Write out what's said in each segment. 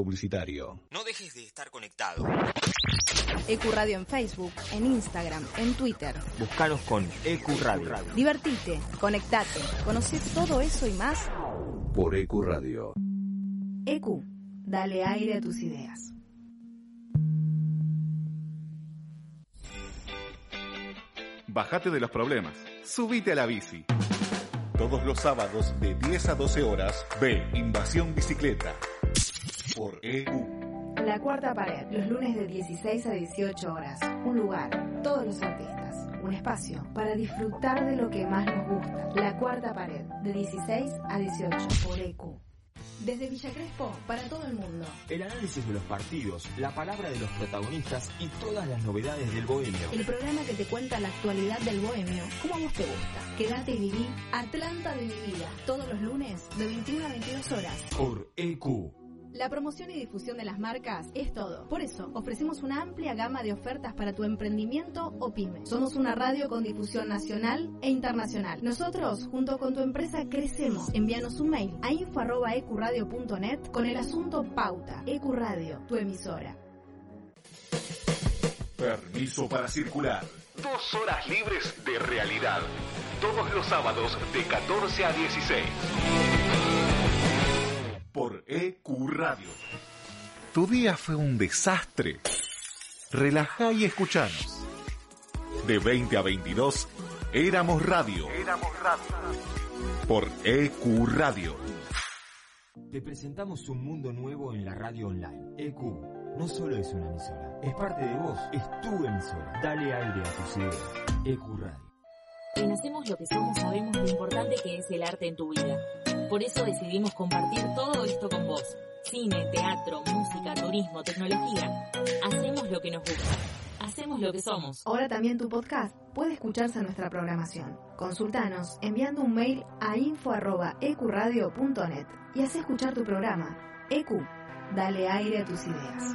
Publicitario. No dejes de estar conectado. Ecuradio en Facebook, en Instagram, en Twitter. Búscanos con Ecuradio. Divertite, conectate, conoce todo eso y más. Por Ecuradio. Ecu, dale aire a tus ideas. Bájate de los problemas. Subite a la bici. Todos los sábados de 10 a 12 horas, ve Invasión Bicicleta. Por EU. La cuarta pared, los lunes de 16 a 18 horas. Un lugar, todos los artistas. Un espacio para disfrutar de lo que más nos gusta. La cuarta pared, de 16 a 18 por EQ. Desde Villa Crespo, para todo el mundo. El análisis de los partidos, la palabra de los protagonistas y todas las novedades del bohemio. El programa que te cuenta la actualidad del bohemio, como a vos te gusta. Quédate y viví Atlanta de mi vida. Todos los lunes, de 21 a 22 horas. Por EQ. La promoción y difusión de las marcas es todo. Por eso, ofrecemos una amplia gama de ofertas para tu emprendimiento o pyme. Somos una radio con difusión nacional e internacional. Nosotros, junto con tu empresa, crecemos. Envíanos un mail a info.ecuradio.net con el asunto Pauta. Ecuradio, tu emisora. Permiso para circular. Dos horas libres de realidad. Todos los sábados de 14 a 16. Por EQ Radio. Tu día fue un desastre. Relajá y escuchanos. De 20 a 22, éramos radio. Éramos radio. Por EQ Radio. Te presentamos un mundo nuevo en la radio online. EQ no solo es una emisora, es parte de vos, es tu emisora. Dale aire a tus ideas. EQ Radio. En Hacemos lo que somos sabemos lo importante que es el arte en tu vida. Por eso decidimos compartir todo esto con vos. Cine, teatro, música, turismo, tecnología. Hacemos lo que nos gusta. Hacemos lo que somos. Ahora también tu podcast puede escucharse en nuestra programación. Consultanos enviando un mail a info.ecuradio.net y haz escuchar tu programa. EQ, dale aire a tus ideas.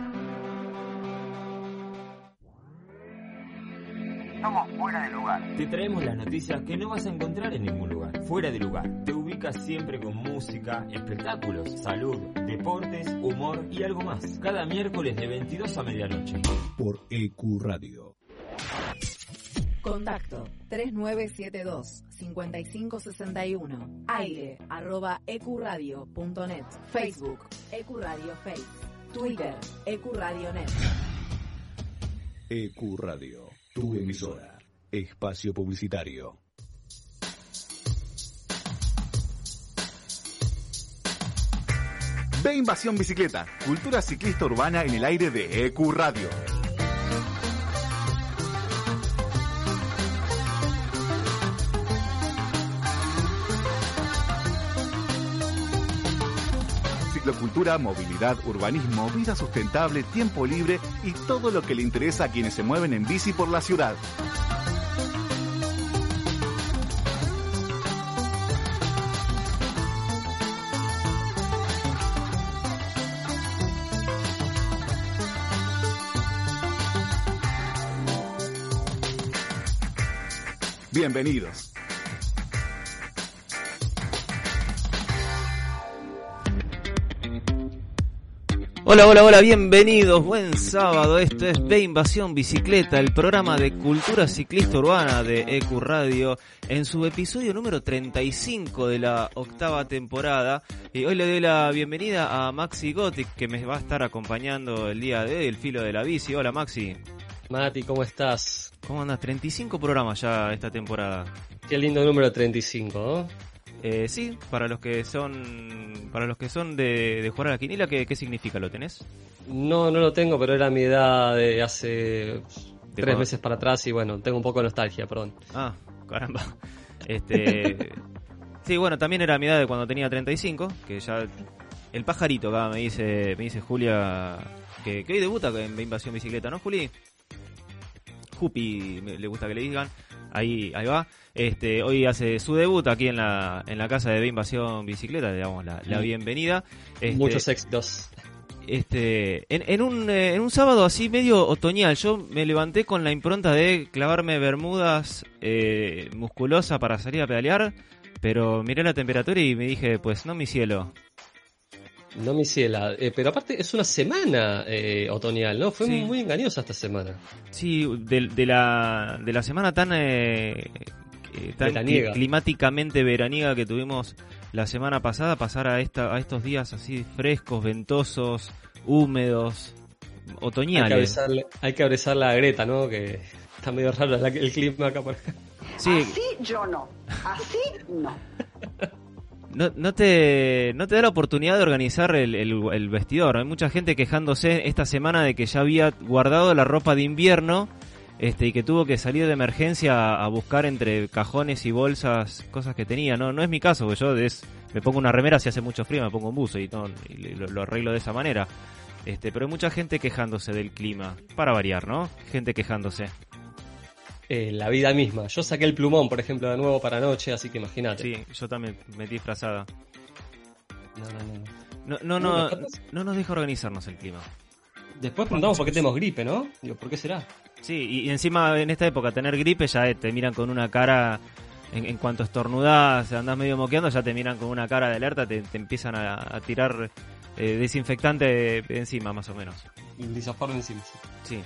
Somos fuera de lugar. Te traemos las noticias que no vas a encontrar en ningún lugar. Fuera de lugar. Te ubicas siempre con música, espectáculos, salud, deportes, humor y algo más. Cada miércoles de 22 a medianoche. Por EQ Radio. Contacto 3972-5561. Aire arroba ecuradio.net. Facebook Ecuradio Face. Twitter Ecuradio.net. EQ Radio. Tu emisora. Espacio publicitario. Ve Invasión Bicicleta, cultura ciclista urbana en el aire de EQ Radio. Ciclocultura, movilidad, urbanismo, vida sustentable, tiempo libre y todo lo que le interesa a quienes se mueven en bici por la ciudad. Bienvenidos. Hola, hola, hola, bienvenidos, buen sábado, esto es Ve Invasión Bicicleta, el programa de cultura ciclista urbana de EQ Radio, en su episodio número 35 de la octava temporada. Y hoy le doy la bienvenida a Maxi Gothic, que me va a estar acompañando el día de hoy, el filo de la bici. Hola Maxi. Mati, ¿cómo estás? ¿Cómo andas? 35 programas ya esta temporada. Qué lindo número 35, ¿no? Eh, sí, para los que son para los que son de, de jugar a la quinila, ¿qué, ¿qué significa? ¿Lo tenés? No, no lo tengo, pero era mi edad de hace tres meses para atrás y bueno, tengo un poco de nostalgia, perdón. Ah, caramba. Este. sí, bueno, también era mi edad de cuando tenía 35, que ya. El pajarito acá me dice, me dice Julia que, que hoy debuta en Invasión Bicicleta, ¿no, Juli? Jupi me- le gusta que le digan. Ahí, ahí va. Este, hoy hace su debut aquí en la, en la casa de Invasión Bicicleta, le damos la, la Mm. bienvenida. Este, Muchos éxitos. este, en, en un, eh, en un sábado así medio otoñal, yo me levanté con la impronta de clavarme bermudas eh, musculosa para salir a pedalear, pero miré la temperatura y me dije, pues no, mi cielo. No, mi ciela. Eh, pero aparte es una semana eh, otoñal, ¿no? Fue Sí. muy, engañosa esta semana. Sí, de, de la, de la semana tan, eh, eh, tan Veraniega. climáticamente veraniega que tuvimos la semana pasada, pasar a, esta, a estos días así frescos, ventosos, húmedos, Hay que, otoñales. hay que avisarle a Greta, ¿no? Que está medio raro la- el clima acá por acá. Sí, Así yo no. Así no. No, no, te, no te da la oportunidad de organizar el, el, vestidor. Hay mucha gente quejándose esta semana de que ya había guardado la ropa de invierno este, y que tuvo que salir de emergencia a, buscar entre cajones y bolsas cosas que tenía. No, no es mi caso, porque yo me pongo una remera si hace mucho frío, me pongo un buzo y, no, y lo, lo arreglo de esa manera. Este, pero hay mucha gente quejándose del clima, para variar, ¿no? Gente quejándose. Eh, la vida misma. Yo saqué el plumón, por ejemplo, de nuevo para anoche, así que imagínate. Sí, yo también me disfrazada. No, no, no, no. No, no, No, nos deja organizarnos el clima. Después preguntamos por qué tenemos gripe, ¿no? Digo, ¿por qué será? Sí, y, encima en esta época tener gripe ya eh, te miran con una cara, en, en cuanto estornudás, andás medio moqueando, ya te miran con una cara de alerta, te, te empiezan a, a tirar eh, desinfectante encima más o menos. Disaforme encima. sí. Sí.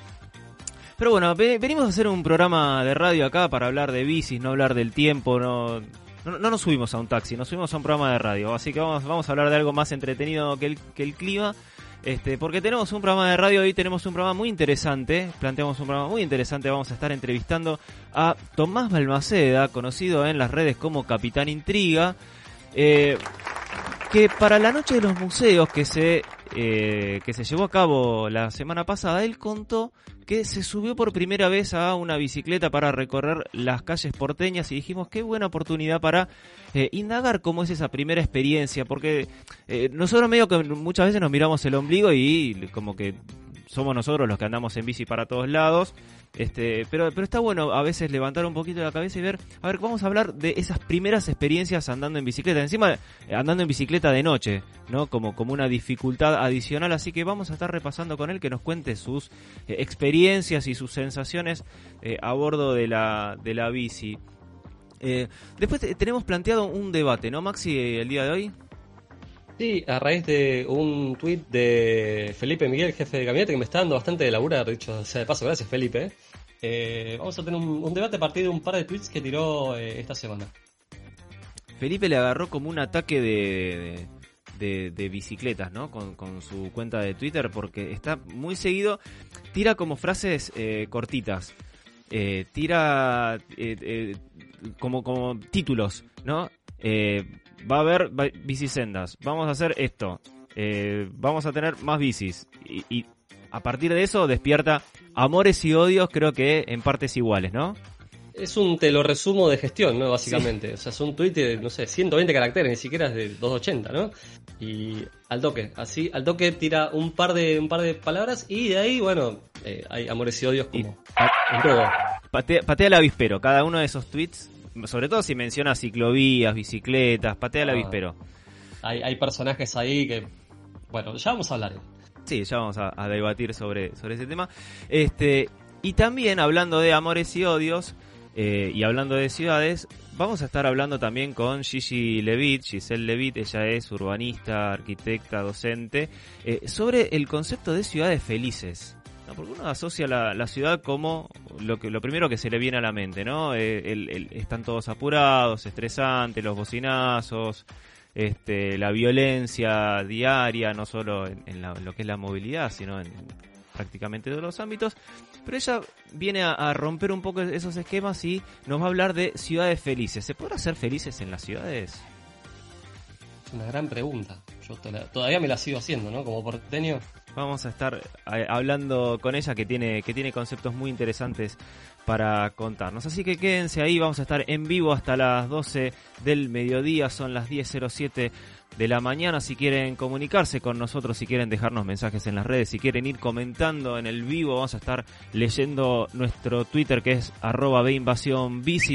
Pero bueno, ve- venimos a hacer un programa de radio acá para hablar de bicis, no hablar del tiempo, no, no, no nos subimos a un taxi, nos subimos a un programa de radio. Así que vamos, vamos a hablar de algo más entretenido que el, que el clima. Este, porque tenemos un programa de radio, hoy tenemos un programa muy interesante, planteamos un programa muy interesante, vamos a estar entrevistando a Tomás Balmaceda, conocido en las redes como Capitán Intriga, eh, que para la noche de los museos que se, eh, que se llevó a cabo la semana pasada, él contó que se subió por primera vez a una bicicleta para recorrer las calles porteñas y dijimos qué buena oportunidad para eh, indagar cómo es esa primera experiencia, porque eh, nosotros medio que muchas veces nos miramos el ombligo y como que somos nosotros los que andamos en bici para todos lados, este, pero, pero está bueno a veces levantar un poquito la cabeza y ver, a ver, vamos a hablar de esas primeras experiencias andando en bicicleta, encima eh, andando en bicicleta de noche, ¿no? Como, como una dificultad adicional, así que vamos a estar repasando con él que nos cuente sus eh, experiencias y sus sensaciones eh, a bordo de la, de la bici. Después te- tenemos planteado un debate, ¿no, Maxi, el día de hoy? Sí, a raíz de un tuit de Felipe Miguel, jefe de gabinete, que me está dando bastante de labura, dicho sea de paso, gracias Felipe. Eh, vamos a tener un, debate a partir de un par de tweets que tiró eh, esta semana. Felipe le agarró como un ataque de, de, bicicletas, ¿no? Con, con su cuenta de Twitter, porque está muy seguido, tira como frases eh, cortitas, tira como, como títulos, ¿no? Va a haber bicisendas, vamos a hacer esto, vamos a tener más bicis, y a partir de eso despierta amores y odios, creo que en partes iguales, ¿no? Es un te lo resumo de gestión, ¿no? Básicamente. O sea, es un tweet de, no sé, 120 caracteres, ni siquiera es de 280, ¿no? Y al toque, así, al toque tira un par de, un par de palabras y de ahí, bueno, eh, hay amores y odios Y como todo. Patea, patea el avispero, cada uno de esos tweets, sobre todo si menciona ciclovías, bicicletas, patea el Ah. avispero. Hay, hay personajes ahí que, bueno, ya vamos a hablar. Sí, ya vamos a, debatir sobre, sobre ese tema. Este, y también hablando de amores y odios, eh, y hablando de ciudades, vamos a estar hablando también con Gigi Levitt, Giselle Levitt, ella es urbanista, arquitecta, docente, eh, sobre el concepto de ciudades felices. ¿no? Porque uno asocia la, ciudad como lo, que, lo primero que se le viene a la mente, ¿no? Eh, están todos apurados, estresantes, los bocinazos, este, la violencia diaria, no solo en, en la- lo que es la movilidad, sino en prácticamente todos los ámbitos. Pero ella viene a, a romper un poco esos esquemas y nos va a hablar de ciudades felices. ¿Se podrá ser felices en las ciudades? Es una gran pregunta. Yo la- todavía me la sigo haciendo, ¿no? Como porteño. Vamos a estar eh, hablando con ella que tiene, que tiene conceptos muy interesantes para contarnos. Así que quédense ahí, vamos a estar en vivo hasta las 12 del mediodía, son las 10.07 de la mañana. Si quieren comunicarse con nosotros, si quieren dejarnos mensajes en las redes, si quieren ir comentando en el vivo, vamos a estar leyendo nuestro Twitter que es arroba.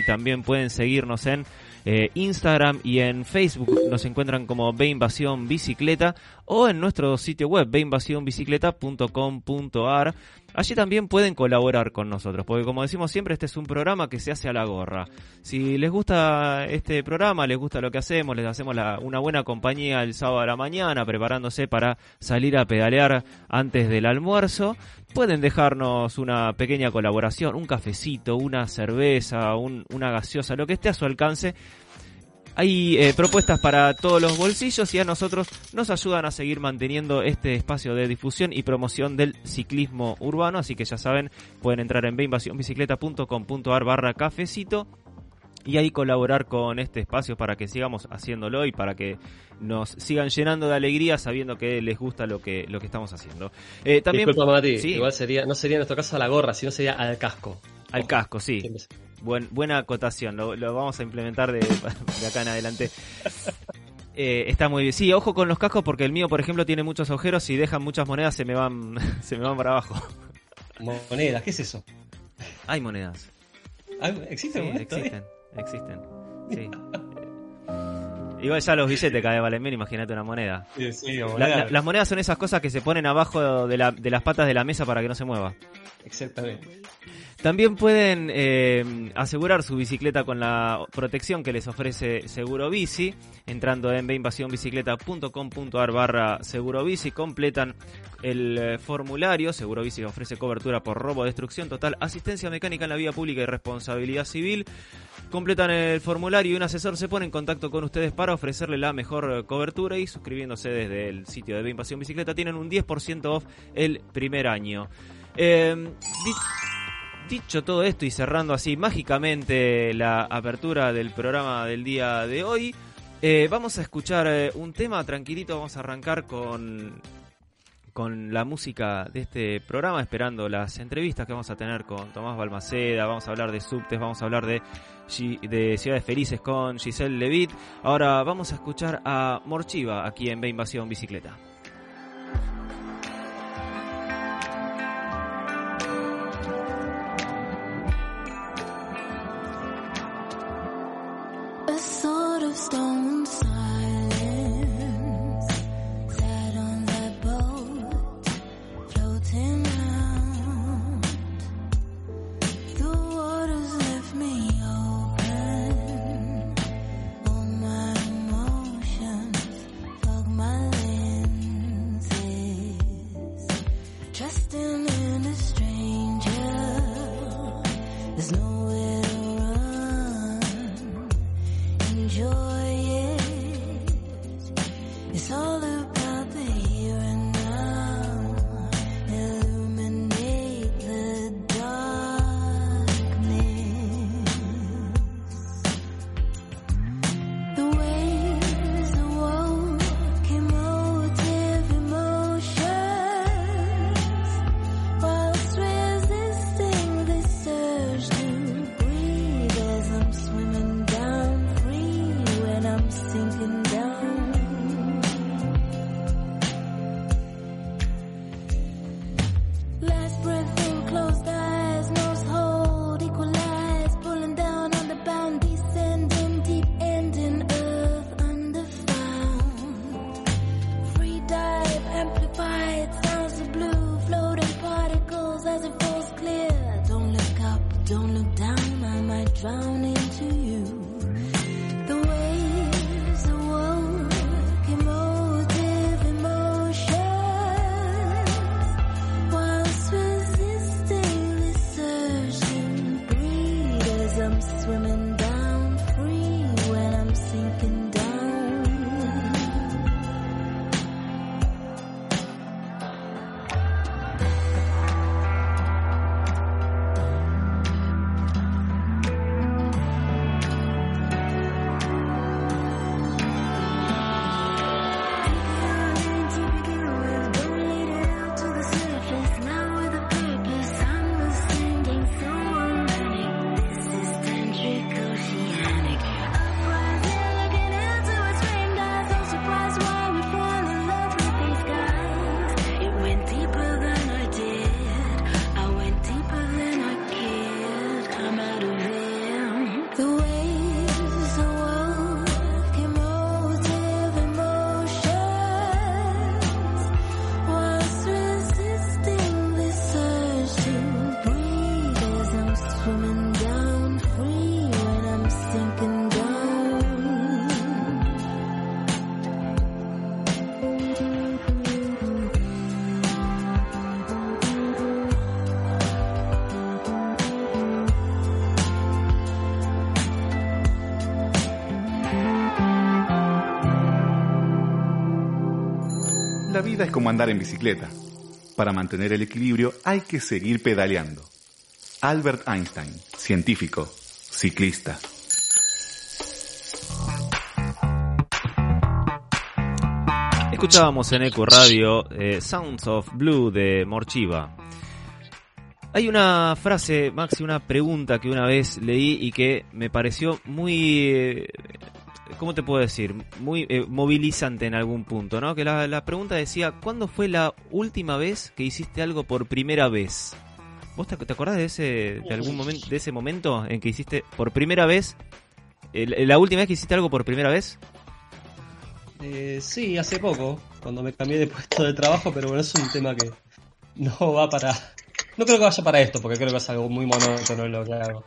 También pueden seguirnos en eh, Instagram y en Facebook nos encuentran como B Invasión Bicicleta o en nuestro sitio web beinvasionbicicleta.com.ar Allí también pueden colaborar con nosotros, porque como decimos siempre, este es un programa que se hace a la gorra. Si les gusta este programa, les gusta lo que hacemos, les hacemos una buena compañía el sábado a la mañana, preparándose para salir a pedalear antes del almuerzo, pueden dejarnos una pequeña colaboración, un cafecito, una cerveza, una gaseosa, lo que esté a su alcance hay eh, propuestas para todos los bolsillos y a nosotros nos ayudan a seguir manteniendo este espacio de difusión y promoción del ciclismo urbano. Así que ya saben, pueden entrar en beinvasionbicicleta.com.ar barra cafecito y ahí colaborar con este espacio para que sigamos haciéndolo y para que nos sigan llenando de alegría sabiendo que les gusta lo que lo que estamos haciendo. Eh, también, Disculpa, Mati, igual sería, no sería en nuestro caso a la gorra, sino sería al casco. Al casco, sí buena acotación, lo, vamos a implementar de, acá en adelante. Eh, está muy bien. Sí, ojo con los cascos porque el mío, por ejemplo, tiene muchos agujeros y dejan muchas monedas, se me van, se me van para abajo. Monedas, ¿qué es eso? Hay monedas. ¿Existen monedas? Existen, existen. Sí. Igual ya los billetes cada vez valen menos, imagínate una moneda. Sí, las monedas son esas cosas que se ponen abajo de, la, de las patas de la mesa para que no se mueva. Exactamente. También pueden eh, asegurar su bicicleta con la protección que les ofrece Seguro Bici, entrando en beinvasionbicicleta.com.ar barra Seguro completan el eh, formulario, Seguro Bici ofrece cobertura por robo, destrucción total, asistencia mecánica en la vía pública y responsabilidad civil, completan el formulario y un asesor se pone en contacto con ustedes para ofrecerle la mejor cobertura y suscribiéndose desde el sitio de Beinvasión Bicicleta. Tienen un 10% off el primer año. Eh, dicho todo esto y cerrando así mágicamente la apertura del programa del día de hoy, eh, vamos a escuchar eh, un tema tranquilito, vamos a arrancar con, con la música de este programa, esperando las entrevistas que vamos a tener con Tomás Balmaceda, vamos a hablar de subtes, vamos a hablar de, de Ciudades Felices con Giselle Levitt. Ahora vamos a escuchar a Morchiva aquí en B Invasión Bicicleta. Vida es como andar en bicicleta. Para mantener el equilibrio hay que seguir pedaleando. Albert Einstein, científico, ciclista. Escuchábamos en Eco Radio eh, Sounds of Blue de Morchiva. Hay una frase, Maxi, una pregunta que una vez leí y que me pareció muy, eh, ¿cómo te puedo decir? Muy eh, movilizante en algún punto, ¿no? Que la, la pregunta decía, ¿cuándo fue la última vez que hiciste algo por primera vez? ¿Vos te, te acordás de ese, de algún momento, de ese momento en que hiciste por primera vez, la última vez que hiciste algo por primera vez? Eh, sí, hace poco, cuando me cambié de puesto de trabajo, pero bueno, es un tema que no va para... No creo que vaya para esto, porque creo que es algo muy monótono lo que hago.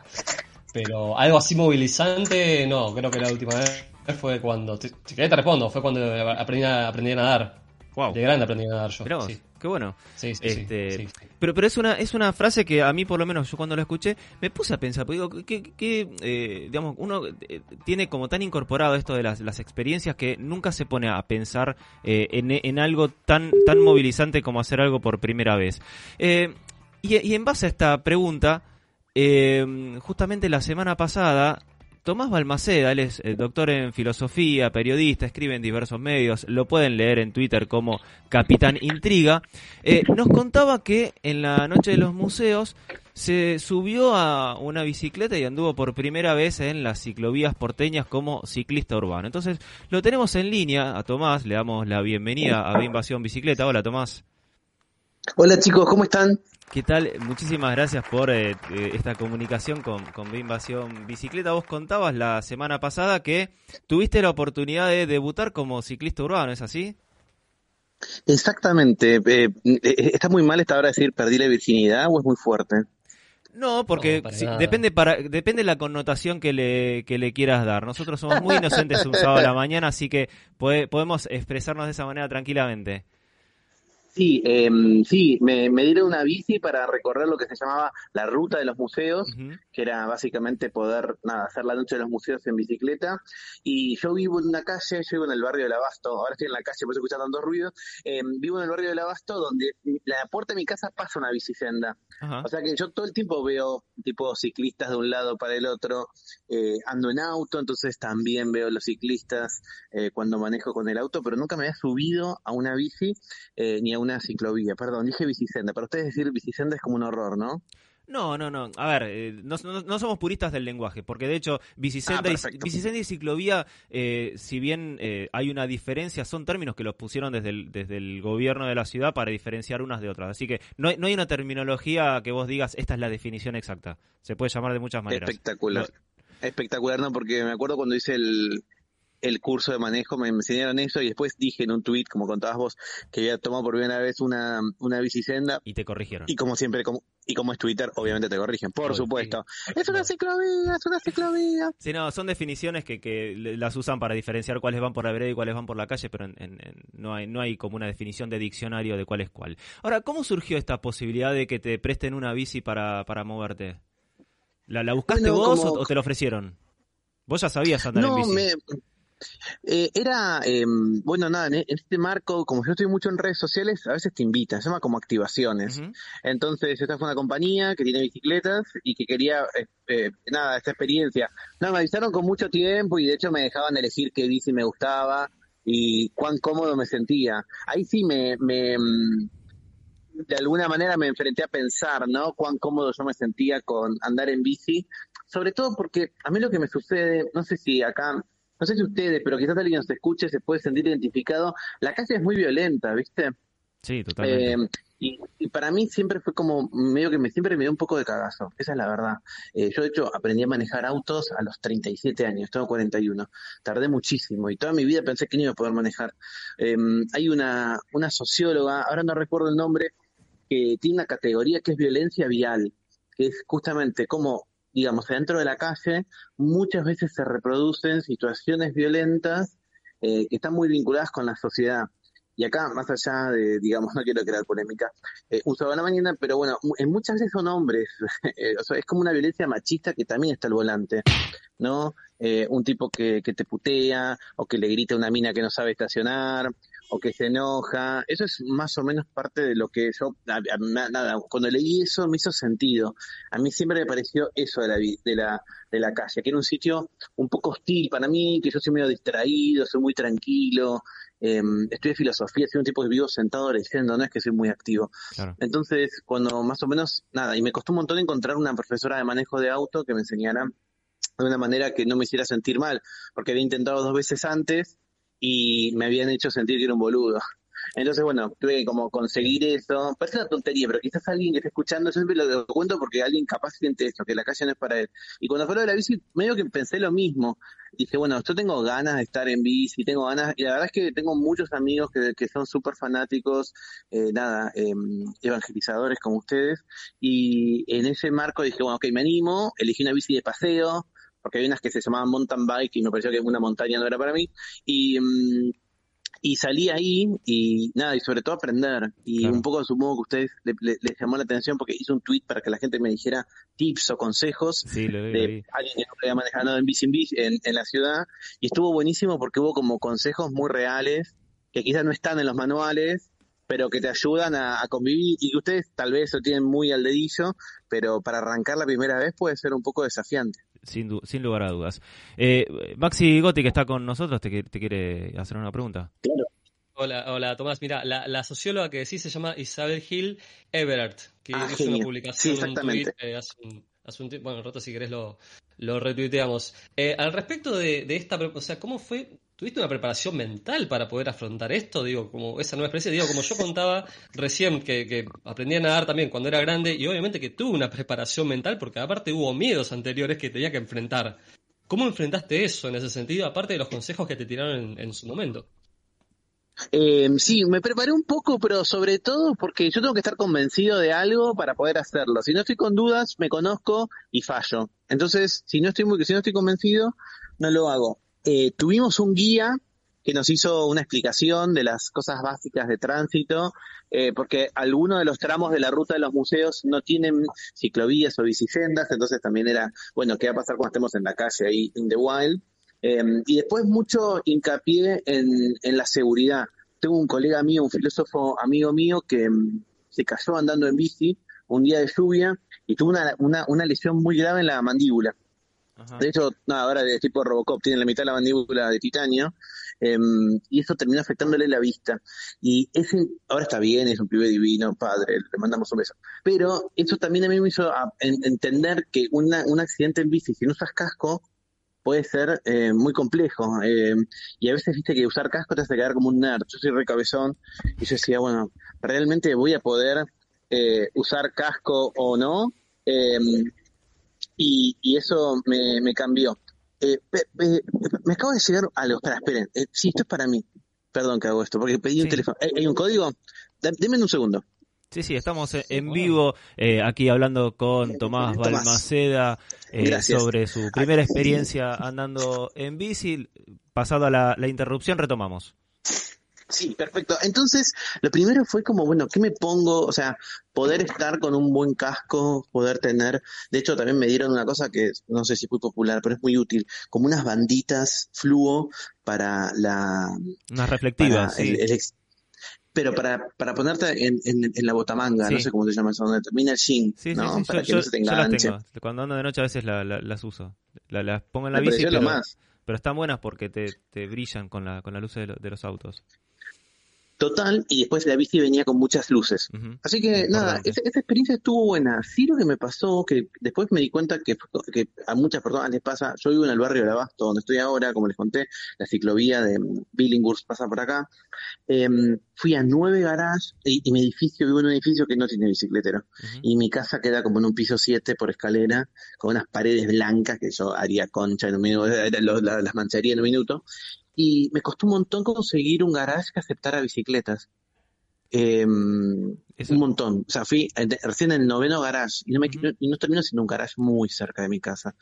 Pero algo así movilizante, no, creo que la última vez fue cuando... Si querés te respondo, fue cuando aprendí a, aprendí a nadar. Wow. De grande aprendí a nadar yo. Vos, sí. qué bueno. Sí, sí, sí, Este. Pero, pero es una es una frase que a mí por lo menos yo cuando la escuché me puse a pensar, porque digo que, que, eh, digamos uno eh, tiene como tan incorporado esto de las, las experiencias que nunca se pone a pensar eh, en, en algo tan tan movilizante como hacer algo por primera vez. Eh, y, y en base a esta pregunta, eh, justamente la semana pasada Tomás Balmaceda, él es eh, doctor en filosofía, periodista, escribe en diversos medios, lo pueden leer en Twitter como Capitán Intriga, eh, nos contaba que en la noche de los museos se subió a una bicicleta y anduvo por primera vez en las ciclovías porteñas como ciclista urbano. Entonces lo tenemos en línea a Tomás, le damos la bienvenida a Invasión Bicicleta. Hola Tomás. Hola chicos, ¿cómo están? ¿Qué tal? Muchísimas gracias por eh, eh, esta comunicación con, con B Invasión Bicicleta. Vos contabas la semana pasada que tuviste la oportunidad de debutar como ciclista urbano, ¿es así? Exactamente. eh, eh, ¿Está muy mal esta hora de decir perdí la virginidad o es muy fuerte? No, porque No, para depende para depende la connotación que le, que le quieras dar. Nosotros somos muy inocentes un sábado a la mañana, así que puede- podemos expresarnos de esa manera tranquilamente. Sí, eh, sí, me, me dieron una bici para recorrer lo que se llamaba la ruta de los museos, que era básicamente poder nada, hacer la noche de los museos en bicicleta. Y yo vivo en una calle, yo vivo en el barrio del Abasto, ahora estoy en la calle, por eso escuchan tantos ruidos. eh, vivo en el barrio del Abasto, donde la puerta de mi casa pasa una bicisenda. Ajá. O sea que yo todo el tiempo veo tipo ciclistas de un lado para el otro, eh, ando en auto, entonces también veo los ciclistas eh, cuando manejo con el auto, pero nunca me había subido a una bici eh, ni a una ciclovía. Perdón, dije bicisenda. Para ustedes decir bicisenda es como un horror, ¿no? No, no, no. A ver, eh, no, no- no somos puristas del lenguaje, porque de hecho, bicisenda, Ah, y, bicisenda y ciclovía, eh, si bien eh, hay una diferencia, son términos que los pusieron desde el, desde el gobierno de la ciudad para diferenciar unas de otras. Así que no no hay una terminología que vos digas, esta es la definición exacta. Se puede llamar de muchas maneras. Espectacular. Espectacular, ¿no? Porque me acuerdo cuando hice el, el curso de manejo, me enseñaron eso y después dije en un tuit, como contabas vos, que había tomado por primera vez una, una bicisenda Y te corrigieron. Y como siempre, como, y como es Twitter, obviamente te corrigen, por supuesto. Es una ciclovía, es una ciclovía. Sí, no, son definiciones que, que las usan para diferenciar cuáles van por la vereda y cuáles van por la calle, pero en- en- en- no, hay, no hay como una definición de diccionario de cuál es cuál. Ahora, ¿cómo surgió esta posibilidad de que te presten una bici para, para moverte? ¿La, la buscaste Bueno, vos como- o, te la ofrecieron? Vos ya sabías andar en No, bici. me... eh, era, eh, bueno, nada, en, en este marco, como yo estoy mucho en redes sociales, a veces te invitan, se llama como activaciones. Ujú. Entonces, esta fue una compañía que tiene bicicletas y que quería, eh, nada, esta experiencia. No, me avisaron con mucho tiempo y de hecho me dejaban elegir qué bici me gustaba y cuán cómodo me sentía. Ahí sí me, me mm, de alguna manera me enfrenté a pensar, ¿no? Cuán cómodo yo me sentía con andar en bici, sobre todo porque a mí lo que me sucede, no sé si acá, no sé si ustedes, pero quizás alguien nos escuche, se puede sentir identificado, la calle es muy violenta, ¿viste? Sí, totalmente. Eh, y, y para mí siempre fue como medio que me siempre me dio un poco de cagazo, esa es la verdad. Eh, yo de hecho aprendí a manejar autos a los 37 años, tengo 41, tardé muchísimo y toda mi vida pensé que no iba a poder manejar. Eh, hay una, una socióloga, ahora no recuerdo el nombre, que tiene una categoría que es violencia vial, que es justamente como, digamos, dentro de la calle muchas veces se reproducen situaciones violentas eh, que están muy vinculadas con la sociedad. Y acá, más allá de, digamos, no quiero crear polémica, eh, un sábado mañana, pero bueno, en muchas veces son hombres, eh, o sea, es como una violencia machista que también está al volante, ¿no? Eh, un tipo que, que te putea, o que le grita a una mina que no sabe estacionar, o que se enoja. Eso es más o menos parte de lo que yo, nada, cuando leí eso me hizo sentido. A mí siempre me pareció eso de la, de la, de la calle, que era un sitio un poco hostil para mí, que yo soy medio distraído, soy muy tranquilo, eh, estudié filosofía, soy un tipo que vivo sentado leyendo, no es que soy muy activo. Entonces, cuando más o menos, nada, y me costó un montón encontrar una profesora de manejo de auto que me enseñara de una manera que no me hiciera sentir mal, porque había intentado dos veces antes y me habían hecho sentir que era un boludo. Entonces, bueno, tuve que como conseguir eso. Parece una tontería, pero quizás alguien que esté escuchando, yo siempre lo cuento porque alguien capaz siente esto, que la calle no es para él. Y cuando fue de la bici, medio que pensé lo mismo. Dije, bueno, yo tengo ganas de estar en bici, tengo ganas, y la verdad es que tengo muchos amigos que, que son súper fanáticos, eh, nada, em, evangelizadores como ustedes, y en ese marco dije, bueno, ok, me animo, elegí una bici de paseo, porque hay unas que se llamaban mountain bike y me pareció que una montaña no era para mí. Y, mm, y salí ahí y nada, y sobre todo aprender. Y un poco supongo que a ustedes les llamó la atención porque hice un tweet para que la gente me dijera tips o consejos de alguien que no había manejado en bici en, en, la ciudad. Y estuvo buenísimo porque hubo como consejos muy reales que quizás no están en los manuales, pero que te ayudan a, a, convivir y que ustedes tal vez lo tienen muy al dedillo, pero para arrancar la primera vez puede ser un poco desafiante sin, sin lugar a dudas. Eh, Maxi Gotti, que está con nosotros, te, te quiere hacer una pregunta. Hola, hola Tomás. Mira, la, la, socióloga que decís se llama Isabel Hill Everett, que ah, hizo una publicación en un tweet eh, hace, un, tiempo. Bueno, rato si querés lo, lo retuiteamos. Eh, al respecto de, de, esta, o sea, ¿cómo fue ¿Tuviste una preparación mental para poder afrontar esto? Digo, como esa nueva experiencia, digo, como yo contaba recién que, que aprendí a nadar también cuando era grande y obviamente que tuve una preparación mental porque aparte hubo miedos anteriores que tenía que enfrentar. ¿Cómo enfrentaste eso en ese sentido, aparte de los consejos que te tiraron en, su momento? Eh, sí, me preparé un poco, pero sobre todo porque yo tengo que estar convencido de algo para poder hacerlo. Si no estoy con dudas, me conozco y fallo. Entonces, si no estoy muy, si no estoy convencido, no lo hago. Eh, tuvimos un guía que nos hizo una explicación de las cosas básicas de tránsito, eh, porque algunos de los tramos de la ruta de los museos no tienen ciclovías o bicisendas, entonces también era, bueno, ¿qué va a pasar cuando estemos en la calle ahí, in the wild? Em, y después mucho hincapié en, la seguridad. Tengo un colega mío, un filósofo amigo mío, que em, se cayó andando en bici un día de lluvia y tuvo una lesión muy grave en la mandíbula. De hecho, nada, ahora de tipo Robocop tiene la mitad de la mandíbula de titanio em, y eso terminó afectándole la vista. Y ese, ahora está bien, es un pibe divino, padre, le mandamos un beso. Pero eso también a mí me hizo entender que una, un accidente en bici, si no usas casco, puede ser eh, muy complejo. Em, y a veces viste que usar casco te hace quedar como un nerd. Yo soy recabezón y yo decía, bueno, realmente voy a poder eh, usar casco o no. Eh, y, y eso me, me cambió. Eh, me acabo de llegar algo, espera, esperen, eh, sí, esto es para mí. Perdón que hago esto, porque pedí un teléfono. ¿Hay, un código? Deme un segundo. Sí, sí, estamos en vivo eh, aquí hablando con Tomás Balmaceda eh, sobre su primera experiencia andando en bici. Pasado a la, la interrupción, retomamos. Sí, perfecto. Entonces, lo primero fue como, bueno, ¿qué me pongo? O sea, poder estar con un buen casco, poder tener, de hecho también me dieron una cosa que no sé si es muy popular, pero es muy útil, como unas banditas fluo para la... Unas reflectivas, sí. pero para, para ponerte en, en, la botamanga, no sé cómo se llama eso, donde termina el jean, ¿no? para que no se te enganche. Cuando ando de noche a veces las uso. las pongo en la bici, pero, pero, están buenas porque te, te brillan con la, con la luz de los autos total y después la bici venía con muchas luces. Así que nada, esa, experiencia estuvo buena. Sí lo que me pasó, que después me di cuenta que, que, a muchas personas les pasa, yo vivo en el barrio de Abasto, donde estoy ahora, como les conté, la ciclovía de Billinghurst pasa por acá. Em, fui a nueve garages y, mi edificio, vivo en un edificio que no tiene bicicletero. Y mi casa queda como en un piso siete por escalera, con unas paredes blancas que yo haría concha en un minuto, eh, las mancharía en un minuto y me costó un montón conseguir un garage que aceptara bicicletas. Eh, un montón. O sea, fui recién en el noveno garage y no, me, y no termino siendo un garage muy cerca de mi casa.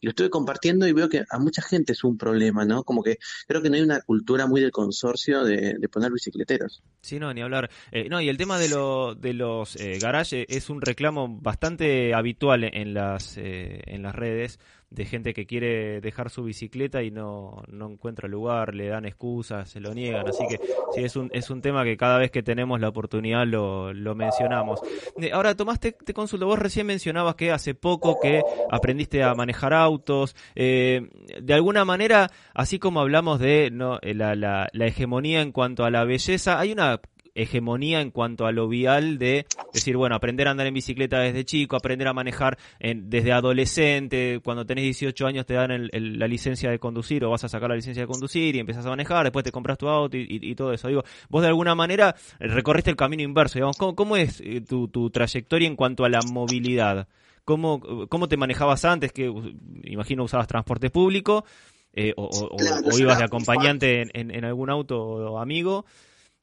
Y lo estuve compartiendo y veo que a mucha gente es un problema, ¿no? Como que creo que no hay una cultura muy del consorcio de, poner bicicleteros. Sí, no, ni hablar. Eh, no, y el tema de, lo, de los eh, garages es un reclamo bastante habitual en las, eh, en las redes de gente que quiere dejar su bicicleta y no, no encuentra lugar, le dan excusas, se lo niegan, así que sí, es un, es un tema que cada vez que tenemos la oportunidad lo, lo mencionamos. Eh, ahora, Tomás, te, te, consulto, vos recién mencionabas que hace poco que aprendiste a manejar autos, eh, de alguna manera, así como hablamos de ¿no? la, la, la hegemonía en cuanto a la belleza, hay una hegemonía en cuanto a lo vial de decir, bueno, aprender a andar en bicicleta desde chico, aprender a manejar en, desde adolescente, cuando tenés 18 años te dan el, el, la licencia de conducir o vas a sacar la licencia de conducir y empiezas a manejar, después te compras tu auto y, y, y todo eso. Digo, vos de alguna manera recorriste el camino inverso, digamos, ¿cómo, cómo es eh, tu, tu trayectoria en cuanto a la movilidad? ¿Cómo, ¿Cómo te manejabas antes? Que imagino usabas transporte público eh, o, o, claro, o, ibas de acompañante en, en, en, algún auto amigo.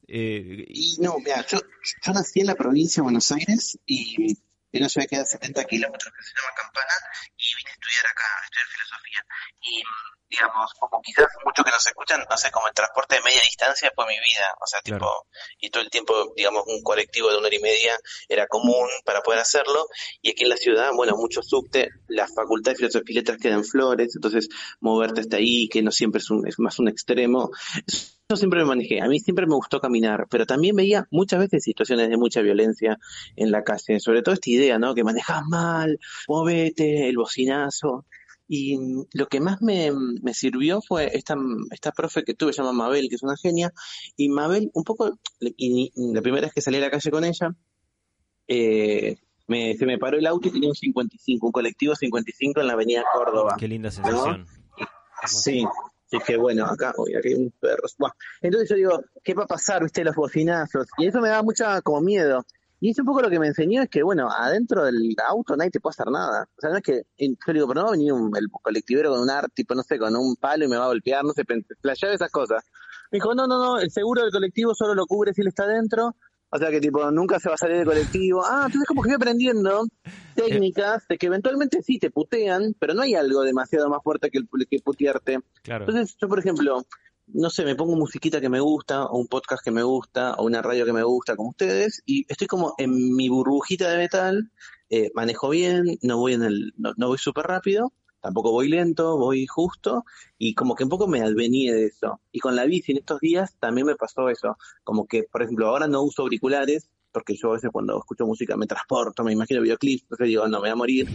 Eh, y no, mira, yo, yo nací en la provincia de Buenos Aires y en una ciudad que queda a 70 kilómetros que se llama Campana y vine a estudiar acá, a estudiar filosofía. Y digamos, como quizás muchos que nos escuchan, no sé, como el transporte de media distancia fue mi vida, o sea, tipo, claro. y todo el tiempo, digamos, un colectivo de una hora y media era común para poder hacerlo, y aquí en la ciudad, bueno, mucho subte, la facultad de filosofía y letras queda en Flores, entonces moverte hasta ahí, que no siempre es, un, es más un extremo, yo siempre me manejé, a mí siempre me gustó caminar, pero también veía muchas veces situaciones de mucha violencia en la calle, sobre todo esta idea, ¿no? Que manejas mal, movete, el bocinazo. Y lo que más me, me, sirvió fue esta, esta profe que tuve, se llama Mabel, que es una genia, y Mabel, un poco, y, la primera vez que salí a la calle con ella, eh, me, se me paró el auto y tenía un 55, un colectivo 55 en la avenida Córdoba. Qué linda sensación. ¿no? Sí, dije, bueno, acá, uy, aquí hay un perro. Bueno, entonces yo digo, ¿qué va a pasar, viste, los bocinazos? Y eso me da mucha como miedo. Y es un poco lo que me enseñó es que, bueno, adentro del auto nadie te puede hacer nada. O sea, no es que, yo digo, pero no va a venir un, el colectivero con un art, tipo, no sé, con un palo y me va a golpear, no sé, playar esas cosas. Me dijo, no, no, no, el seguro del colectivo solo lo cubre si él está adentro. O sea que tipo, nunca se va a salir del colectivo. Ah, entonces como que voy aprendiendo técnicas de que eventualmente sí te putean, pero no hay algo demasiado más fuerte que, el, que putearte. Claro. Entonces yo, por ejemplo, no sé, me pongo musiquita que me gusta, o un podcast que me gusta, o una radio que me gusta, como ustedes, y estoy como en mi burbujita de metal, eh, manejo bien, no voy en el, no, no voy súper rápido, tampoco voy lento, voy justo, y como que un poco me advení de eso. Y con la bici en estos días también me pasó eso, como que, por ejemplo, ahora no uso auriculares, porque yo a veces cuando escucho música me transporto, me imagino videoclips, entonces digo, no, me voy a morir.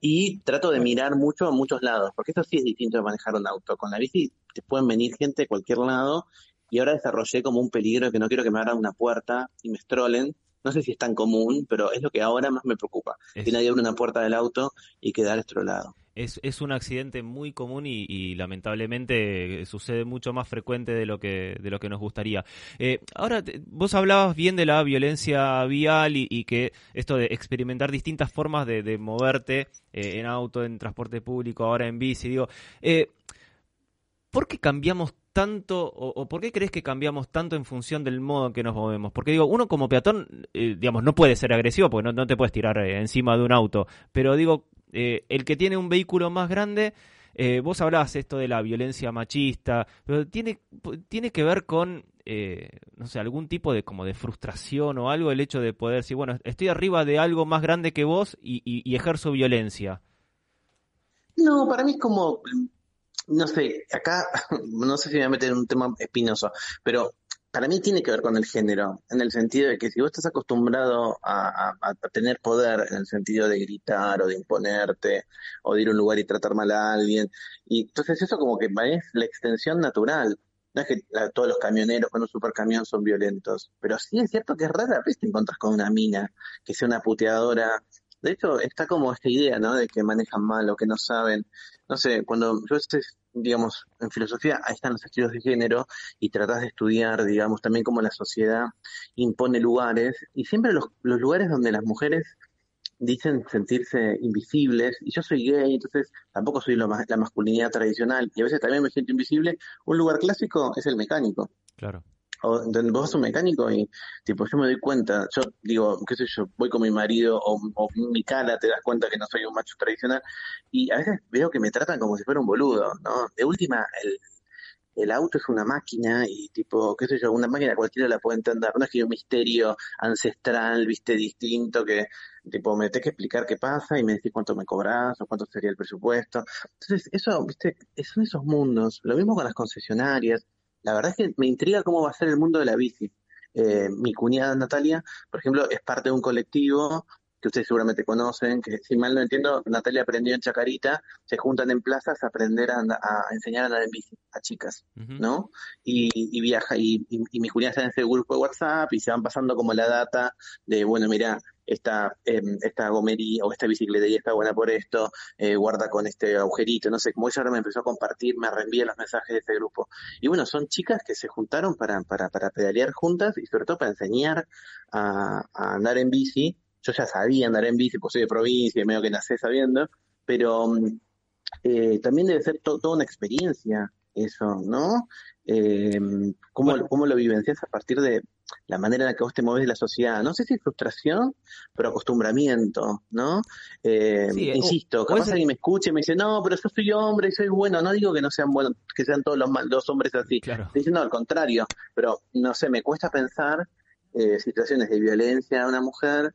Y trato de mirar mucho a muchos lados, porque eso sí es distinto de manejar un auto. Con la bici te pueden venir gente de cualquier lado, y ahora desarrollé como un peligro que no quiero que me abran una puerta y me estrolen. No sé si es tan común, pero es lo que ahora más me preocupa. Es... Que nadie abre una puerta del auto y quedar estrolado. Es, es, un accidente muy común y, y, lamentablemente sucede mucho más frecuente de lo que, de lo que nos gustaría. Eh, ahora, vos hablabas bien de la violencia vial y, y que esto de experimentar distintas formas de, de moverte eh, en auto, en transporte público, ahora en bici. Digo, eh, ¿por qué cambiamos tanto o, o, por qué crees que cambiamos tanto en función del modo en que nos movemos? Porque digo, uno como peatón, eh, digamos, no puede ser agresivo porque no, no te puedes tirar eh, encima de un auto, pero digo, eh, el que tiene un vehículo más grande, vos hablabas esto de la violencia machista, pero tiene, tiene que ver con, no sé, algún tipo de como de frustración o algo, el hecho de poder decir, bueno, estoy arriba de algo más grande que vos y ejerzo violencia. No, para mí es como, no sé, acá, no sé si me voy a meter en un tema espinoso, pero para mí tiene que ver con el género, en el sentido de que si vos estás acostumbrado a, a, tener poder, en el sentido de gritar o de imponerte, o de ir a un lugar y tratar mal a alguien, y entonces eso como que es la extensión natural. No es que todos los camioneros con un supercamión son violentos, pero sí es cierto que es rara vez te encuentras con una mina que sea una puteadora. De hecho, está como esta idea, ¿no? De que manejan mal o que no saben. No sé, cuando yo digamos, en filosofía, ahí están los estudios de género y tratas de estudiar, digamos, también cómo la sociedad impone lugares y siempre los, los lugares donde las mujeres dicen sentirse invisibles y yo soy gay, entonces tampoco soy lo más, la masculinidad tradicional y a veces también me siento invisible. Un lugar clásico es el mecánico. Claro o vos sos mecánico y tipo yo me doy cuenta, yo digo, qué sé yo, voy con mi marido o, o, mi cara te das cuenta que no soy un macho tradicional y a veces veo que me tratan como si fuera un boludo, ¿no? De última, el, el auto es una máquina y tipo, qué sé yo, una máquina cualquiera la puede entender, no es que hay un misterio ancestral, viste, distinto, que tipo me tenés que explicar qué pasa y me decís cuánto me cobras o cuánto sería el presupuesto. Entonces, eso, viste, son esos mundos. Lo mismo con las concesionarias. La verdad es que me intriga cómo va a ser el mundo de la bici. Eh, mi cuñada Natalia, por ejemplo, es parte de un colectivo que ustedes seguramente conocen, que si mal no entiendo, Natalia aprendió en Chacarita, se juntan en plazas a aprender a, enseñar a andar en bici a chicas, ¿no? Y, viaja, y, y, mi cuñada está en ese grupo de WhatsApp y se van pasando como la data de, bueno, mira, esta, eh, esta gomería o esta bicicletería está buena por esto, eh, guarda con este agujerito, no sé, como ella ahora me empezó a compartir, me reenvía los mensajes de ese grupo. Y bueno, son chicas que se juntaron para, para, para pedalear juntas y sobre todo para enseñar a, a andar en bici yo ya sabía andar en bici, pues soy de provincia y medio que nací sabiendo, pero mm, eh, también debe ser toda una experiencia eso, ¿no? Eh, ¿cómo, ¿Cómo lo vivencias a partir de la manera en la que vos te mueves de la sociedad? No sé si es frustración, pero acostumbramiento, ¿no? Eh, insisto, capaz alguien me escuche y me dice, no, pero yo soy hombre y soy bueno. No digo que no sean buenos, que sean todos los, los hombres así. Claro. Estoy diciendo al contrario, pero no sé, me cuesta pensar eh, situaciones de violencia a una mujer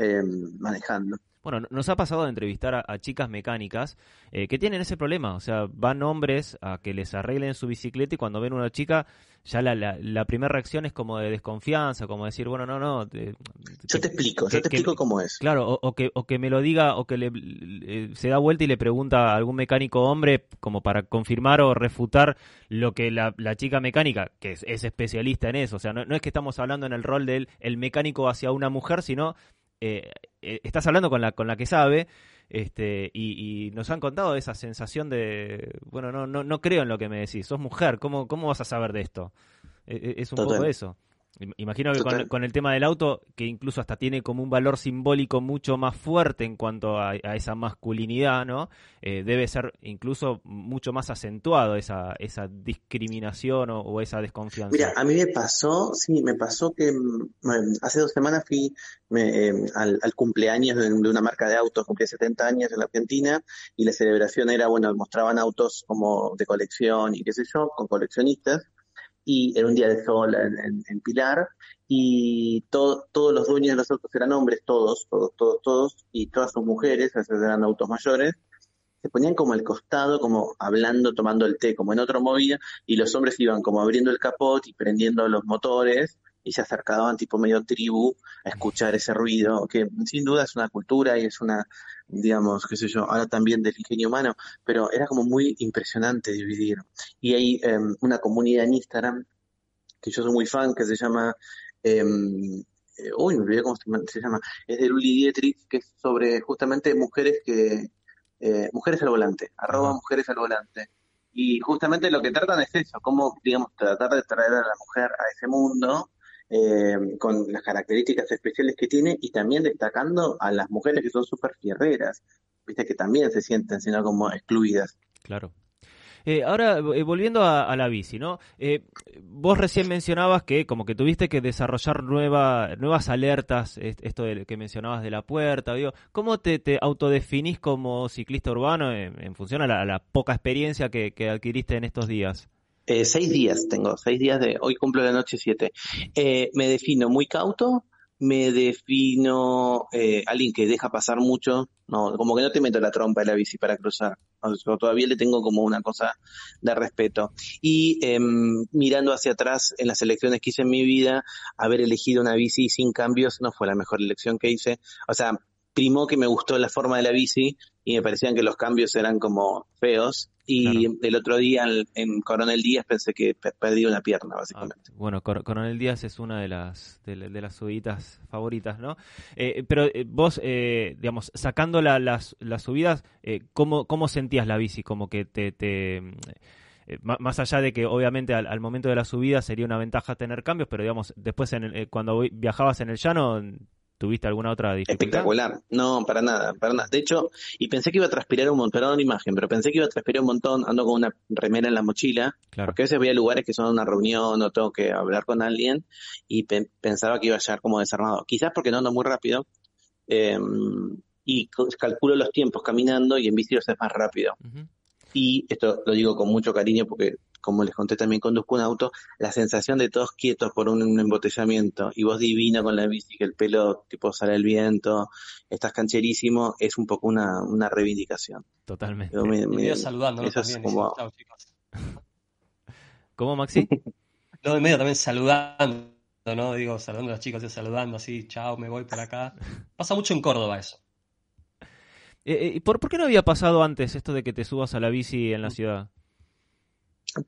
eh, manejando. Bueno, nos ha pasado de entrevistar a, chicas mecánicas eh, que tienen ese problema, o sea, van hombres a que les arreglen su bicicleta y cuando ven una chica, ya la, la, primera reacción es como de desconfianza, como decir, bueno, no, no. yo te explico, yo te explico cómo es. Claro, o, que, o que me lo diga, o que le, se da vuelta y le pregunta a algún mecánico hombre como para confirmar o refutar lo que la, chica mecánica, que es, especialista en eso, o sea, no, no, es que estamos hablando en el rol del el mecánico hacia una mujer, sino eh, eh, estás hablando con la, con la que sabe este, y, nos han contado esa sensación de, bueno, no, no, no creo en lo que me decís, sos mujer, ¿cómo, cómo vas a saber de esto? E, e, es un poco eso. Imagino que con, el tema del auto, que incluso hasta tiene como un valor simbólico mucho más fuerte en cuanto a, esa masculinidad, ¿no? Eh, debe ser incluso mucho más acentuado esa, esa discriminación o, esa desconfianza. Mira, a mí me pasó, sí, me pasó que mm, hace dos semanas fui em, al, cumpleaños de, una marca de autos, cumplí 70 años en la Argentina y la celebración era, bueno, mostraban autos como de colección y qué sé yo, con coleccionistas y era un día de sol en, Pilar y todos los dueños de los autos eran hombres, todos, todos, todos, todos, y todas sus mujeres, esos eran autos mayores, se ponían como al costado, como hablando, tomando el té, como en otra movida, y los hombres iban como abriendo el capot y prendiendo los motores, y se acercaban tipo medio tribu a escuchar ese ruido, que sin duda es una cultura y es una, digamos, qué sé yo, ahora también del ingenio humano, pero era como muy impresionante dividir. Y hay em, una comunidad en Instagram, que yo soy muy fan, que se llama, em, eh, uy, me olvidé cómo se llama, es de Luli Dietrich, que es sobre justamente mujeres que, eh, mujeres al volante, arroba mujeres al volante. Y justamente lo que tratan es eso, cómo, digamos, tratar de traer a la mujer a ese mundo eh, con las características especiales que tiene y también destacando a las mujeres que son súper fierreras, viste que también se sienten sino como excluidas. Claro. Eh, ahora, eh, volviendo a, la bici, ¿no? vos recién mencionabas que como que tuviste que desarrollar nueva, nuevas alertas, esto de, que mencionabas de la puerta, ¿cómo te, te autodefinís como ciclista urbano en, función a la, poca experiencia que adquiriste en estos días? Eh, seis días tengo, seis días de, hoy cumplo la noche siete. Eh, me defino muy cauto, me defino eh, alguien que deja pasar mucho, no, como que no te meto la trompa de la bici para cruzar, yo todavía le tengo como una cosa de respeto. Y em, mirando hacia atrás en las elecciones que hice en mi vida, haber elegido una bici sin cambios no fue la mejor elección que hice. O sea, primó que me gustó la forma de la bici y me parecían que los cambios eran como feos. Y el otro día en, Coronel Díaz pensé que perdí una pierna, básicamente. Ah, bueno, Coronel Díaz es una de las de, las subidas favoritas, ¿no? Eh, pero eh, vos, eh, digamos, sacando las, las subidas, ¿cómo, ¿cómo sentías la bici? Como que te... te más allá de que obviamente al, momento de la subida sería una ventaja tener cambios, pero digamos, después en cuando viajabas en el llano, ¿Tuviste alguna otra dificultad? Espectacular. No, para nada, para nada. De hecho, y pensé que iba a transpirar un montón, perdón la imagen, pero pensé que iba a transpirar un montón, ando con una remera en la mochila, porque a veces voy a lugares que son una reunión o tengo que hablar con alguien y pensaba que iba a llegar como desarmado. Quizás porque no ando muy rápido em, y calculo los tiempos caminando y en bici es más rápido. Y esto lo digo con mucho cariño porque como les conté también conduzco un auto, la sensación de todos quietos por un, embotellamiento y vos divino con la bici, que el pelo tipo sale el viento, estás cancherísimo, es un poco una, una reivindicación. Totalmente. Me, saludando, eso es como... ¿Cómo, Maxi? no, en medio también saludando, ¿no? Digo, saludando a los chicos, saludando así, chao, me voy por acá. Pasa mucho en Córdoba eso. Eh, eh, ¿por, ¿Por qué no había pasado antes esto de que te subas a la bici en la ciudad?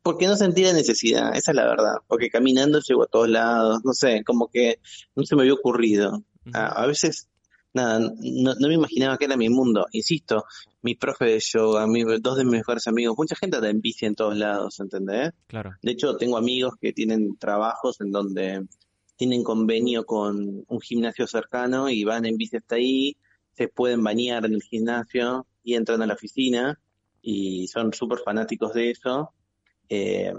Porque no sentía necesidad, esa es la verdad. Porque caminando llego a todos lados, no sé, como que no se me había ocurrido. a, veces, nada, no, me imaginaba que era mi mundo. Insisto, mi profe de yoga, mi, dos de mis mejores amigos, mucha gente anda en bici en todos lados, ¿entendés? Claro. De hecho, tengo amigos que tienen trabajos en donde tienen convenio con un gimnasio cercano y van en bici hasta ahí, se pueden bañar en el gimnasio y entran a la oficina y son súper fanáticos de eso eh,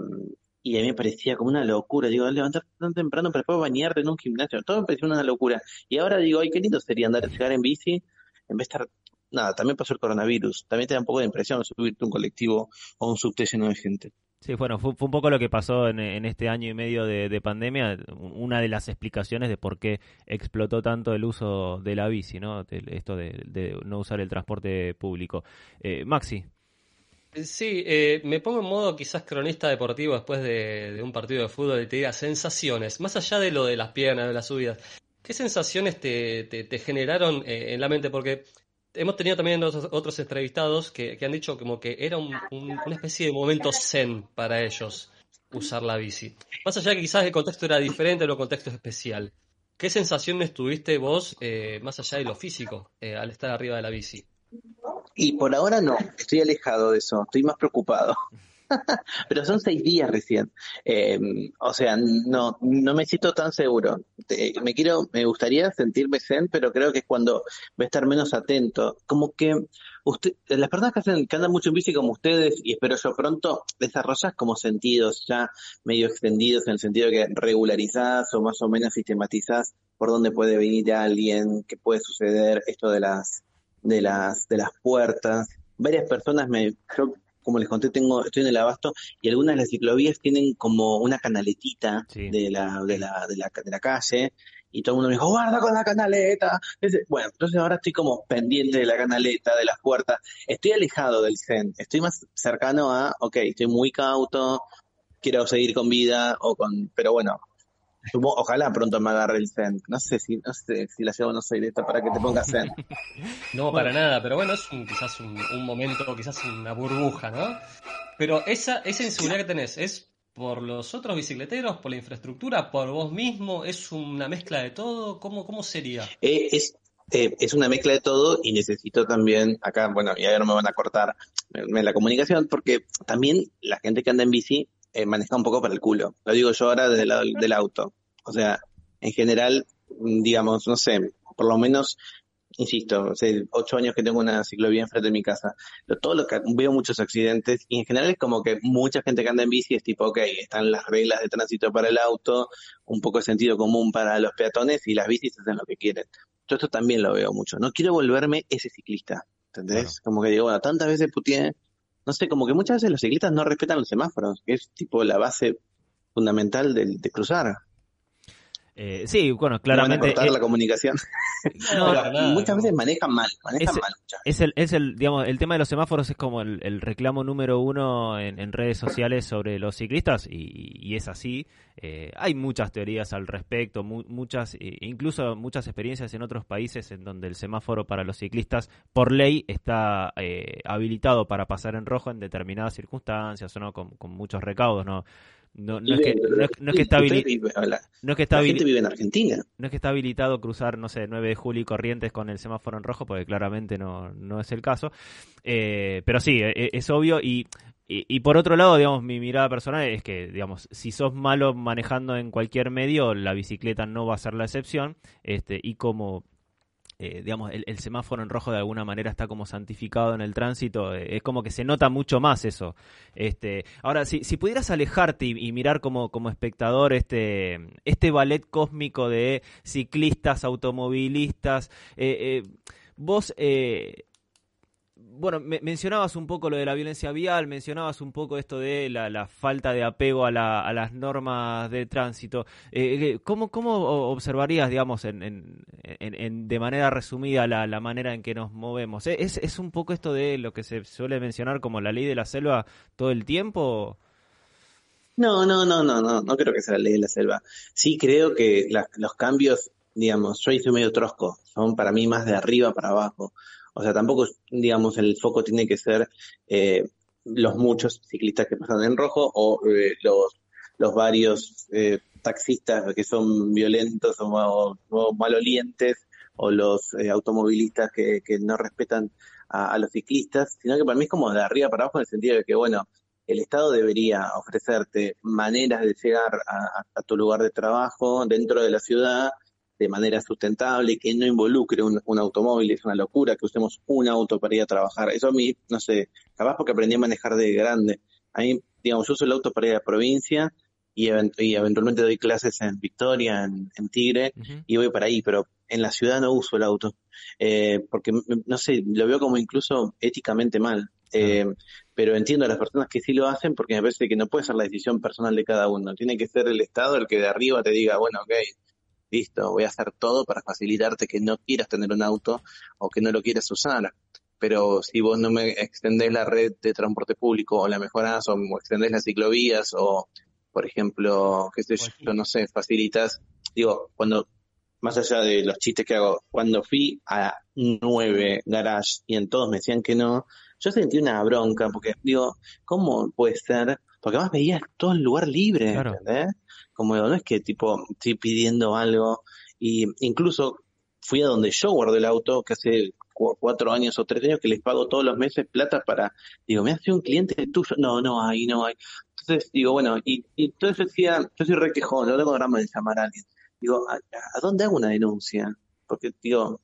y a mí me parecía como una locura. Digo, levantarte tan temprano para después bañarte en un gimnasio. Todo me parecía una locura. Y ahora digo, ay, qué lindo sería andar, llegar en bici en vez de estar. Nada, también pasó el coronavirus. También te da un poco de impresión subirte un colectivo o un subte lleno de gente. Sí, bueno, fue, un poco lo que pasó en, este año y medio de, pandemia, una de las explicaciones de por qué explotó tanto el uso de la bici, ¿no? esto de, no usar el transporte público. Eh, Maxi. Sí, eh, me pongo en modo quizás cronista deportivo después de, un partido de fútbol y te diga sensaciones, más allá de lo de las piernas, de las subidas. ¿Qué sensaciones te, te, generaron eh, en la mente? Porque hemos tenido también otros, entrevistados que, han dicho como que era una especie de momento zen para ellos usar la bici. Más allá de que quizás el contexto era diferente, el contexto especial. ¿Qué sensaciones tuviste vos, eh, más allá de lo físico, al estar arriba de la bici? Y por ahora no, estoy alejado de eso, estoy más preocupado. pero son seis días recién. Eh, o sea, no, no me siento tan seguro. me quiero, me gustaría sentirme zen, pero creo que es cuando voy a estar menos atento. Como que usted, las personas que hacen, que andan mucho en bici como ustedes, y espero yo pronto, desarrollas como sentidos ya medio extendidos en el sentido que regularizás o más o menos sistematizás por dónde puede venir alguien, qué puede suceder, esto de las de las, de las puertas. Varias personas me, yo como les conté, tengo, estoy en el abasto y algunas de las ciclovías tienen como una canaletita de, la, de, la, de, la, de la calle y todo el mundo me dijo, guarda con la canaleta. Bueno, entonces ahora estoy como pendiente de la canaleta, de las puertas. Estoy alejado del zen, estoy más cercano a, ok, estoy muy cauto, quiero seguir con vida, o con, pero bueno, Ojalá pronto me agarre el Zen. No sé si, no sé si la llevo no soy de esta para que te pongas Zen. No, para nada, pero bueno, es quizás un, momento, quizás una burbuja, ¿no? Pero esa, esa inseguridad que tenés, ¿es por los otros bicicleteros, por la infraestructura, por vos mismo? ¿Es una mezcla de todo? ¿Cómo, cómo sería? Eh, es, eh, es una mezcla de todo y necesito también, acá, bueno, y ahora no me van a cortar la comunicación, porque también la gente que anda en bici eh, maneja un poco para el culo. Lo digo yo ahora desde el lado del auto. O sea, en general, digamos, no sé, por lo menos, insisto, hace ocho años que tengo una ciclovía enfrente de mi casa. todo lo que veo muchos accidentes y en general es como que mucha gente que anda en bici es tipo, ok, están las reglas de tránsito para el auto, un poco de sentido común para los peatones y las bicis hacen lo que quieren. Yo esto también lo veo mucho. No quiero volverme ese ciclista, ¿entendés? Como que digo, bueno, tantas veces putié no sé, como que muchas veces los ciclistas no respetan los semáforos, que es tipo la base fundamental de, de cruzar. Eh, sí, bueno, claramente. cortar la comunicación. muchas veces manejan mal, manejan mal. Es el, es el, digamos, el tema de los semáforos es como el, reclamo número uno en, redes sociales sobre los ciclistas y, es así. Eh, hay muchas teorías al respecto, muchas, incluso muchas experiencias en otros países en donde el semáforo para los ciclistas por ley está eh, habilitado para pasar en rojo en determinadas circunstancias, ¿no? Con, con muchos recaudos, ¿no? No, no, es que, no, es que está habilitado. No es que está vive en Argentina. No es que está habilitado cruzar, no sé, 9 de julio y Corrientes con el semáforo en rojo, porque claramente no, no es el caso. Eh, pero sí, e, e, es, obvio. Y, y, y, por otro lado, digamos, mi mirada personal es que, digamos, si sos malo manejando en cualquier medio, la bicicleta no va a ser la excepción. Este, y como eh, digamos, el, semáforo en rojo de alguna manera está como santificado en el tránsito, eh, es como que se nota mucho más eso. Este, ahora, si, si pudieras alejarte y, mirar como, como espectador este, este ballet cósmico de ciclistas, automovilistas, eh, vos bueno, mencionabas un poco lo de la violencia vial, mencionabas un poco esto de la, falta de apego a, las normas de tránsito. Eh, ¿cómo, ¿Cómo observarías, digamos, en, de manera resumida la, manera en que nos movemos? ¿Es, ¿Es un poco esto de lo que se suele mencionar como la ley de la selva todo el tiempo? No, no, no, no, no, no creo que sea la ley de la selva. Sí creo que los cambios, digamos, yo hice medio trosco, son para mí más de arriba para abajo. O sea, tampoco, digamos, el foco tiene que ser eh, los muchos ciclistas que pasan en rojo o eh, los, los varios eh, taxistas que son violentos o, malolientes o los automovilistas que, que, no respetan a, los ciclistas, sino que para mí es como de arriba para abajo en el sentido de que, bueno, el Estado debería ofrecerte maneras de llegar a, tu lugar de trabajo dentro de la ciudad de manera sustentable, que no involucre un, automóvil, es una locura que usemos un auto para ir a trabajar. Eso a mí, no sé, capaz porque aprendí a manejar de grande. A mí, digamos, yo uso el auto para ir a la provincia y, eventualmente doy clases en Victoria, en, Tigre, y voy para ahí, pero en la ciudad no uso el auto, eh, porque, no sé, lo veo como incluso éticamente mal. Eh, pero entiendo a las personas que sí lo hacen porque me parece que no puede ser la decisión personal de cada uno. Tiene que ser el Estado el que de arriba te diga, bueno, ok, listo, voy a hacer todo para facilitarte que no quieras tener un auto o que no lo quieras usar. Pero si vos no me extendés la red de transporte público o la mejorás o extendés las ciclovías o, por ejemplo, qué sé yo, no sé, facilitas, digo, cuando, más allá de los chistes que hago, cuando fui a nueve garage y en todos me decían que no, yo sentí una bronca porque digo, ¿cómo puede ser? Porque además veías todo el lugar libre, ¿entendés? Como no es que tipo estoy pidiendo algo y incluso fui a donde yo guardo el auto, que hace cuatro años o tres años que les pago todos los meses plata para, digo, me hace un cliente tuyo, no, no hay, no hay. Entonces digo, bueno, y, entonces decía, yo soy requejón, no tengo drama de llamar a alguien. Digo, ¿a, ¿a, dónde hago una denuncia? Porque digo,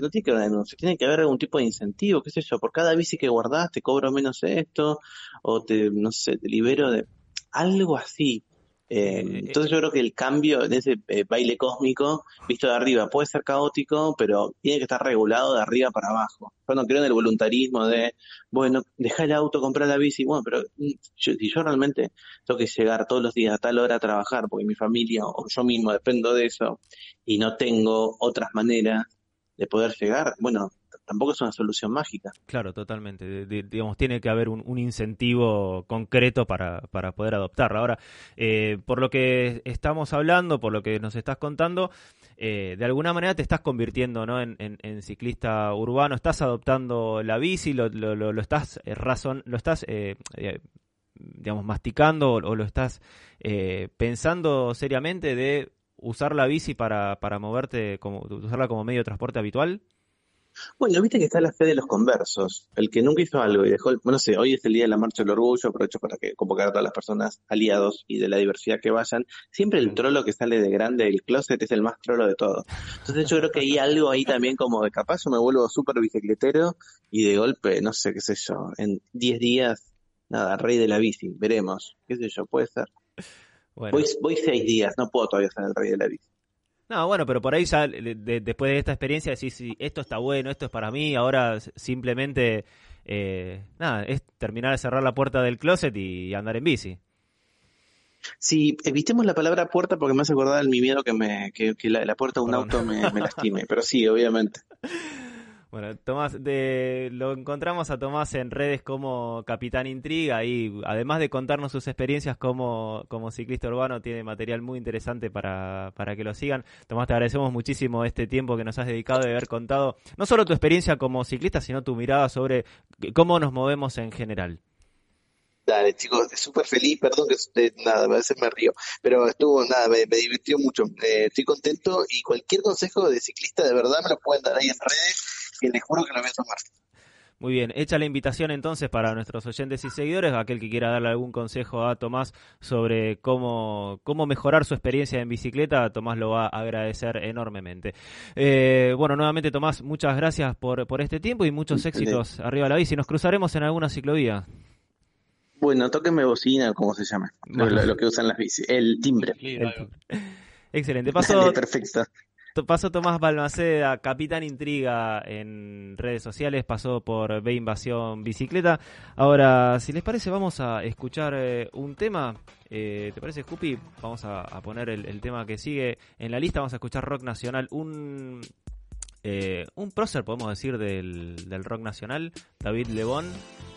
no tiene que haber una denuncia, tiene que haber algún tipo de incentivo, qué sé yo, por cada bici que guardás te cobro menos esto, o te, no sé, te libero de algo así. Eh, entonces yo creo que el cambio de ese eh, baile cósmico visto de arriba puede ser caótico, pero tiene que estar regulado de arriba para abajo. Yo no creo en el voluntarismo de, bueno, deja el auto, comprar la bici, bueno, pero mm, si yo realmente tengo que llegar todos los días a tal hora a trabajar, porque mi familia o yo mismo dependo de eso, y no tengo otras maneras de poder llegar, bueno, tampoco es una solución mágica. Claro, totalmente. digamos, tiene que haber un, incentivo concreto para, para poder adoptarla. Ahora, eh, por lo que estamos hablando, por lo que nos estás contando, eh, de alguna manera te estás convirtiendo ¿no? en, en, ciclista urbano, estás adoptando la bici, lo, lo, lo, estás eh, razón, lo estás digamos masticando o, lo estás pensando seriamente de usar la bici para, para moverte, como, usarla como medio de transporte habitual? Bueno, viste que está la fe de los conversos. El que nunca hizo algo y dejó, bueno, no sé, hoy es el día de la marcha del orgullo, aprovecho para que convocar a todas las personas aliados y de la diversidad que vayan. Siempre el trolo que sale de grande del closet es el más trolo de todos. Entonces yo creo que hay algo ahí también como de capaz yo me vuelvo súper bicicletero y de golpe, no sé, qué sé yo, en 10 días, nada, rey de la bici, veremos, qué sé yo, puede ser. Voy, seis días, no puedo todavía ser el rey de la bici. No, bueno, pero por ahí ya después de esta experiencia decís, sí, esto está bueno, esto es para mí, ahora simplemente, eh, nada, es terminar de cerrar la puerta del closet y andar en bici. Sí, evitemos la palabra puerta porque me hace acordar mi miedo que, me, que, la, puerta de un auto me, me lastime, pero sí, obviamente. Bueno, Tomás, de, lo encontramos a Tomás en redes como Capitán Intriga y además de contarnos sus experiencias como, como ciclista urbano, tiene material muy interesante para, para que lo sigan. Tomás, te agradecemos muchísimo este tiempo que nos has dedicado de haber contado no solo tu experiencia como ciclista, sino tu mirada sobre cómo nos movemos en general. Dale, chicos, súper feliz, perdón que nada, a veces me río, pero estuvo, nada, me, divirtió mucho, eh, estoy contento y cualquier consejo de ciclista de verdad me lo pueden dar ahí en redes que les juro que lo voy a tomar. Muy bien, hecha la invitación entonces para nuestros oyentes y seguidores, aquel que quiera darle algún consejo a Tomás sobre cómo, cómo mejorar su experiencia en bicicleta, Tomás lo va a agradecer enormemente. Eh, bueno, nuevamente Tomás, muchas gracias por, por este tiempo y muchos éxitos arriba de la bici. Nos cruzaremos en alguna ciclovía. Bueno, tóqueme bocina, como se llama, lo, que usan las bici, el timbre. Excelente, paso. Perfecto. Pasó Tomás Balmaceda, Capitán Intriga en redes sociales, pasó por B Invasión Bicicleta. Ahora, si les parece, vamos a escuchar eh, un tema. Eh, ¿Te parece, Jupi? Vamos a, poner el, el tema que sigue en la lista. Vamos a escuchar rock nacional. Un, eh, un prócer, podemos decir, del, del rock nacional, David Lebón,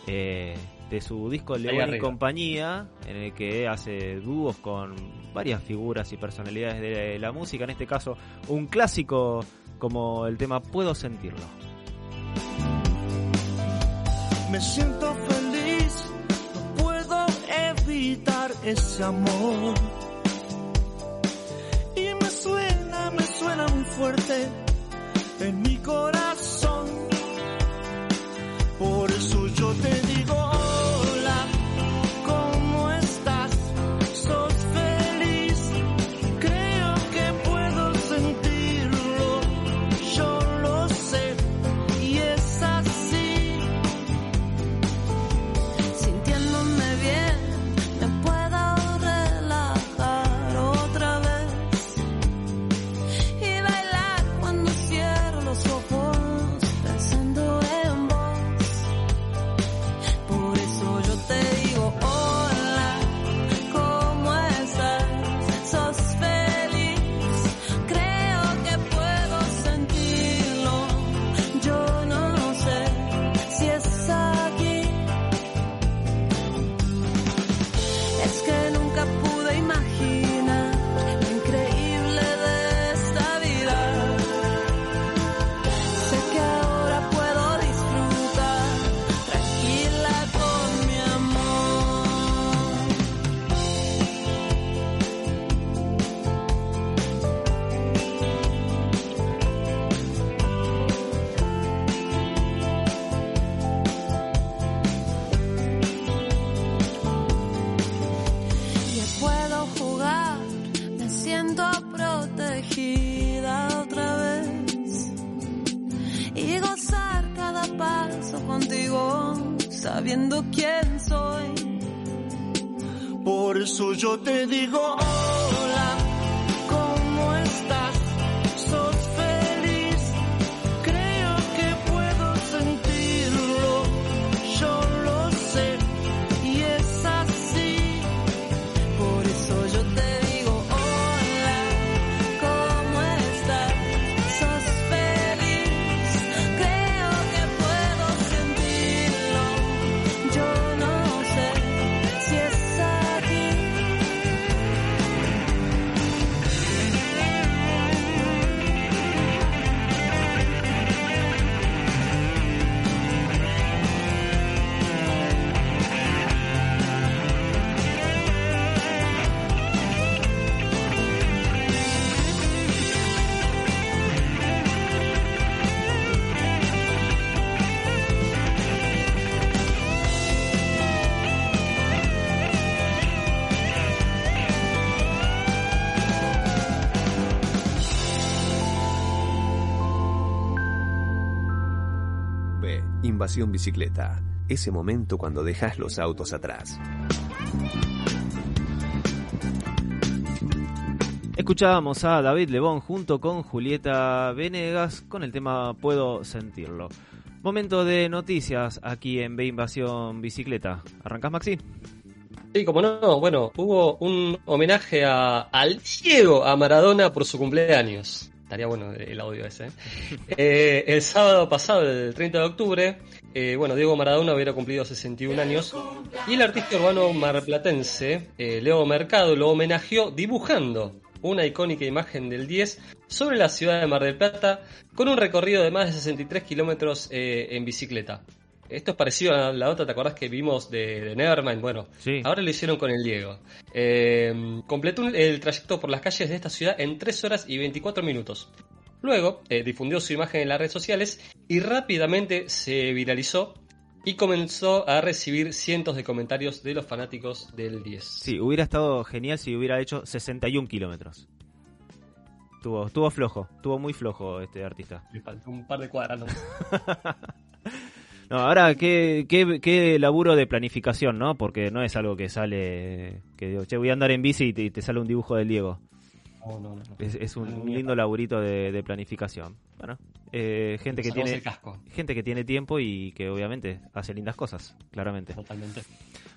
eh, de su disco Lebón y compañía, en el que hace dúos con varias figuras y personalidades de la música, en este caso un clásico como el tema Puedo sentirlo. Me siento feliz, no puedo evitar ese amor. Y me suena, me suena muy fuerte en mi corazón. Por eso yo te yo te digo Invasión bicicleta. Ese momento cuando dejas los autos atrás. Escuchábamos a David Lebón junto con Julieta Venegas con el tema Puedo sentirlo. Momento de noticias aquí en B Invasión Bicicleta. ¿Arrancás, Maxi? Sí, como no, bueno, hubo un homenaje a, al Diego, a Maradona por su cumpleaños. Estaría bueno el audio ese. ¿eh? Eh, el sábado pasado, el 30 de octubre, eh, bueno, Diego Maradona hubiera cumplido 61 años y el artista urbano marplatense, eh, Leo Mercado, lo homenajeó dibujando una icónica imagen del 10 sobre la ciudad de Mar del Plata con un recorrido de más de 63 kilómetros en bicicleta. Esto es parecido a la otra, ¿te acordás que vimos de, de Nevermind? Bueno, Sí. ahora lo hicieron con el Diego. Eh, completó el trayecto por las calles de esta ciudad en 3 horas y 24 minutos. Luego eh, difundió su imagen en las redes sociales y rápidamente se viralizó y comenzó a recibir cientos de comentarios de los fanáticos del 10. Sí, hubiera estado genial si hubiera hecho 61 kilómetros. Estuvo, estuvo flojo, estuvo muy flojo este artista. Le faltó un par de cuadras. ¿no? No, ahora, ¿qué, qué, qué laburo de planificación, ¿no? Porque no es algo que sale, que digo, che, voy a andar en bici y te, sale un dibujo del Diego. No, no, no. Es, es un lindo laburito de, de planificación. Bueno, eh, gente que tiene gente que tiene tiempo y que obviamente hace lindas cosas, claramente. Totalmente.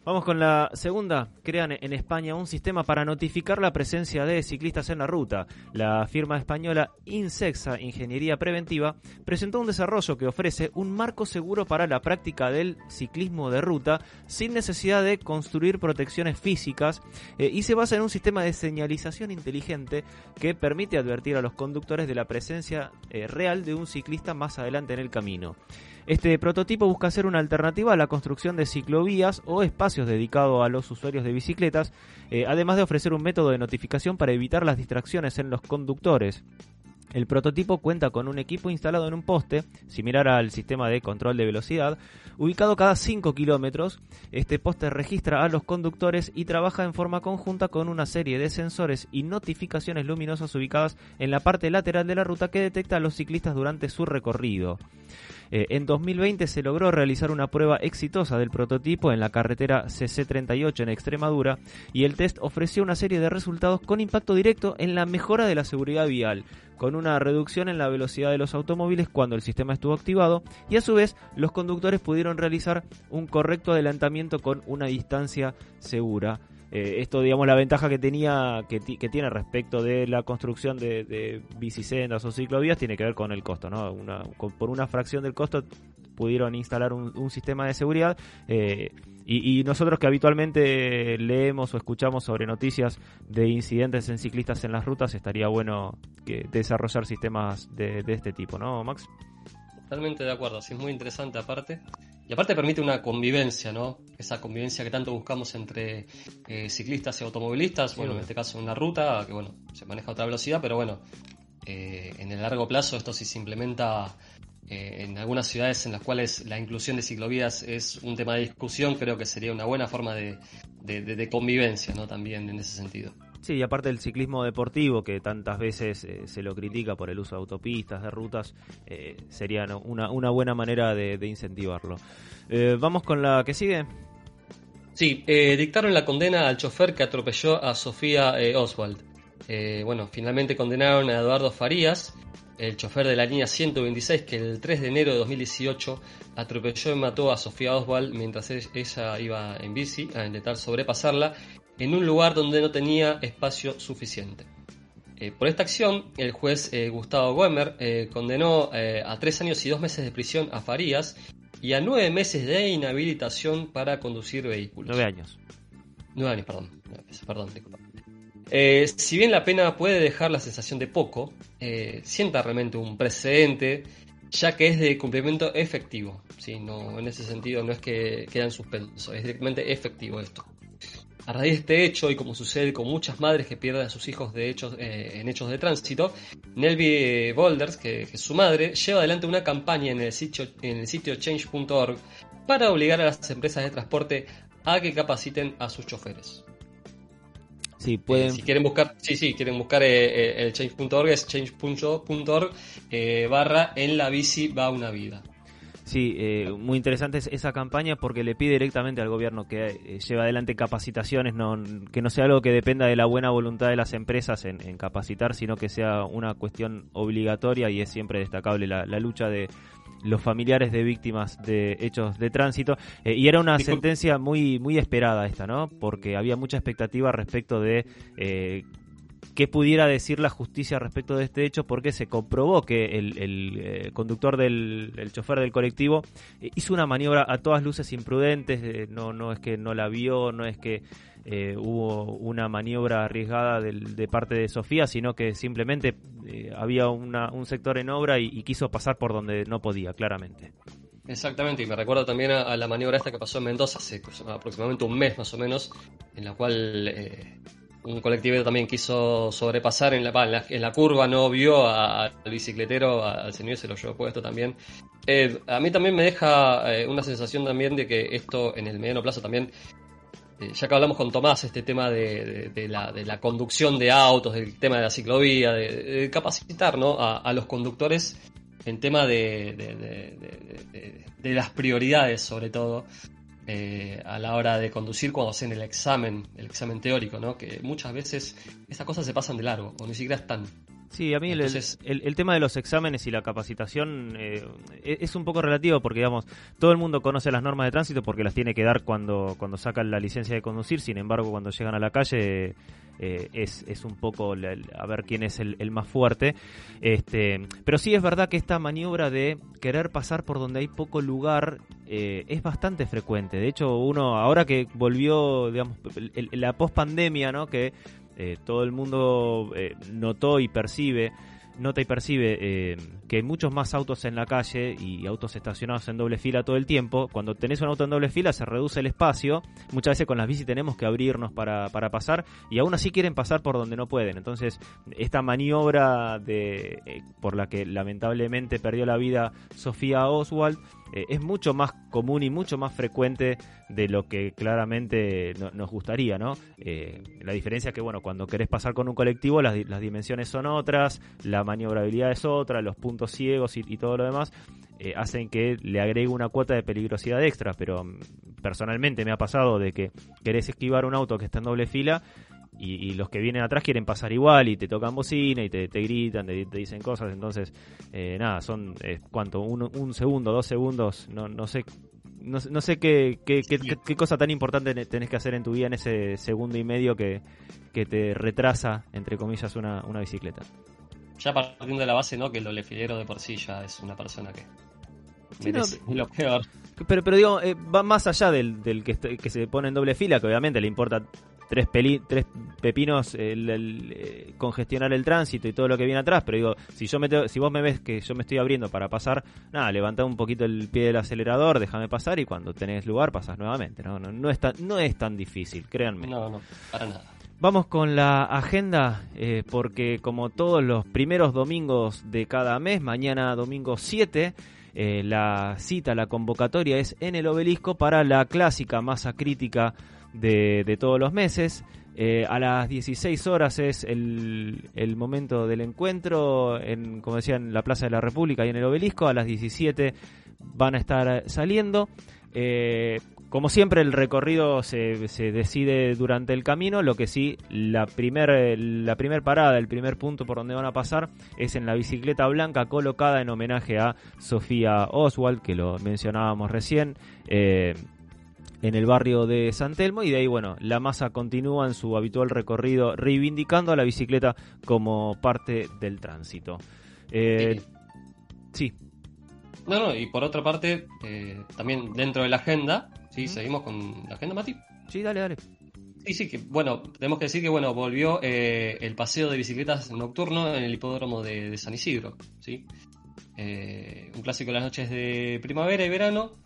Vamos con la segunda. Crean en España un sistema para notificar la presencia de ciclistas en la ruta. La firma española Insexa Ingeniería Preventiva presentó un desarrollo que ofrece un marco seguro para la práctica del ciclismo de ruta sin necesidad de construir protecciones físicas eh, y se basa en un sistema de señalización inteligente que permite advertir a los conductores de la presencia eh, real de un ciclista más adelante en el camino. Este prototipo busca ser una alternativa a la construcción de ciclovías o espacios dedicados a los usuarios de bicicletas, eh, además de ofrecer un método de notificación para evitar las distracciones en los conductores. El prototipo cuenta con un equipo instalado en un poste, similar al sistema de control de velocidad, ubicado cada 5 kilómetros. Este poste registra a los conductores y trabaja en forma conjunta con una serie de sensores y notificaciones luminosas ubicadas en la parte lateral de la ruta que detecta a los ciclistas durante su recorrido. Eh, en 2020 se logró realizar una prueba exitosa del prototipo en la carretera CC38 en Extremadura y el test ofreció una serie de resultados con impacto directo en la mejora de la seguridad vial, con una reducción en la velocidad de los automóviles cuando el sistema estuvo activado y a su vez los conductores pudieron realizar un correcto adelantamiento con una distancia segura. Eh, esto, digamos, la ventaja que tenía, que, que tiene respecto de la construcción de, de bicisendas o ciclovías tiene que ver con el costo, ¿no? Una- con- por una fracción del costo pudieron instalar un, un sistema de seguridad eh, y, y nosotros que habitualmente leemos o escuchamos sobre noticias de incidentes en ciclistas en las rutas, estaría bueno que desarrollar sistemas de, de este tipo, ¿no, Max? Totalmente de acuerdo, sí, es muy interesante aparte. Y aparte permite una convivencia, ¿no? Esa convivencia que tanto buscamos entre eh, ciclistas y automovilistas, bueno, en este caso una ruta, que bueno, se maneja a otra velocidad, pero bueno, eh, en el largo plazo esto si se implementa eh, en algunas ciudades en las cuales la inclusión de ciclovías es un tema de discusión, creo que sería una buena forma de, de- de- de convivencia, ¿no? También en ese sentido. Sí, y aparte del ciclismo deportivo, que tantas veces eh, se lo critica por el uso de autopistas, de rutas, eh, sería una, buena manera de, incentivarlo. Eh, Vamos con la que sigue. Sí, dictaron la condena al chofer que atropelló a Sofía Oswald. Bueno, finalmente condenaron a Eduardo Farías, el chofer de la línea 126, que el 3 de enero de 2018 atropelló y mató a Sofía Oswald mientras ella iba en bici a intentar sobrepasarla en un lugar donde no tenía espacio suficiente. Eh, por esta acción, el juez eh, Gustavo Goemer eh, condenó a tres años y dos meses de prisión a Farías y a nueve meses de inhabilitación para conducir vehículos. Nueve años. Nueve años, perdón. Perdón, disculpa. Si bien la pena puede dejar la sensación de poco, sienta realmente un precedente, ya que es de cumplimiento efectivo. ¿sí? No, en ese sentido no es que queda en suspenso, es directamente efectivo esto. A raíz de este hecho, y como sucede con muchas madres que pierden a sus hijos de hechos, eh, en hechos de tránsito, Nelby Boulders, que, que es su madre, lleva adelante una campaña en el sitio, en el sitio change.org para obligar a las empresas de transporte a que capaciten a sus choferes. Sí, pueden. Eh, si quieren buscar, sí, sí, quieren buscar eh, eh, el change.org, es change.org eh, barra en la bici va una vida. Sí, eh, muy interesante es esa campaña porque le pide directamente al gobierno que eh, lleve adelante capacitaciones, no, que no sea algo que dependa de la buena voluntad de las empresas en, en capacitar, sino que sea una cuestión obligatoria y es siempre destacable la, la lucha de los familiares de víctimas de hechos de tránsito. Eh, y era una sentencia muy, muy esperada esta, ¿no? Porque había mucha expectativa respecto de... Eh, qué pudiera decir la justicia respecto de este hecho porque se comprobó que el, eh, conductor del el chofer del colectivo eh, hizo una maniobra a todas luces imprudentes, eh, no, es que no la vio, no es que hubo una maniobra arriesgada de parte de Sofía, sino que simplemente había un sector en obra y, quiso pasar por donde no podía, claramente. Exactamente, y me recuerdo también a, la maniobra esta que pasó en Mendoza hace pues, aproximadamente un mes más o menos, en la cual un colectivo también quiso sobrepasar en la, curva, no vio al bicicletero, al señor se lo llevó puesto también. Eh, a mí también me deja eh, una sensación también de que esto en el mediano plazo también eh, ya que hablamos con Tomás, este tema de, la, conducción de autos, del tema de la ciclovía, de, capacitar ¿no? a, los conductores en tema de las prioridades, sobre todo, eh, a la hora de conducir cuando hacen el examen, el examen teórico, ¿no? Que muchas veces estas cosas se pasan de largo o ni siquiera están. Sí, a mí el- Entonces- el, el tema de los exámenes y la capacitación eh, e- es un poco relativo porque, digamos, todo el mundo conoce las normas de tránsito porque las tiene que dar cuando, cuando sacan la licencia de conducir, sin embargo, cuando llegan a la calle eh, es, es un poco a ver quién es el, más fuerte. Este, pero sí es verdad que esta maniobra de querer pasar por donde hay poco lugar eh, es bastante frecuente. De hecho, uno, ahora que volvió, digamos, la post-pandemia, ¿no? Que eh, todo el mundo notó y percibe, nota y percibe eh, que hay muchos más autos en la calle y autos estacionados en doble fila todo el tiempo. Cuando tenés un auto en doble fila se reduce el espacio. Muchas veces con las bici tenemos que abrirnos para, para pasar y aún así quieren pasar por donde no pueden. Entonces, esta maniobra de, eh, por la que lamentablemente perdió la vida Sofía Oswald eh, es mucho más común y mucho más frecuente de lo que claramente no- nos gustaría, ¿no? Eh, la diferencia es que, bueno, cuando querés pasar con un colectivo, las, las dimensiones son otras, la maniobrabilidad es otra, los puntos ciegos y, y todo lo demás eh, hacen que le agregue una cuota de peligrosidad extra, pero mm, personalmente me ha pasado de que querés esquivar un auto que está en doble fila y, y los que vienen atrás quieren pasar igual y te tocan bocina y te, te gritan, te, te dicen cosas, entonces, eh, nada, son, eh, ¿cuánto? Un, un segundo, dos segundos, no, no sé. No, sé- no sé qué, qué, qué, qué- cosa tan importante tenés que hacer en tu vida en ese segundo y medio que, que te retrasa, entre comillas, una, una bicicleta. Ya partiendo de la base, ¿no? Que el doble filero de por sí ya es una persona que Sí, merece lo peor. Pero, pero digo, eh, va más allá del, del que, que se pone en doble fila, que obviamente le importa tres, peli, tres pepinos el, el, eh, congestionar el tránsito y todo lo que viene atrás, pero digo, si yo me te- si vos me ves que yo me estoy abriendo para pasar, nada, levantá un poquito el pie del acelerador, déjame pasar y cuando tenés lugar pasas nuevamente, ¿no? No, no, es, tan, no es tan difícil, créanme. No, no, para nada. Vamos con la agenda, eh, porque como todos los primeros domingos de cada mes, mañana domingo 7, eh, la cita, la convocatoria es en el obelisco para la clásica masa crítica de, todos los meses. Eh, a las 16 horas es el, el momento del encuentro, en, como decía, en la Plaza de la República y en el obelisco. A las 17 van a estar saliendo. Eh, como siempre, el recorrido se, se decide durante el camino. Lo que sí, la primer, la primer parada, el primer punto por donde van a pasar es en la bicicleta blanca colocada en homenaje a Sofía Oswald, que lo mencionábamos recién. eh, en el barrio de San Telmo y de ahí, bueno, la masa continúa en su habitual recorrido reivindicando a la bicicleta como parte del tránsito. Eh, sí, No, no, y por otra parte, eh, también dentro de la agenda, ¿sí? Seguimos con la agenda, Mati. sí, dale, dale. Sí, sí, que bueno, tenemos que decir que bueno, volvió eh, el paseo de bicicletas nocturno en el hipódromo de, de San Isidro, ¿sí? Eh, un clásico de las noches de primavera y verano.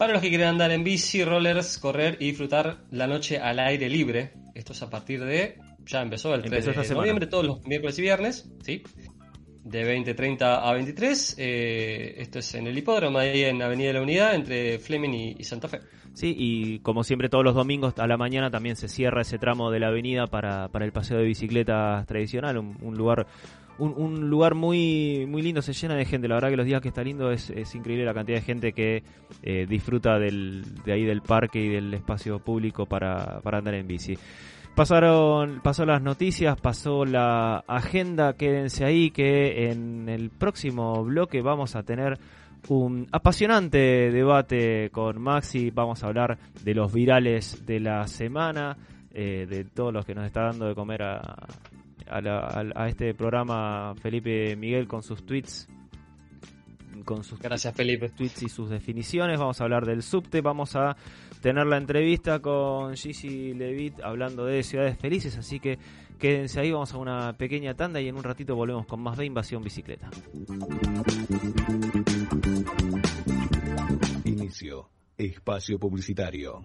Para los que quieren andar en bici, rollers, correr y disfrutar la noche al aire libre. Esto es a partir de. Ya empezó el 3 Empezó esta de semana. noviembre, todos los miércoles y viernes, ¿sí? De 20.30 a 23. eh, esto es en el hipódromo, ahí en Avenida de la Unidad, entre Fleming y, y Santa Fe. Sí, y como siempre todos los domingos a la mañana también se cierra ese tramo de la avenida para, para el paseo de bicicletas tradicional, un, un lugar un, lugar muy muy lindo, se llena de gente, la verdad que los días que está lindo es, es increíble la cantidad de gente que eh, disfruta del, de ahí del parque y del espacio público para, para andar en bici. Pasaron, pasó las noticias, pasó la agenda, quédense ahí que en el próximo bloque vamos a tener un apasionante debate con Maxi. Vamos a hablar de los virales de la semana, eh, de todos los que nos está dando de comer a, a, la- a- a este programa Felipe Miguel con sus tweets. Con sus Gracias, Felipe. tweets y sus definiciones. Vamos a hablar del subte. Vamos a tener la entrevista con Gigi Levitt hablando de ciudades felices. Así que quédense ahí. Vamos a una pequeña tanda y en un ratito volvemos con más de Invasión Bicicleta. Inicio. Espacio publicitario.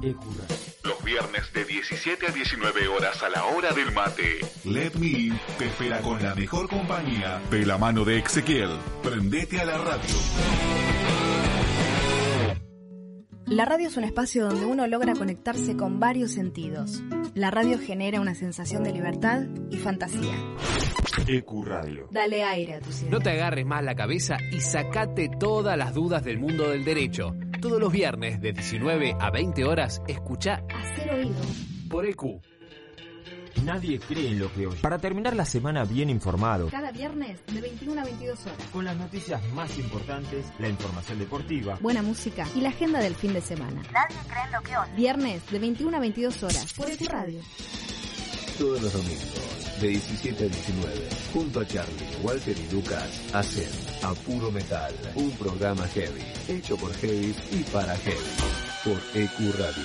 Los viernes de 17 a 19 horas a la hora del mate. Let Me In te espera con la mejor compañía de la mano de Ezequiel. Prendete a la radio. La radio es un espacio donde uno logra conectarse con varios sentidos. La radio genera una sensación de libertad y fantasía. Ecuradio. Dale aire a tus ideas. No te agarres más la cabeza y sacate todas las dudas del mundo del derecho. Todos los viernes de 19 a 20 horas, escucha Hacer oído. por EQ. Nadie cree en lo que oye. Para terminar la semana bien informado, Cada viernes de 21 a 22 horas. con las noticias más importantes, la información deportiva, Buena música y la agenda del fin de semana. Nadie cree en lo que oye. Viernes de 21 a 22 horas por tu radio. Todos los domingos, de 17 a 19, junto a Charlie, Walter y Lucas, hacen A Puro Metal, un programa heavy, hecho por heavy y para heavy, por EQ Radio.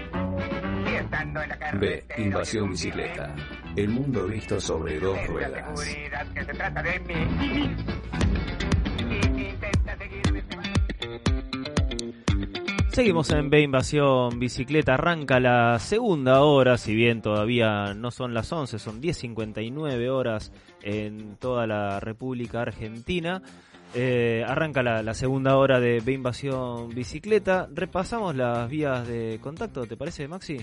B. Invasión bicicleta. El mundo visto sobre dos ruedas. que se trata de mí. Seguimos en B Invasión Bicicleta, arranca la segunda hora, si bien todavía no son las 11, son 10.59 horas en toda la República Argentina. Eh, arranca la, la segunda hora de B Invasión Bicicleta. Repasamos las vías de contacto, ¿te parece, Maxi?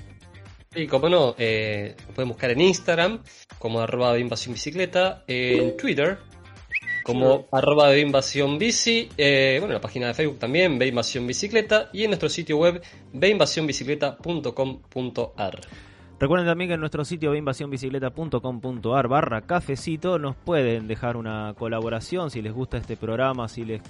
Y como no, eh, nos pueden buscar en Instagram como arroba de invasión bicicleta, en Twitter como arroba de invasión bici, eh, bueno, en la página de Facebook también, Ve Invasión Bicicleta, y en nuestro sitio web, veinvasionbicicleta.com.ar. Recuerden también que en nuestro sitio invasiónbicicleta.com.ar barra cafecito nos pueden dejar una colaboración si les gusta este programa, si les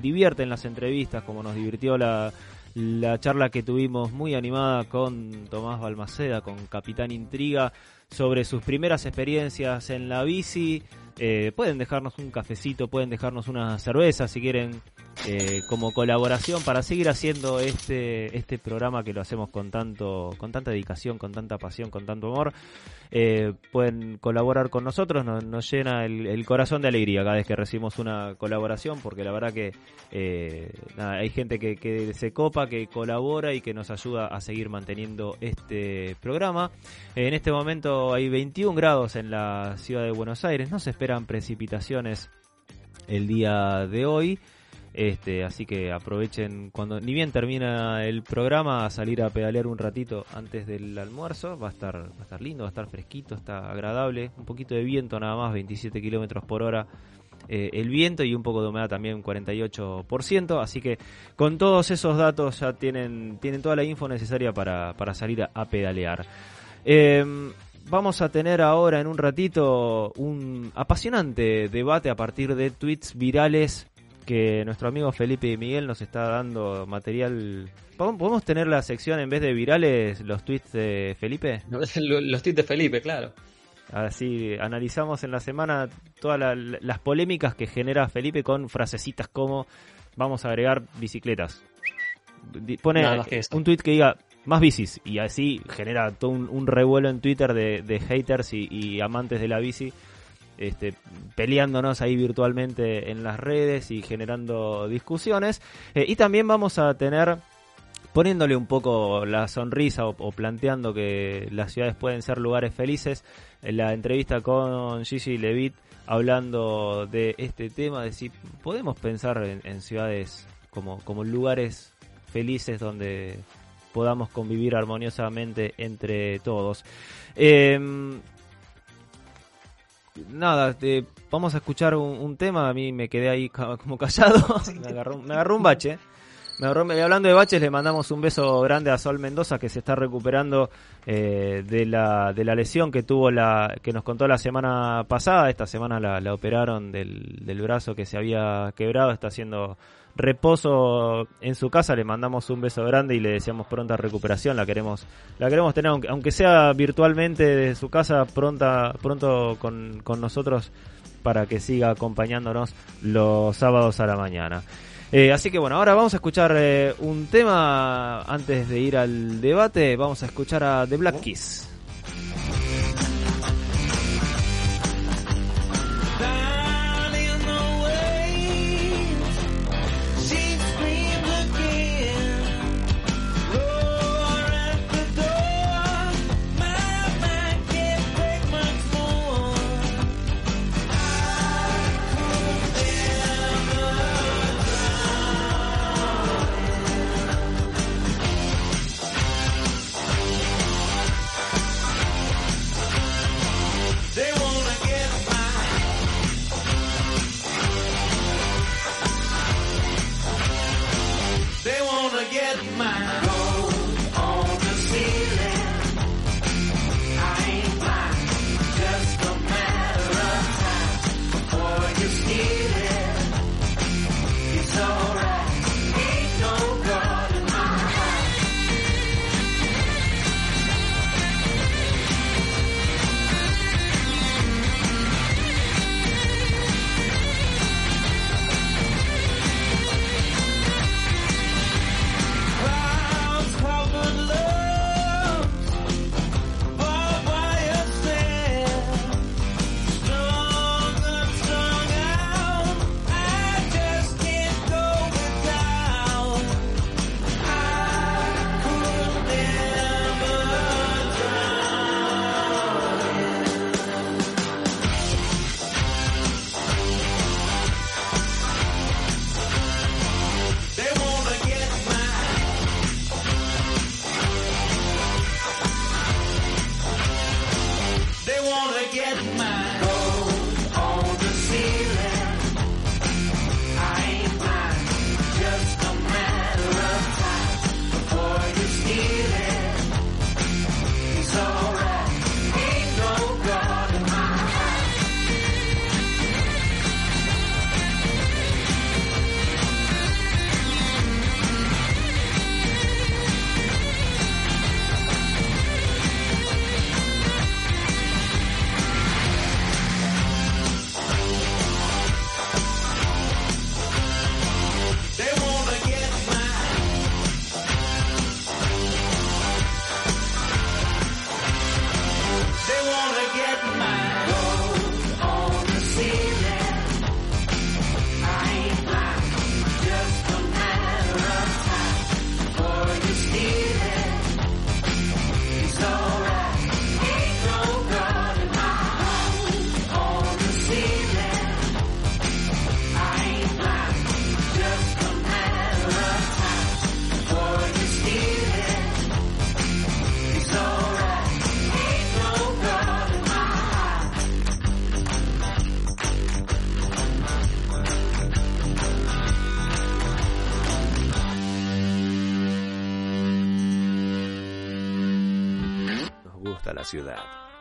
divierten las entrevistas, como nos divirtió la, la charla que tuvimos muy animada con Tomás Balmaceda, con Capitán Intriga, sobre sus primeras experiencias en la bici. Eh, pueden dejarnos un cafecito, pueden dejarnos una cerveza si quieren eh, como colaboración para seguir haciendo este este programa que lo hacemos con tanto con tanta dedicación, con tanta pasión, con tanto amor. Eh, pueden colaborar con nosotros, nos, llena el, corazón de alegría cada vez que recibimos una colaboración, porque la verdad que hay gente que, que se copa, que colabora y que nos ayuda a seguir manteniendo este programa. En este momento hay 21 grados en la ciudad de Buenos Aires, no se precipitaciones el día de hoy. Este, así que aprovechen cuando ni bien termina el programa a salir a pedalear un ratito antes del almuerzo. Va a estar, va a estar lindo, va a estar fresquito, está agradable. Un poquito de viento nada más, 27 kilómetros por hora. eh, el viento y un poco de humedad también, un 48%. Así que con todos esos datos ya tienen, tienen toda la info necesaria para, para salir a, pedalear. Eh, vamos a tener ahora en un ratito un apasionante debate a partir de tweets virales que nuestro amigo Felipe Miguel nos está dando material. ¿Podemos tener la sección en vez de virales los tweets de Felipe? Los tweets de Felipe, claro. Así analizamos en la semana todas la- las polémicas que genera Felipe con frasecitas como vamos a agregar bicicletas. Pone un tweet que diga más bicis y así genera todo un, revuelo en Twitter de, haters y, amantes de la bici este, peleándonos ahí virtualmente en las redes y generando discusiones. Eh, y también vamos a tener, poniéndole un poco la sonrisa o, planteando que las ciudades pueden ser lugares felices, en la entrevista con Gigi Levitt hablando de este tema, de si podemos pensar en, en ciudades como, como lugares felices donde podamos convivir armoniosamente entre todos. Em, nada, te- vamos a escuchar un, tema. A mí me quedé ahí como callado. me, agarró, me agarró un bache. Me y hablando de baches, le mandamos un beso grande a Sol Mendoza que se está recuperando eh, de, la, de la lesión que tuvo la que nos contó la semana pasada. Esta semana la, la operaron del, del brazo que se había quebrado. Está haciendo reposo en su casa. Le mandamos un beso grande y le deseamos pronta recuperación. La queremos la queremos tener, aunque, aunque sea virtualmente de su casa, pronta pronto con, con nosotros para que siga acompañándonos los sábados a la mañana. Eh, así que bueno, ahora vamos a escuchar eh, un tema antes de ir al debate. Vamos a escuchar a The Black Keys.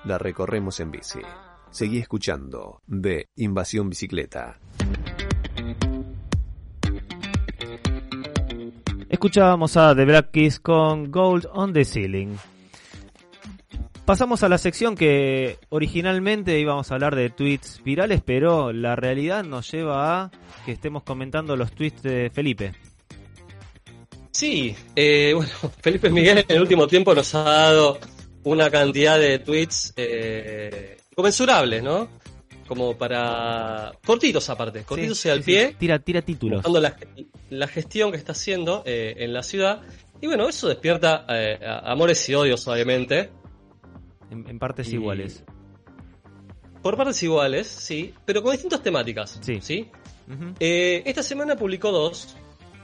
La recorremos en bici. Seguí escuchando de Invasión Bicicleta. Escuchábamos a The Black Keys con Gold on the Ceiling. Pasamos a la sección que originalmente íbamos a hablar de tweets virales, pero la realidad nos lleva a que estemos comentando los tweets de Felipe. Sí, eh, bueno, Felipe Miguel en el último tiempo nos ha dado una cantidad de tweets eh, conmensurables, ¿no? Como para... Cortitos aparte, cortitos y al sí, sí. pie. Tira, tira títulos. la, la gestión que está haciendo eh, en la ciudad. Y bueno, eso despierta eh, amores y odios, obviamente. En, en partes Y- iguales. Por partes iguales, sí, pero con distintas temáticas. Sí. Ujú. Eh, esta semana publicó dos.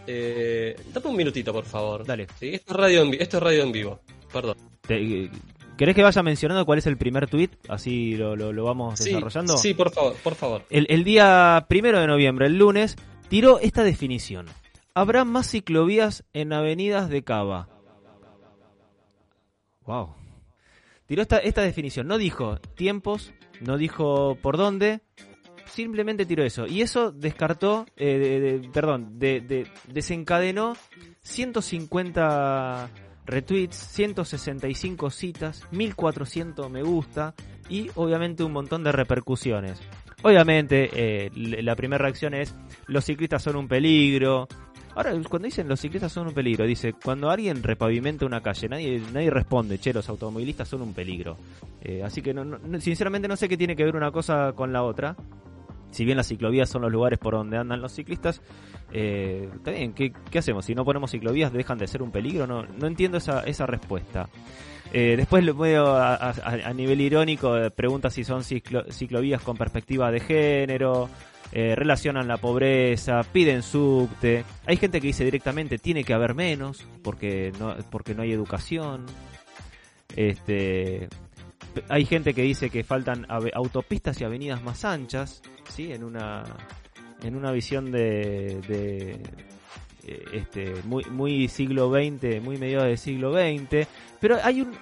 Eh, dame un minutito, por favor. Dale. Sí, esto, es radio en, esto es radio en vivo. Perdón. Te- ¿Querés que vaya mencionando cuál es el primer tweet? Así lo, lo- lo vamos Sí, desarrollando. sí, por favor, por favor. El, el día primero de noviembre, el lunes, tiró esta definición. habrá más ciclovías en avenidas de Cava. Wow. Tiró esta, esta definición. No dijo tiempos, no dijo por dónde, simplemente tiró eso. Y eso descartó, eh, de- de- perdón, de- desencadenó 150 retweets, 165 citas, 1400 me gusta y obviamente un montón de repercusiones. Obviamente eh, la primera reacción es los ciclistas son un peligro. Ahora cuando dicen los ciclistas son un peligro, dice cuando alguien repavimenta una calle, nadie, nadie responde, che, los automovilistas son un peligro. Eh, así que no- no- sinceramente no sé qué tiene que ver una cosa con la otra si bien las ciclovías son los lugares por donde andan los ciclistas, eh, bien, ¿qué, hacemos? Si no ponemos ciclovías, ¿dejan de ser un peligro? No, entiendo esa, respuesta. Eh, después lo a, nivel irónico, eh, pregunta si son ciclo- ciclovías con perspectiva de género, eh, relacionan la pobreza, piden subte. Hay gente que dice directamente tiene que haber menos porque no, porque no hay educación. Este, hay gente que dice que faltan autopistas y avenidas más anchas, ¿sí? En una en una visión de, de, eh, este muy muy siglo XX, muy mediados del siglo XX, pero hay un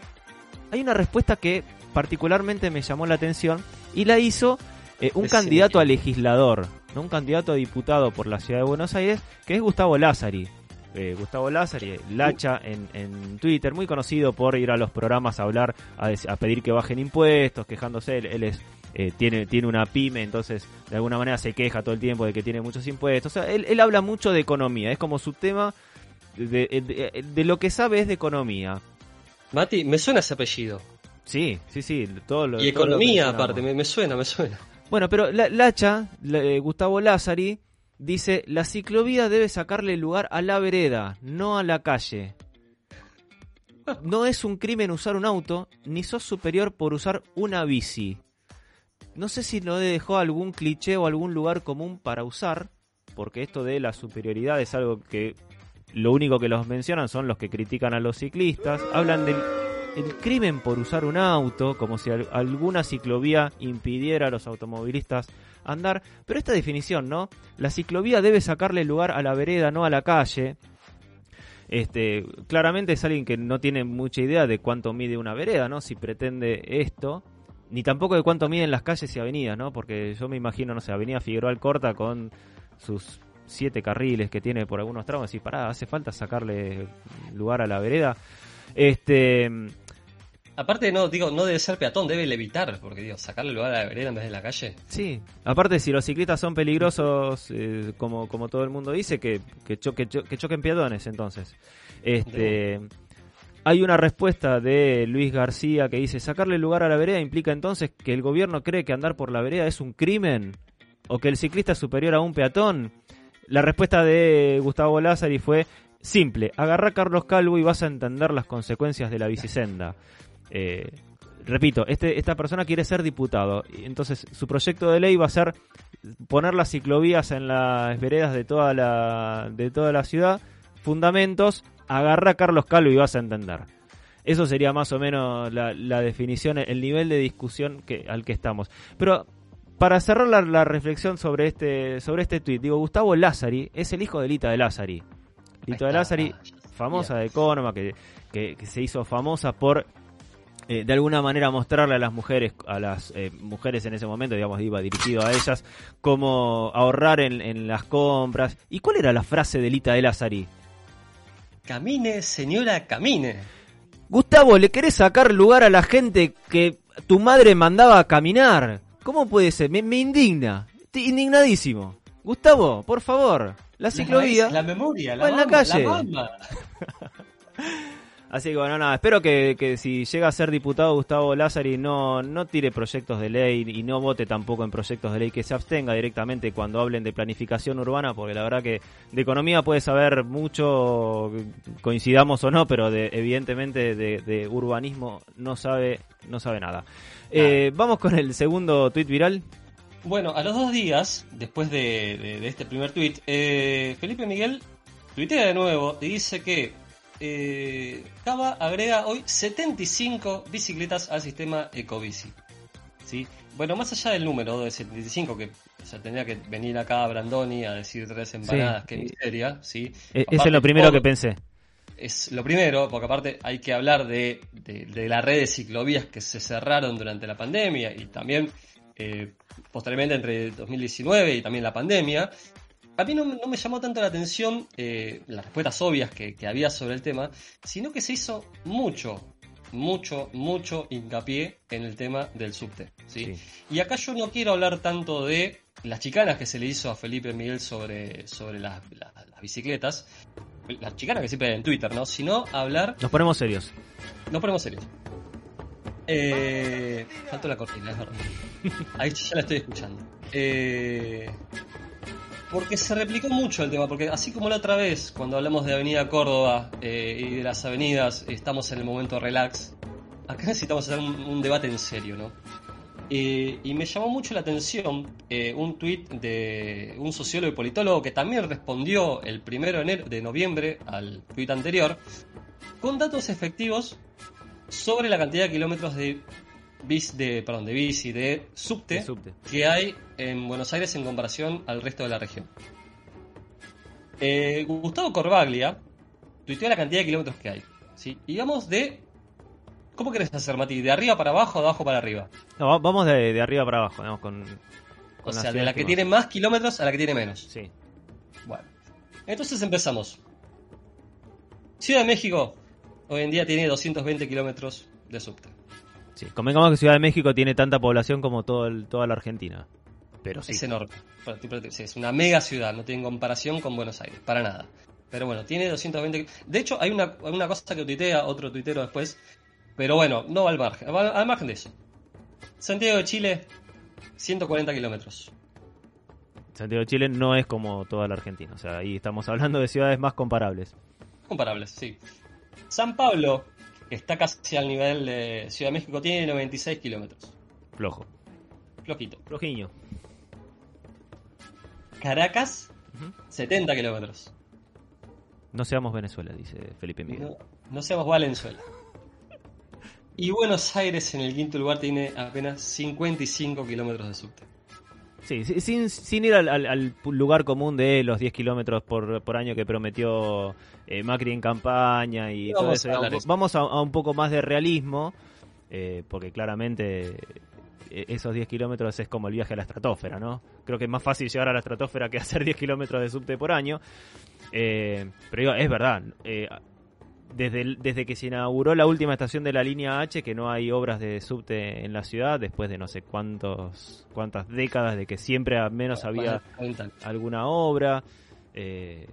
hay una respuesta que particularmente me llamó la atención y la hizo eh, un candidato a legislador, no un candidato a diputado por la ciudad de Buenos Aires, que es Gustavo Lázari. Eh, Gustavo Lázari, Lacha en, en Twitter, muy conocido por ir a los programas a hablar, a, pedir que bajen impuestos, quejándose. Él, él es, eh, tiene, tiene una pyme, entonces de alguna manera se queja todo el tiempo de que tiene muchos impuestos. O sea, él, él habla mucho de economía, es como su tema, de, de- de lo que sabe es de economía. Mati, me suena ese apellido. Sí, sí, sí. Todo lo, Y todo economía, aparte, me, me suena, me suena. Bueno, pero la, Lacha, la- eh, Gustavo Lázari, dice, la ciclovía debe sacarle lugar a la vereda, no a la calle. No es un crimen usar un auto, ni sos superior por usar una bici. No sé si lo dejó algún cliché o algún lugar común para usar, porque esto de la superioridad es algo que lo único que los mencionan son los que critican a los ciclistas. Hablan del el crimen por usar un auto, como si al- alguna ciclovía impidiera a los automovilistas andar. Pero esta definición, ¿no? La ciclovía debe sacarle lugar a la vereda, no a la calle. Este, claramente es alguien que no tiene mucha idea de cuánto mide una vereda, ¿no? Si pretende esto. Ni tampoco de cuánto miden las calles y avenidas, ¿no? Porque yo me imagino, no sé, Avenida Figueroa Alcorta con sus siete carriles que tiene por algunos tramos y pará, hace falta sacarle lugar a la vereda. Este, Aparte, no, digo, no debe ser peatón, debe levitar, porque digo, sacarle lugar a la vereda en vez de la calle. Sí, aparte si los ciclistas son peligrosos, eh, como, como todo el mundo dice, que, que, cho- que choquen peatones entonces. Este, hay una respuesta de Luis García que dice, sacarle lugar a la vereda implica entonces que el gobierno cree que andar por la vereda es un crimen o que el ciclista es superior a un peatón. La respuesta de Gustavo Lázari fue simple, agarra a Carlos Calvo y vas a entender las consecuencias de la bicisenda. Eh, repito, este, esta persona quiere ser diputado. Entonces, su proyecto de ley va a ser poner las ciclovías en las veredas de toda la, de toda la ciudad. Fundamentos, agarra a Carlos Calvo y vas a entender. Eso sería más o menos la, la definición, el nivel de discusión que, al que estamos. Pero para cerrar la, la reflexión sobre este, sobre este tweet, digo, Gustavo Lázari es el hijo de Lita de Lázari. Lita de Lázari, famosa de Economa, que, que, que se hizo famosa por eh, de alguna manera mostrarle a las mujeres, a las eh, mujeres en ese momento, digamos, iba dirigido a ellas, cómo ahorrar en, en las compras. ¿Y cuál era la frase de Lita de Lázari? Camine, señora, camine. Gustavo, ¿le querés sacar lugar a la gente que tu madre mandaba a caminar? ¿Cómo puede ser? Me, me indigna. Estoy indignadísimo. Gustavo, por favor, la ciclovía. La, memoria, la va en la calle. la. Así que bueno, nada, espero que, que si llega a ser diputado Gustavo Lázari no, no tire proyectos de ley y no vote tampoco en proyectos de ley, que se abstenga directamente cuando hablen de planificación urbana, porque la verdad que de economía puede saber mucho, coincidamos o no, pero de, evidentemente de, de urbanismo no sabe, no sabe nada. Eh, vamos con el segundo tuit viral. Bueno, a los dos días, después de, de- este primer tweet, eh, Felipe Miguel tuitea de nuevo y dice que eh, Cava agrega hoy 75 bicicletas al sistema Ecobici. ¿sí? Bueno, más allá del número de 75, que o sea, tendría que venir acá Brandoni a decir tres empanadas, Sí. qué miseria, ¿sí? E- Eso es lo primero que pensé. es lo primero, porque aparte hay que hablar de, de- de la red de ciclovías que se cerraron durante la pandemia y también eh, posteriormente entre 2019 y también la pandemia. A mí no, no me llamó tanto la atención eh, las respuestas obvias que, que había sobre el tema, sino que se hizo mucho, mucho, mucho hincapié en el tema del subte. ¿sí? Y acá yo no quiero hablar tanto de las chicanas que se le hizo a Felipe Miguel sobre, sobre las, las- las bicicletas, las chicanas que siempre hay en Twitter, ¿no? Sino hablar, Nos ponemos serios. nos ponemos serios. Eh, faltó la cortina, es verdad. Ahí ya la estoy escuchando. Eh, porque se replicó mucho el tema, porque así como la otra vez, cuando hablamos de Avenida Córdoba eh, y de las avenidas, estamos en el momento relax, acá necesitamos hacer un, debate en serio, ¿no? Eh, y me llamó mucho la atención eh, un tuit de un sociólogo y politólogo que también respondió el primero de, enero- de noviembre al tuit anterior, con datos efectivos sobre la cantidad de kilómetros de bici, de, perdón, de bici, de subte, De subte. que hay en Buenos Aires en comparación al resto de la región. Eh, Gustavo Corbaglia tuiteó la cantidad de kilómetros que hay. ¿sí? Y vamos de... ¿Cómo querés hacer, Mati? ¿De arriba para abajo o de abajo para arriba? No, va- vamos de, de arriba para abajo, ¿no? Con, O sea, de la que más- tiene más kilómetros a la que tiene menos. Sí. Bueno. Entonces empezamos. Ciudad de México hoy en día tiene 220 kilómetros de subte. Sí, convengamos que Ciudad de México tiene tanta población como todo el- toda la Argentina. Pero sí. Es enorme. Es una mega ciudad, no tiene comparación con Buenos Aires, para nada. Pero bueno, tiene 220. De hecho, hay una, una cosa que tuitea otro tuitero después. Pero bueno, no al margen. Al margen de eso. Santiago de Chile, 140 kilómetros. Santiago de Chile no es como toda la Argentina. O sea, ahí estamos hablando de ciudades más comparables. Comparables, sí. San Pablo, que está casi al nivel de Ciudad de México, tiene 96 kilómetros. Flojo. Flojito. Flojiño. Caracas, 70 kilómetros. No seamos Venezuela, dice Felipe Miguel. No, no seamos Valenzuela. Y Buenos Aires en el quinto lugar tiene apenas 55 kilómetros de subte. Sí, sin, sin ir al, al- al lugar común de los 10 kilómetros por, por año que prometió eh, Macri en campaña y todo vamos eso. Vamos a, a un poco más de realismo, eh, porque claramente eh, esos 10 kilómetros es como el viaje a la estratosfera, ¿no? Creo que es más fácil llegar a la estratosfera que hacer 10 kilómetros de subte por año. Eh, pero digo, es verdad. Desde, el- desde que se inauguró la última estación de la línea H, que no hay obras de subte en la ciudad, después de no sé cuántos cuántas décadas de que siempre al menos había Más de 40 años. alguna obra, eh,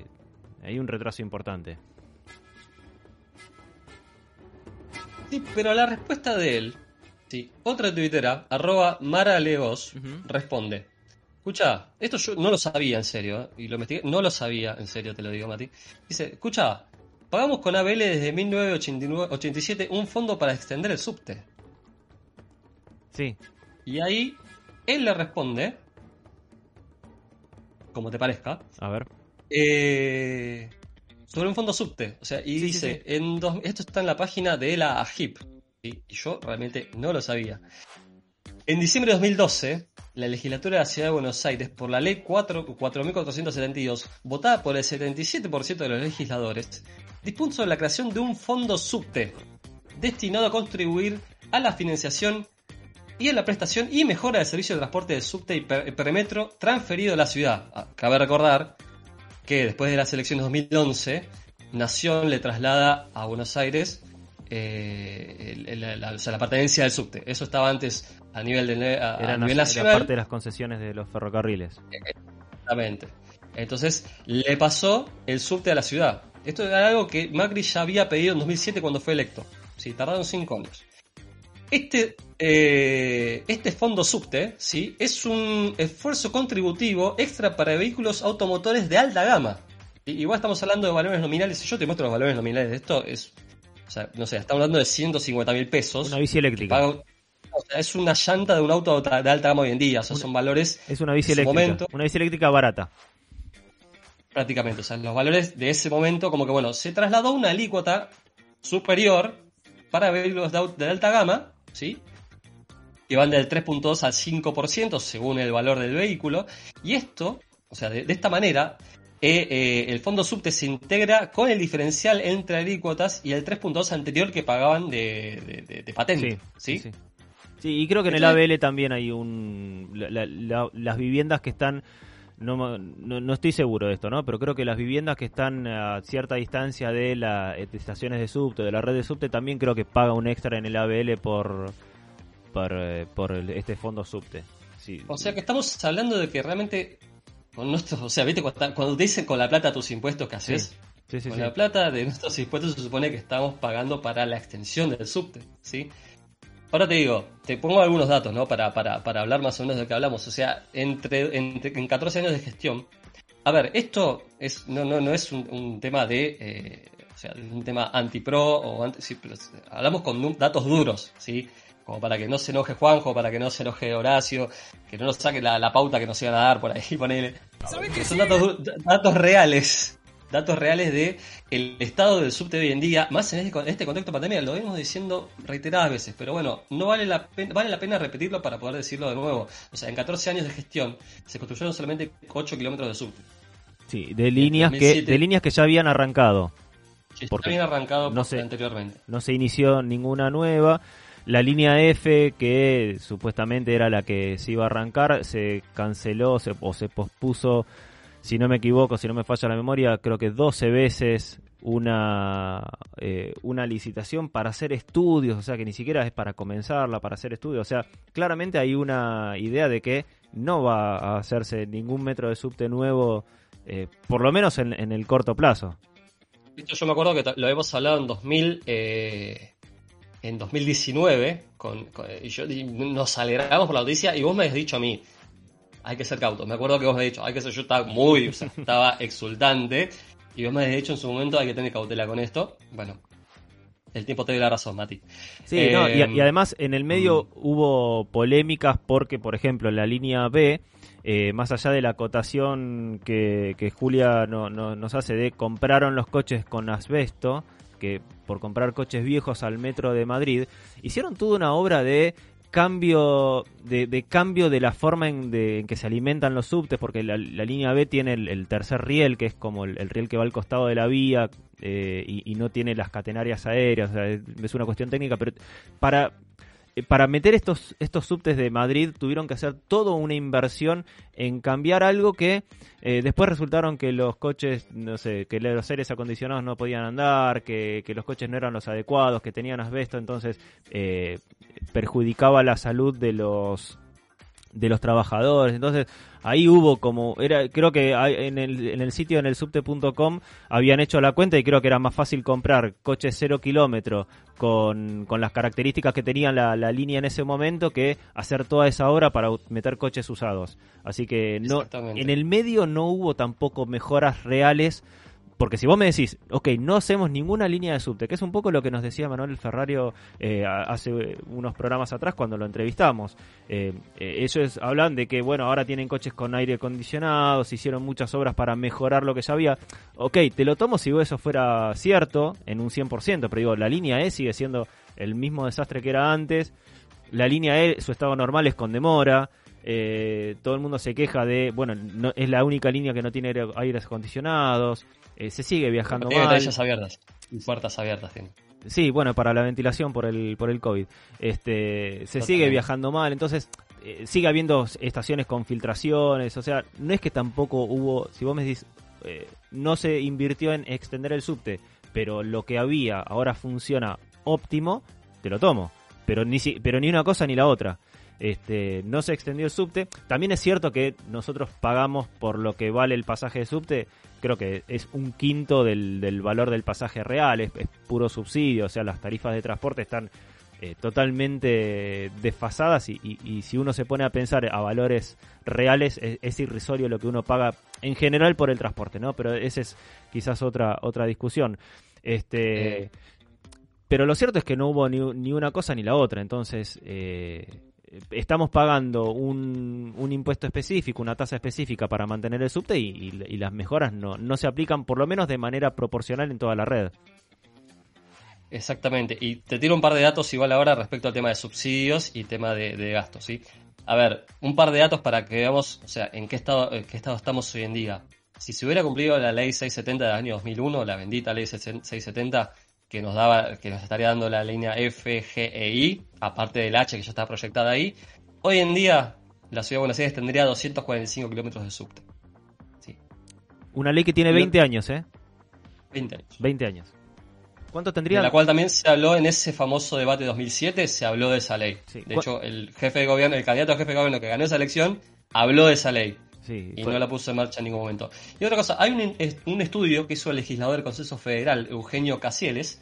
hay un retraso importante. Sí, pero la respuesta de él, sí, otra tuitera, arroba maralegos, responde. Escucha, esto yo no lo sabía en serio, ¿eh? y lo investigué, no lo sabía en serio, te lo digo, Mati. Dice, escucha, pagamos con ABL desde 1987 un fondo para extender el subte. Sí. Y ahí él le responde, como te parezca, A ver. eh, sobre un fondo subte. O sea, y Sí, sí, dice, En dos- esto está en la página de la AGIP. Y yo realmente no lo sabía. En diciembre de 2012, la legislatura de la Ciudad de Buenos Aires, por la ley 4 4.472, votada por el 77% de los legisladores, dispuso la creación de un fondo subte, destinado a contribuir a la financiación y a la prestación y mejora del servicio de transporte de subte y per- perimetro transferido a la ciudad. Ah, Cabe recordar que después de las elecciones 2011, Nación le traslada a Buenos Aires eh, el- el- la, pertenencia del subte. Eso estaba antes a nivel, de, a, a Era, nivel era nacional. parte de las concesiones de los ferrocarriles. Exactamente. Entonces le pasó el subte a la ciudad. Esto era algo que Macri ya había pedido en 2007 cuando fue electo. Sí, tardaron cinco años. Este, eh, este fondo subte ¿sí? es un esfuerzo contributivo extra para vehículos automotores de alta gama. Igual estamos hablando de valores nominales. Si yo te muestro los valores nominales de esto, es. O sea, no sé, estamos hablando de 150 mil pesos. Una bici eléctrica. O sea, es una llanta de un auto de alta gama hoy en día. O sea, son valores. Es una bici eléctrica. momento Una bici eléctrica barata. Prácticamente. O sea, los valores de ese momento, como que bueno, se trasladó una alícuota superior para vehículos de, alta gama, ¿sí? que van del 3.2 al 5% según el valor del vehículo. Y esto, o sea, de, de esta manera, eh, eh, el fondo subte se integra con el diferencial entre alícuotas y el 3.2 anterior que pagaban de, de- de- de patente. ¿sí? sí. Sí, y creo que en el ABL también hay un... la- la- la- las viviendas que están... No, no, no estoy seguro de esto, ¿no? Pero creo que las viviendas que están a cierta distancia de las estaciones de subte, de la red de subte, también creo que paga un extra en el ABL por, por, eh, por este fondo subte. Sí. O sea que estamos hablando de que realmente con nuestros, o sea, viste cuando, cuando te dicen con la plata tus impuestos que haces, Sí, sí, con la plata de nuestros impuestos se supone que estamos pagando para la extensión del subte, ¿sí? Ahora te digo, te pongo algunos datos, ¿no? Para, para, para hablar más o menos de lo que hablamos. O sea, entre, entre- en 14 años de gestión. A ver, esto es no, no, no es un, un tema de. eh, o sea, un tema anti-pro o anti. sí, pero hablamos con datos duros, ¿sí? Como para que no se enoje Juanjo, para que no se enoje Horacio, que no nos saque la, la pauta que nos iban a dar por ahí, ponele. Que son datos, du- datos reales. Datos reales de el estado del subte de hoy en día, más en este, este contexto de pandemia, lo venimos diciendo reiteradas veces, pero bueno, no vale la, pena, vale la pena repetirlo para poder decirlo de nuevo. O sea, en 14 años de gestión se construyeron solamente 8 kilómetros de subte. Sí, de líneas, que, 2007. de líneas que ya habían arrancado. Que Porque bien arrancado no por- se- anteriormente. no se inició ninguna nueva. La línea F, que supuestamente era la que se iba a arrancar, se canceló se- o se pospuso, si no me equivoco, si no me falla la memoria, creo que 12 veces una, eh, una licitación para hacer estudios, o sea que ni siquiera es para comenzarla, para hacer estudios. O sea, claramente hay una idea de que no va a hacerse ningún metro de subte nuevo, eh, por lo menos en, en el corto plazo. Yo me acuerdo que lo hemos hablado en 2000, eh, en 2019, con, con- y yo, nos alegramos por la noticia y vos me has dicho a mí, hay que ser cauto. Me acuerdo que vos me has dicho, hay que ser, yo estaba muy, o sea, estaba exultante y vos me has dicho en su momento hay que tener cautela con esto. Bueno, el tiempo te dio la razón, Mati. Sí, no, y, y además en el medio hubo polémicas porque, por ejemplo, en la línea B, eh, más allá de la acotación que, que Julia no- no- nos hace de compraron los coches con asbesto, que por comprar coches viejos al metro de Madrid, hicieron toda una obra de cambio de, de cambio de la forma en, de- en que se alimentan los subtes porque la, la línea B tiene el, tercer riel que es como el, el riel que va al costado de la vía eh, y, y no tiene las catenarias aéreas o sea, es, una cuestión técnica pero para para meter estos estos subtes de Madrid tuvieron que hacer toda una inversión en cambiar algo que eh, después resultaron que los coches, no sé, que los aires acondicionados no podían andar, que, que los coches no eran los adecuados, que tenían asbesto, entonces eh, perjudicaba la salud de los de los trabajadores. Entonces, ahí hubo como era creo que en el, en el sitio en el subte.com habían hecho la cuenta y creo que era más fácil comprar coches cero kilómetro con, con las características que tenía la, la línea en ese momento que hacer toda esa obra para meter coches usados. Así que no en el medio no hubo tampoco mejoras reales porque si vos me decís, ok, no hacemos ninguna línea de subte, que es un poco lo que nos decía Manuel Ferrario eh, hace unos programas atrás cuando lo entrevistamos. Eh, eh, ellos hablan de que, bueno, ahora tienen coches con aire acondicionado, hicieron muchas obras para mejorar lo que ya había. Ok, te lo tomo si eso fuera cierto, en un 100%, pero digo, la línea E sigue siendo el mismo desastre que era antes. La línea E, su estado normal es con demora. Eh, todo el mundo se queja de, bueno, no, es la única línea que no tiene aire- aires acondicionados. Eh, se sigue viajando Tiene mal. ventanillas abiertas y puertas abiertas. Tiene. Sí, bueno, para la ventilación por el por el COVID. Este, se Totalmente. sigue viajando mal, entonces eh, sigue habiendo estaciones con filtraciones, o sea, no es que tampoco hubo, si vos me decís, eh, no se invirtió en extender el subte, pero lo que había ahora funciona óptimo, te lo tomo, pero ni si- pero ni una cosa ni la otra. Este, no se extendió el subte. También es cierto que nosotros pagamos por lo que vale el pasaje de subte. Creo que es un quinto del, del valor del pasaje real. Es, es puro subsidio. O sea, las tarifas de transporte están eh, totalmente desfasadas. Y, y- y si uno se pone a pensar a valores reales, es, es irrisorio lo que uno paga en general por el transporte, ¿no? Pero esa es quizás otra, otra discusión. Este. Eh. Pero lo cierto es que no hubo ni, ni una cosa ni la otra. Entonces, eh, estamos pagando un, un impuesto específico, una tasa específica para mantener el subte y, las mejoras no, no se aplican, por lo menos de manera proporcional en toda la red. Exactamente. Y te tiro un par de datos igual ahora respecto al tema de subsidios y tema de, de gastos, ¿sí? A ver, un par de datos para que veamos, o sea, en qué estado, en qué estado estamos hoy en día. Si se hubiera cumplido la ley 670 del año 2001, la bendita ley 670, que nos daba, que nos estaría dando la línea F, G e I, aparte del H que ya está proyectada ahí, hoy en día la ciudad de Buenos Aires tendría 245 kilómetros de subte. Una ley que tiene 20 años, ¿eh? 20 años. 20 años. ¿Cuánto De tendría? la cual también se habló en ese famoso debate de 2007, se habló de esa ley. De ¿Cu- hecho, el jefe de gobierno, el candidato a jefe de gobierno que ganó esa elección, habló de esa ley. Sí, y no la puso en marcha en ningún momento. Y otra cosa, hay un, un estudio que hizo el legislador del Consejo Federal, Eugenio Casieles,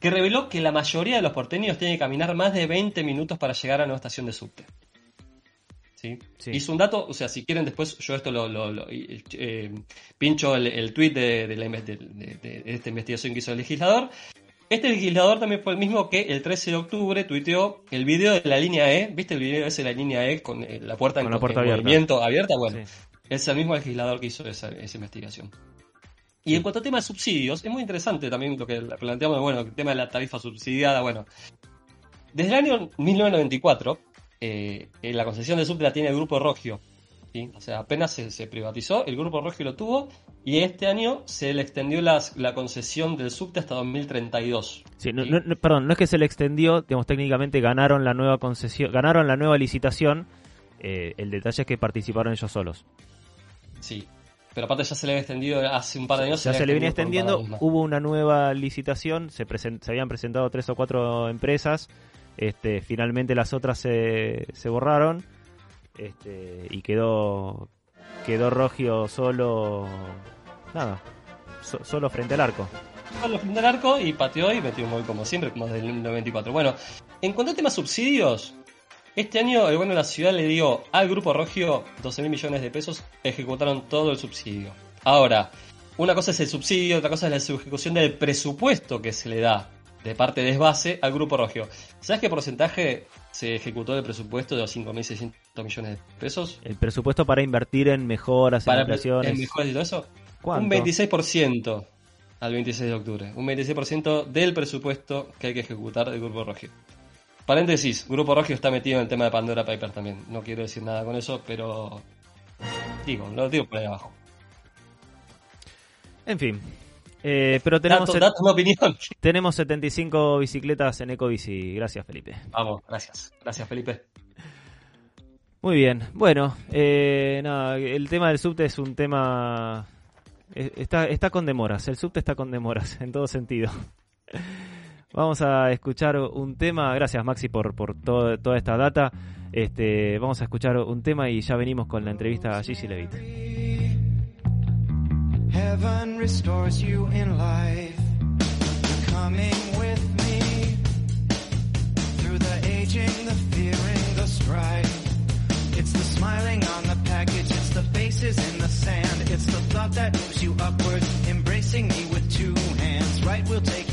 que reveló que la mayoría de los porteños tienen que caminar más de 20 minutos para llegar a una estación de subte. ¿Sí? Hizo un dato, o sea, si quieren después yo esto lo, lo- lo- eh, pincho el, el tweet de, de la de- de esta investigación que hizo el legislador. Este legislador también fue el mismo que el 13 de octubre tuiteó el video de la línea E. ¿Viste el video ese de la línea E con eh, la puerta en, Con la puerta en abierta. movimiento abierta? Bueno, es el mismo legislador que hizo esa, esa investigación. Y en cuanto a tema de subsidios, es muy interesante también lo que planteamos, bueno, el tema de la tarifa subsidiada, bueno. Desde el año 1994, eh, eh, la concesión de subte la tiene el Grupo Rogio. ¿sí? O sea, apenas se, se privatizó, el Grupo Rogio lo tuvo, y este año se le extendió las- la concesión del subte hasta 2032. Sí, no- no- perdón, no es que se le extendió, digamos, técnicamente ganaron la nueva concesión, ganaron la nueva licitación. eh, el detalle es que participaron ellos solos. Sí. Pero aparte ya se le había extendido hace un par de años. Ya se le venía extendiendo, hubo una nueva licitación, se, presen- se habían presentado tres o cuatro empresas, este, finalmente las otras se, se borraron este, y quedó quedó Rogio solo, nada, so- solo frente al arco. Solo frente al arco y pateó y metió un gol como siempre, como desde el 94. Bueno, en cuanto a temas subsidios, este año el bueno de la ciudad le dio al Grupo Rogio 12 mil millones de pesos, ejecutaron todo el subsidio. Ahora, una cosa es el subsidio, otra cosa es la ejecución del presupuesto que se le da de parte de Desbase al Grupo Rogio. ¿Sabes qué porcentaje se ejecutó del presupuesto de los 5.600 millones de pesos? El presupuesto para invertir en mejoras, en Para ampliaciones. en mejoras y todo eso. ¿Cuánto? Un 26% al 26 de octubre. Un 26% del presupuesto que hay que ejecutar del Grupo Rogio. Paréntesis, Grupo Rogio está metido en el tema de Pandora Paper también. No quiero decir nada con eso, pero digo, lo digo por ahí abajo. En fin. Eh, pero tenemos, Dato- dato, opinión. tenemos 75 bicicletas en Ecobici. Gracias, Felipe. Vamos, gracias. Gracias, Felipe. Muy bien. Bueno, eh, nada, el tema del subte es un tema... Está, está con demoras. El subte está con demoras, en todo sentido. Vamos a escuchar un tema. Gracias, Maxi, por, por todo- toda esta data. Este, vamos a escuchar un tema y ya venimos con la entrevista a Gigi Levitt. Heaven restores you in life. Coming with me through the aging, the fearing, the strife. It's the smiling on the package, the faces in the sand. It's the thought that moves you upwards, embracing me with two hands. Right we'll take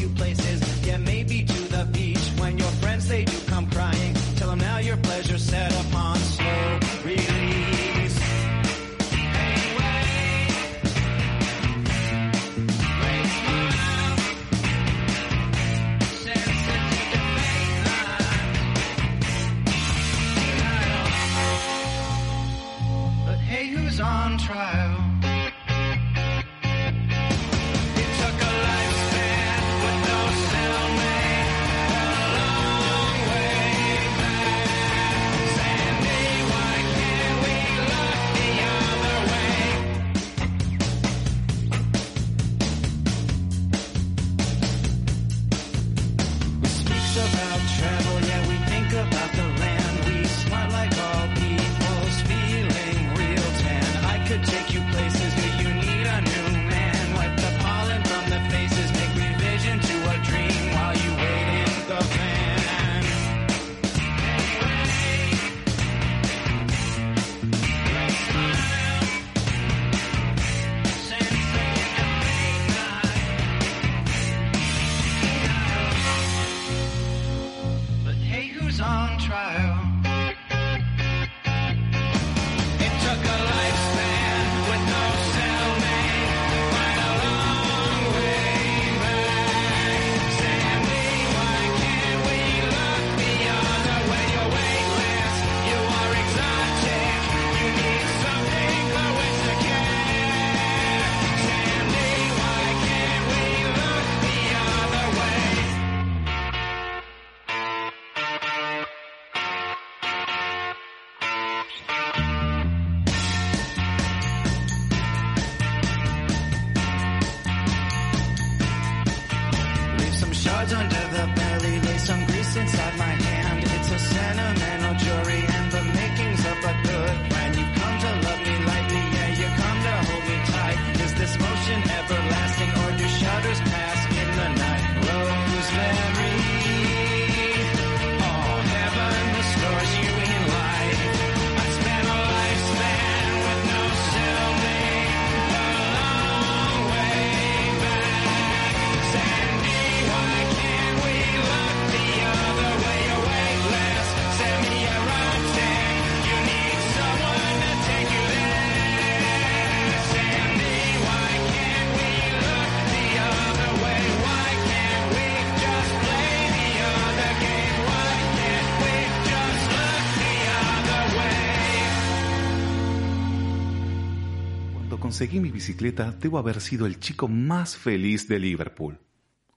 conseguí mi bicicleta, debo haber sido el chico más feliz de Liverpool.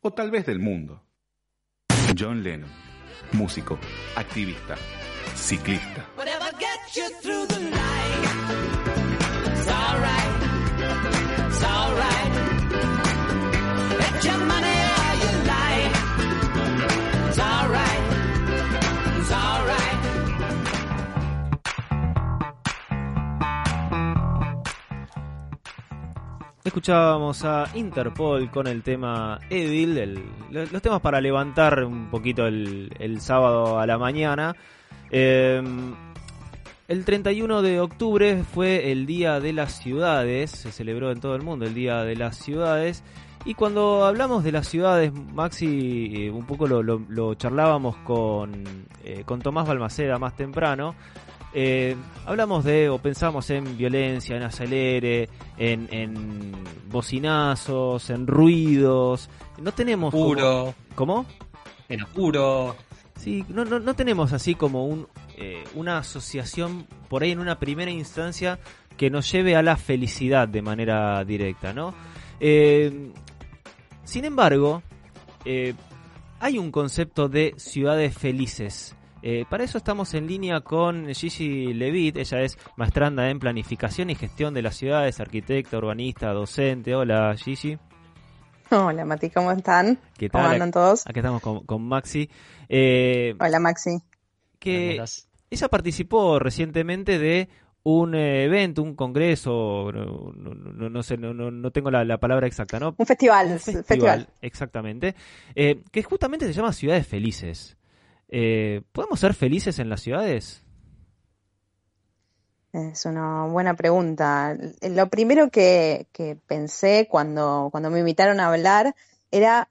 O tal vez del mundo. John Lennon. Músico, activista, ciclista. Escuchábamos a Interpol con el tema lo- los temas para levantar un poquito el, sábado a la mañana. Eh, el 31 de octubre fue el Día de las Ciudades, se celebró en todo el mundo el Día de las Ciudades. Y cuando hablamos de las ciudades, Maxi, eh, un poco lo, lo- lo charlábamos con, eh, con Tomás Balmaceda más temprano. Eh, hablamos de, o pensamos en violencia, en acelere, en, en bocinazos, en ruidos. No tenemos. como- Apuro. ¿Cómo? En apuro. Sí, no, no, no tenemos así como un, eh, una asociación por ahí en una primera instancia que nos lleve a la felicidad de manera directa, ¿no? Eh, sin embargo, eh, hay un concepto de ciudades felices. Eh, para eso estamos en línea con Gigi Levitt, ella es maestranda en planificación y gestión de las ciudades, arquitecta, urbanista, docente. Hola Gigi. Hola Mati, ¿cómo están? ¿Qué ¿Cómo tal? andan todos? Acá estamos con, con Maxi. Eh, Hola Maxi. que ella participó recientemente de un eh, evento, un congreso, no, no- no- sé, no, no- no tengo la, la palabra exacta, ¿no? Un festival, Un festival. exactamente, eh, que justamente se llama Ciudades Felices. Eh, ¿Podemos ser felices en las ciudades? Es una buena pregunta. Lo primero que, que pensé cuando, cuando me invitaron a hablar era,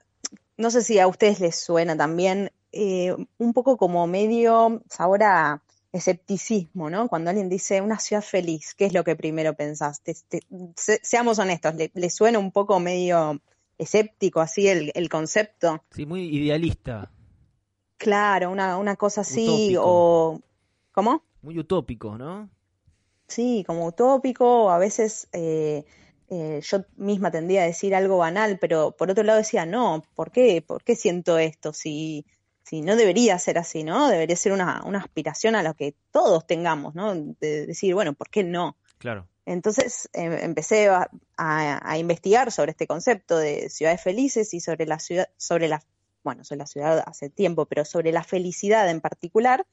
no sé si a ustedes les suena también, eh, un poco como medio sabor a escepticismo, ¿no? Cuando alguien dice una ciudad feliz, ¿qué es lo que primero pensás? Te- te- se- seamos honestos, ¿le, le suena un poco medio escéptico así el, el concepto? Sí, muy idealista, Claro, una, una cosa así, Utópico. o... ¿Cómo? muy utópico, ¿no? Sí, como utópico, o a veces eh, eh, yo misma tendría a decir algo banal, pero por otro lado decía, no, ¿por qué? ¿Por qué siento esto? Si, si no debería ser así, ¿no? Debería ser una, una aspiración a lo que todos tengamos, ¿no? De decir, bueno, ¿por qué no? Claro. Entonces eh, empecé a, a- a investigar sobre este concepto de ciudades felices y sobre la ciudad, sobre la, bueno, sobre la ciudad hace tiempo, pero sobre la felicidad en particular.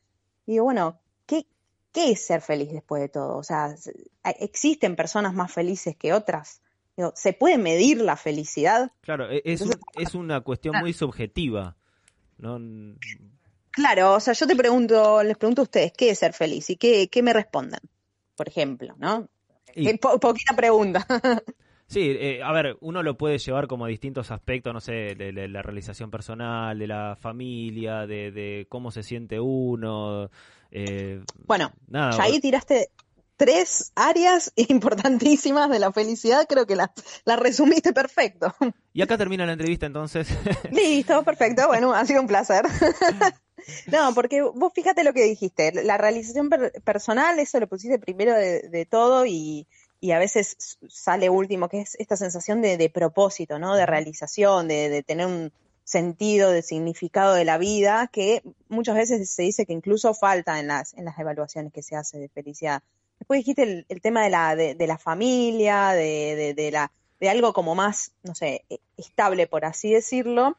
Y digo, bueno, ¿qué, qué es ser feliz después de todo? O sea, ¿existen personas más felices que otras? Digo, ¿se puede medir la felicidad? Claro, e- es, un- es una cuestión muy subjetiva. ¿no? Claro, o sea, yo te pregunto, les pregunto a ustedes, ¿qué es ser feliz? ¿Y qué, qué me responden? Por ejemplo, ¿no? Y- po- poquita pregunta. Sí, eh, a ver, uno lo puede llevar como a distintos aspectos, no sé, de, de la realización personal, de la familia, de, de cómo se siente uno. eh, Bueno, nada, ya ahí tiraste tres áreas importantísimas de la felicidad, creo que las las resumiste perfecto. Y acá termina la entrevista entonces. Listo, perfecto, bueno, ha sido un placer. No, porque vos fíjate lo que dijiste, la realización per- personal, eso lo pusiste primero de, de todo y, y a veces sale último, que es esta sensación de, de propósito, ¿no? De realización, de, de tener un sentido, de significado de la vida, que muchas veces se dice que incluso falta en las, en las evaluaciones que se hace de felicidad. Después dijiste el, el tema de la, de, de la familia, de, de, de la, de algo como más, no sé, e- estable, por así decirlo.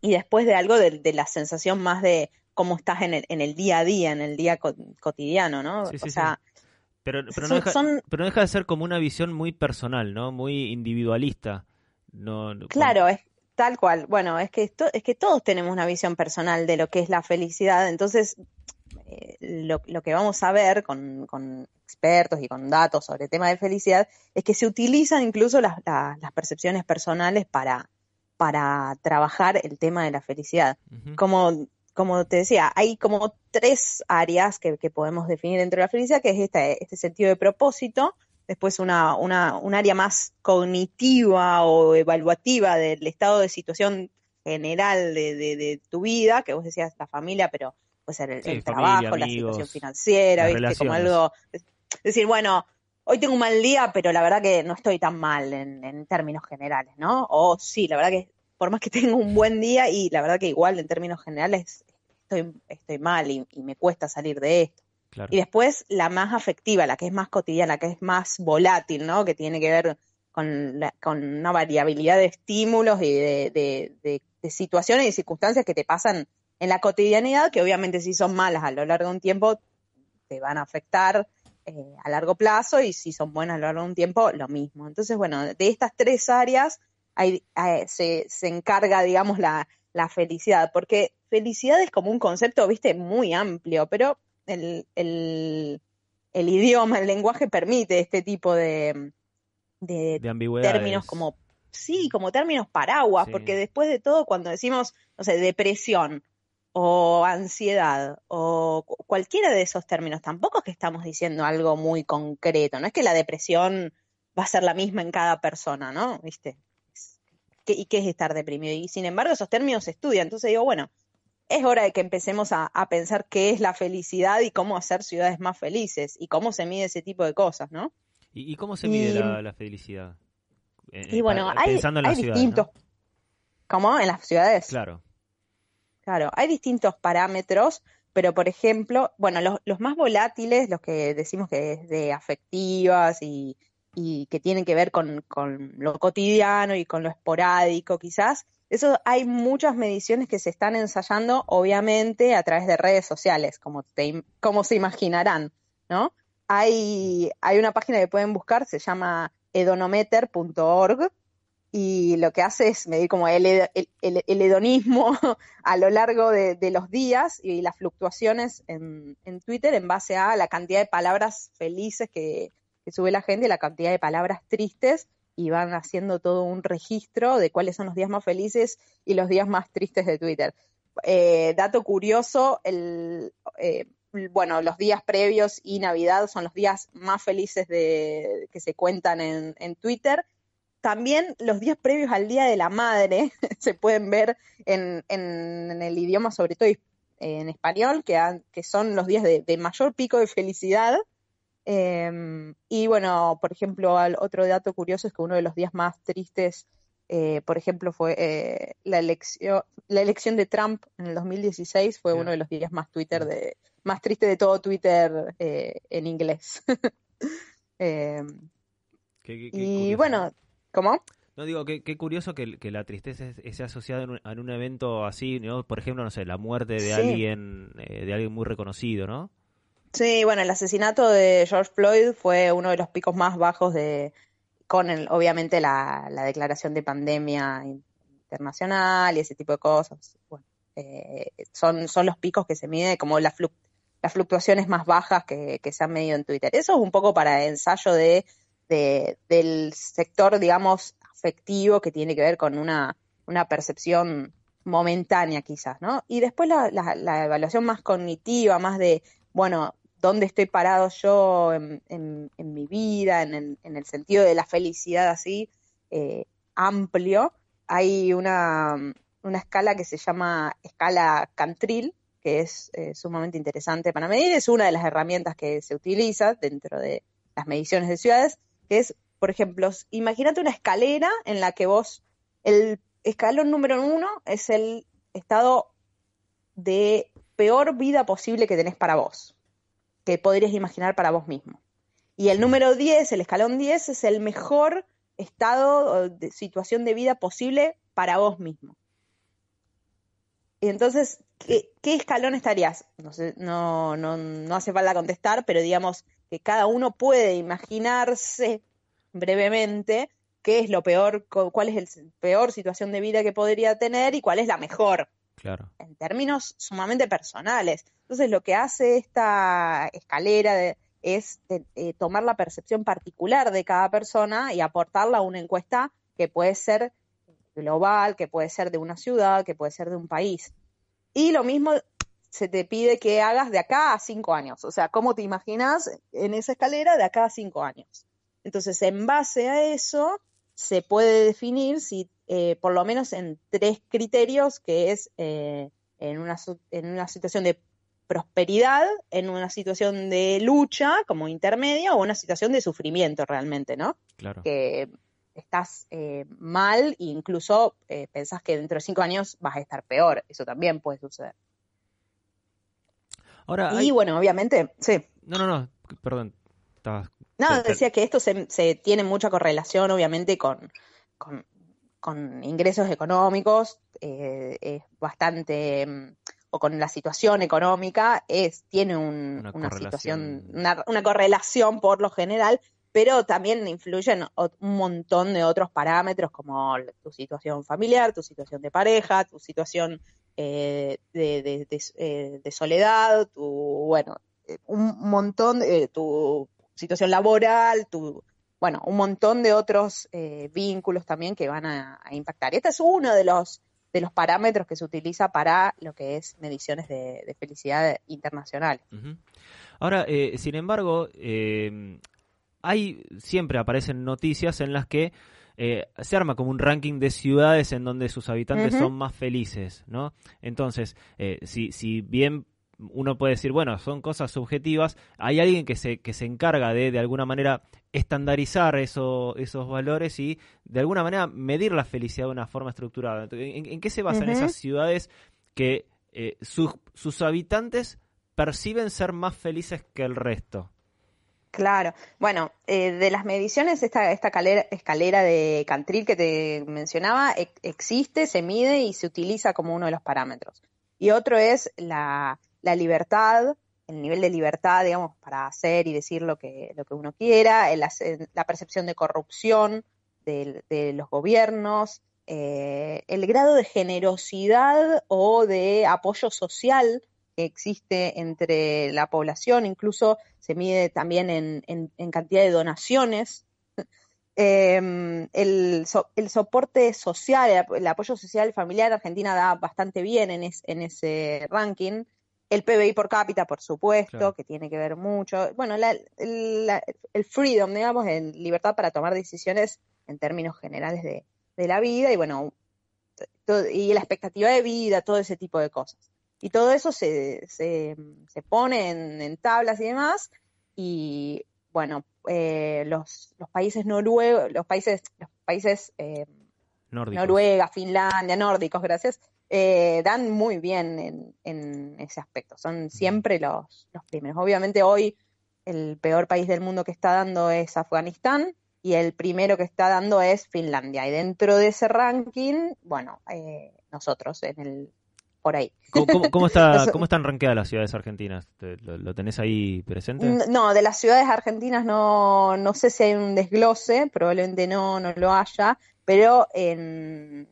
y después de algo de, de la sensación más de cómo estás en el, en el día a día, en el día co- cotidiano, ¿no? Sí, sí, o sí. Pero, pero, no deja, son- pero no deja de ser como una visión muy personal, ¿no? Muy individualista. No, no- Claro, es tal cual. Bueno, es que esto, es que todos tenemos una visión personal de lo que es la felicidad. Entonces, eh, lo, lo que vamos a ver con, con expertos y con datos sobre el tema de felicidad es que se utilizan incluso las, la- las percepciones personales para, para trabajar el tema de la felicidad. Como, como te decía, hay como tres áreas que, que podemos definir dentro de la felicidad, que es este, este sentido de propósito, después una, una, un área más cognitiva o evaluativa del estado de situación general de, de- de tu vida, que vos decías la familia, pero puede ser el, Sí, el familia, trabajo, la situación financiera, ¿viste? Como algo, es decir, bueno, hoy tengo un mal día, pero la verdad que no estoy tan mal en, en términos generales, ¿no? O sí, la verdad que por más que tengo un buen día y la verdad que igual en términos generales estoy, estoy mal y, y me cuesta salir de esto. Claro. Y después la más afectiva, la que es más cotidiana, la que es más volátil, ¿no? Que tiene que ver con, la- con una variabilidad de estímulos y de, de- de- de situaciones y circunstancias que te pasan en la cotidianidad, que obviamente si son malas a lo largo de un tiempo te van a afectar eh, a largo plazo y si son buenas a lo largo de un tiempo, lo mismo. Entonces, bueno, de estas tres áreas hay- hay- se, se encarga, digamos, la, la felicidad, porque felicidad es como un concepto, viste, muy amplio, pero el, el, el idioma, el lenguaje permite este tipo de, de términos como, sí, como términos paraguas, Sí. porque después de todo, cuando decimos, no sé, depresión o ansiedad o cu- cualquiera de esos términos, tampoco es que estamos diciendo algo muy concreto, no es que la depresión va a ser la misma en cada persona, ¿no? ¿Viste? Es- ¿qué- ¿Y qué es estar deprimido? Y sin embargo, esos términos se estudian, entonces digo, bueno, es hora de que empecemos a, a pensar qué es la felicidad y cómo hacer ciudades más felices y cómo se mide ese tipo de cosas, ¿no? ¿Y, y cómo se mide Y- la, la felicidad? Eh, Y eh, bueno, hay, pensando en hay distintos. ¿no? ¿Cómo? En las ciudades. Claro. Claro, hay distintos parámetros, pero por ejemplo, bueno, los, los más volátiles, los que decimos que es de afectivas y, y que tienen que ver con, con lo cotidiano y con lo esporádico quizás, eso hay muchas mediciones que se están ensayando, obviamente, a través de redes sociales, como, te como se imaginarán, ¿no? Hay, hay una página que pueden buscar, se llama edonometer.org, y lo que hace es medir como el- el hedonismo a lo largo de, de los días y las fluctuaciones en, en Twitter en base a la cantidad de palabras felices que, que sube la gente la cantidad de palabras tristes y van haciendo todo un registro de cuáles son los días más felices y los días más tristes de Twitter. Eh, dato curioso, el, eh, bueno, los días previos y Navidad son los días más felices de, que se cuentan en, Twitter también los días previos al Día de la Madre se pueden ver en, el idioma, sobre todo en español, que, son los días de mayor pico de felicidad. Eh, y bueno, por ejemplo, al- otro dato curioso es que uno de los días más tristes, eh, por ejemplo, fue eh, la elección, la elección de Trump en el 2016 fue uno de los días más Twitter de, más triste de todo Twitter eh, en inglés. Qué- qué- qué y curioso. bueno, ¿cómo? No digo, qué, qué curioso que, que la tristeza es- esté asociada en un, en un evento así, ¿no? Por ejemplo, no sé, la muerte de Sí. alguien, de alguien muy reconocido, ¿no? Sí, bueno, el asesinato de George Floyd fue uno de los picos más bajos de, con el, obviamente la, la declaración de pandemia internacional y ese tipo de cosas. Bueno, eh, son, son los picos que se mide como la fluc- las fluctuaciones más bajas que, que se han medido en Twitter. Eso es un poco para ensayo de, de- del sector, digamos, afectivo que tiene que ver con una, una percepción momentánea quizás, ¿no? Y después la, la- la evaluación más cognitiva, más de, bueno, ¿dónde estoy parado yo en, mi vida, en el, en el sentido de la felicidad así eh, amplio? Hay una, escala que se llama escala Cantril, que es eh, sumamente interesante para medir, es una de las herramientas que se utiliza dentro de las mediciones de ciudades, que es, por ejemplo, imagínate una escalera en la que vos, el escalón número uno es el estado de peor vida posible que tenés para vos, que podrías imaginar para vos mismo. Y el número 10, el escalón 10, es el mejor estado o de situación de vida posible para vos mismo. Y entonces, ¿qué, qué escalón estarías? No, sé, no, no, no hace falta contestar, pero digamos que cada uno puede imaginarse brevemente qué es lo peor, cu- cuál es la peor situación de vida que podría tener y cuál es la mejor Claro. en términos sumamente personales. Entonces, lo que hace esta escalera es de- eh, tomar la percepción particular de cada persona y aportarla a una encuesta que puede ser global, que puede ser de una ciudad, que puede ser de un país. Y lo mismo se te pide que hagas de acá a cinco años. O sea, ¿cómo te imaginas en esa escalera de acá a cinco años? Entonces, en base a eso, se puede definir si, eh, por lo menos en tres criterios, que es eh, en, una, en una situación de prosperidad, en una situación de lucha como intermedia o una situación de sufrimiento realmente, ¿no? Claro. Que estás eh, mal e incluso pensás que dentro de cinco años vas a estar peor. Eso también puede suceder. Ahora, y hay- bueno, obviamente, sí. No, no, no, perdón. Estabas... No, decía que esto se, se tiene mucha correlación, obviamente, con, con, con ingresos económicos, eh, es bastante, mm, o con la situación económica, es, tiene un- Una una, situación, una, una correlación por lo general, pero también influyen un montón de otros parámetros como tu situación familiar, tu situación de pareja, tu situación eh, de, de- de- eh, de soledad, tu, bueno, eh, un montón, de tu situación laboral, tu, bueno, un montón de otros eh, vínculos también que van a, a impactar. Este es uno de los de los parámetros que se utiliza para lo que es mediciones de, de felicidad internacional. Ahora, eh, sin embargo, eh, hay siempre aparecen noticias en las que eh, se arma como un ranking de ciudades en donde sus habitantes son más felices, ¿no? Entonces, eh, si, si bien uno puede decir, bueno, son cosas subjetivas, hay alguien que se, que se encarga de, de alguna manera, estandarizar eso, esos valores y, de alguna manera, medir la felicidad de una forma estructurada. ¿En, en qué se basan esas ciudades que eh, sus, sus habitantes perciben ser más felices que el resto? Claro. Bueno, eh, de las mediciones, esta, esta calera- escalera de Cantril que te mencionaba e- existe, se mide y se utiliza como uno de los parámetros. Y otro es la, la libertad, el nivel de libertad, digamos, para hacer y decir lo que, lo que uno quiera, la percepción de corrupción de, los gobiernos, eh, el grado de generosidad o de apoyo social que existe entre la población, incluso se mide también en, en- en cantidad de donaciones. Eh, el, so- el soporte social, el, ap- el apoyo social familiar, Argentina da bastante bien en, en ese ranking. El PBI por cápita, por supuesto, Claro. que tiene que ver mucho. Bueno, la- el, la- el freedom, digamos, en libertad para tomar decisiones en términos generales de, de la vida y bueno, todo- y la expectativa de vida, todo ese tipo de cosas. Y todo eso se, se, se pone en, en tablas y demás, y bueno, eh, los, los países noruegos, los países, los países eh, Nórdicos. Noruega, Finlandia, nórdicos, gracias, eh, dan muy bien en, en ese aspecto. Son siempre los, los primeros. Obviamente hoy el peor país del mundo que está dando es Afganistán y el primero que está dando es Finlandia. Y dentro de ese ranking, bueno, eh, nosotros en el por ahí. ¿Cómo, está, ¿Cómo están rankeadas las ciudades argentinas? ¿Te- ¿Lo, lo tenés ahí presente? No, de las ciudades argentinas no, no sé si hay un desglose, probablemente no, no lo haya, pero en,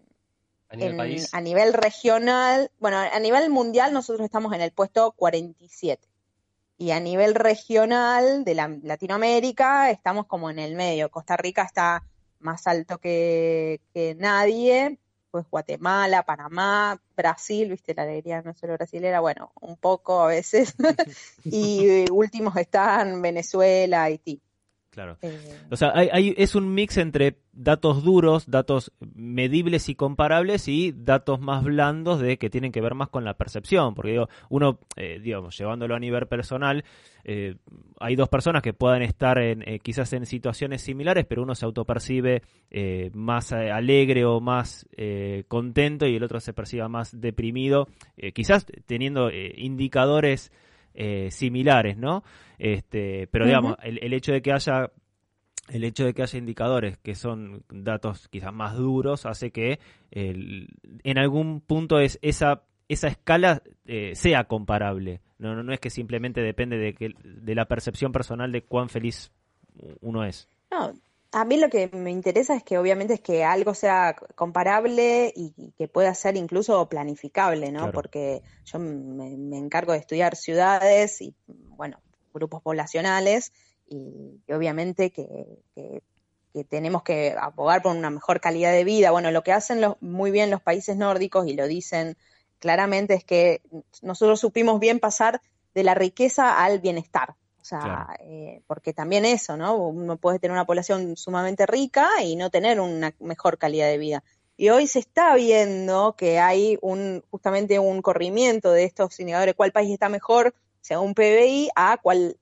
A nivel en- país. a nivel regional, bueno, a nivel mundial nosotros estamos en el puesto 47. Y a nivel regional de la- Latinoamérica estamos como en el medio. Costa Rica está más alto que, que nadie, pues Guatemala, Panamá, Brasil, viste, la alegría no solo brasilera, bueno, un poco a veces. y últimos están Venezuela, Haití. Claro. Eh, O sea, hay, hay- es un mix entre datos duros, datos medibles y comparables y datos más blandos de que tienen que ver más con la percepción. Porque digo, uno, eh, digamos, llevándolo a nivel personal, eh, hay dos personas que puedan estar en, eh, quizás en situaciones similares, pero uno se autopercibe eh, más alegre o más eh, contento y el otro se perciba más deprimido, quizás teniendo indicadores eh, similares, ¿no? Este, pero digamos, el, el hecho de que haya el hecho de que haya indicadores que son datos quizás más duros hace que el- en algún punto es esa esa escala eh, sea comparable. No, no, no es que simplemente depende de, que, de la percepción personal de cuán feliz uno es. No, a mí lo que me interesa es que obviamente es que algo sea comparable y, y que pueda ser incluso planificable, ¿no? Claro. Porque yo me, me encargo de estudiar ciudades y, bueno, grupos poblacionales y, y obviamente que, que- que tenemos que abogar por una mejor calidad de vida. Bueno, lo que hacen los- muy bien los países nórdicos y lo dicen claramente es que nosotros supimos bien pasar de la riqueza al bienestar. O sea, Claro. eh, porque también eso, ¿no? Uno puede tener una población sumamente rica y no tener una mejor calidad de vida. Y hoy se está viendo que hay un justamente un corrimiento de estos indicadores, cuál país está mejor según PBI a cuál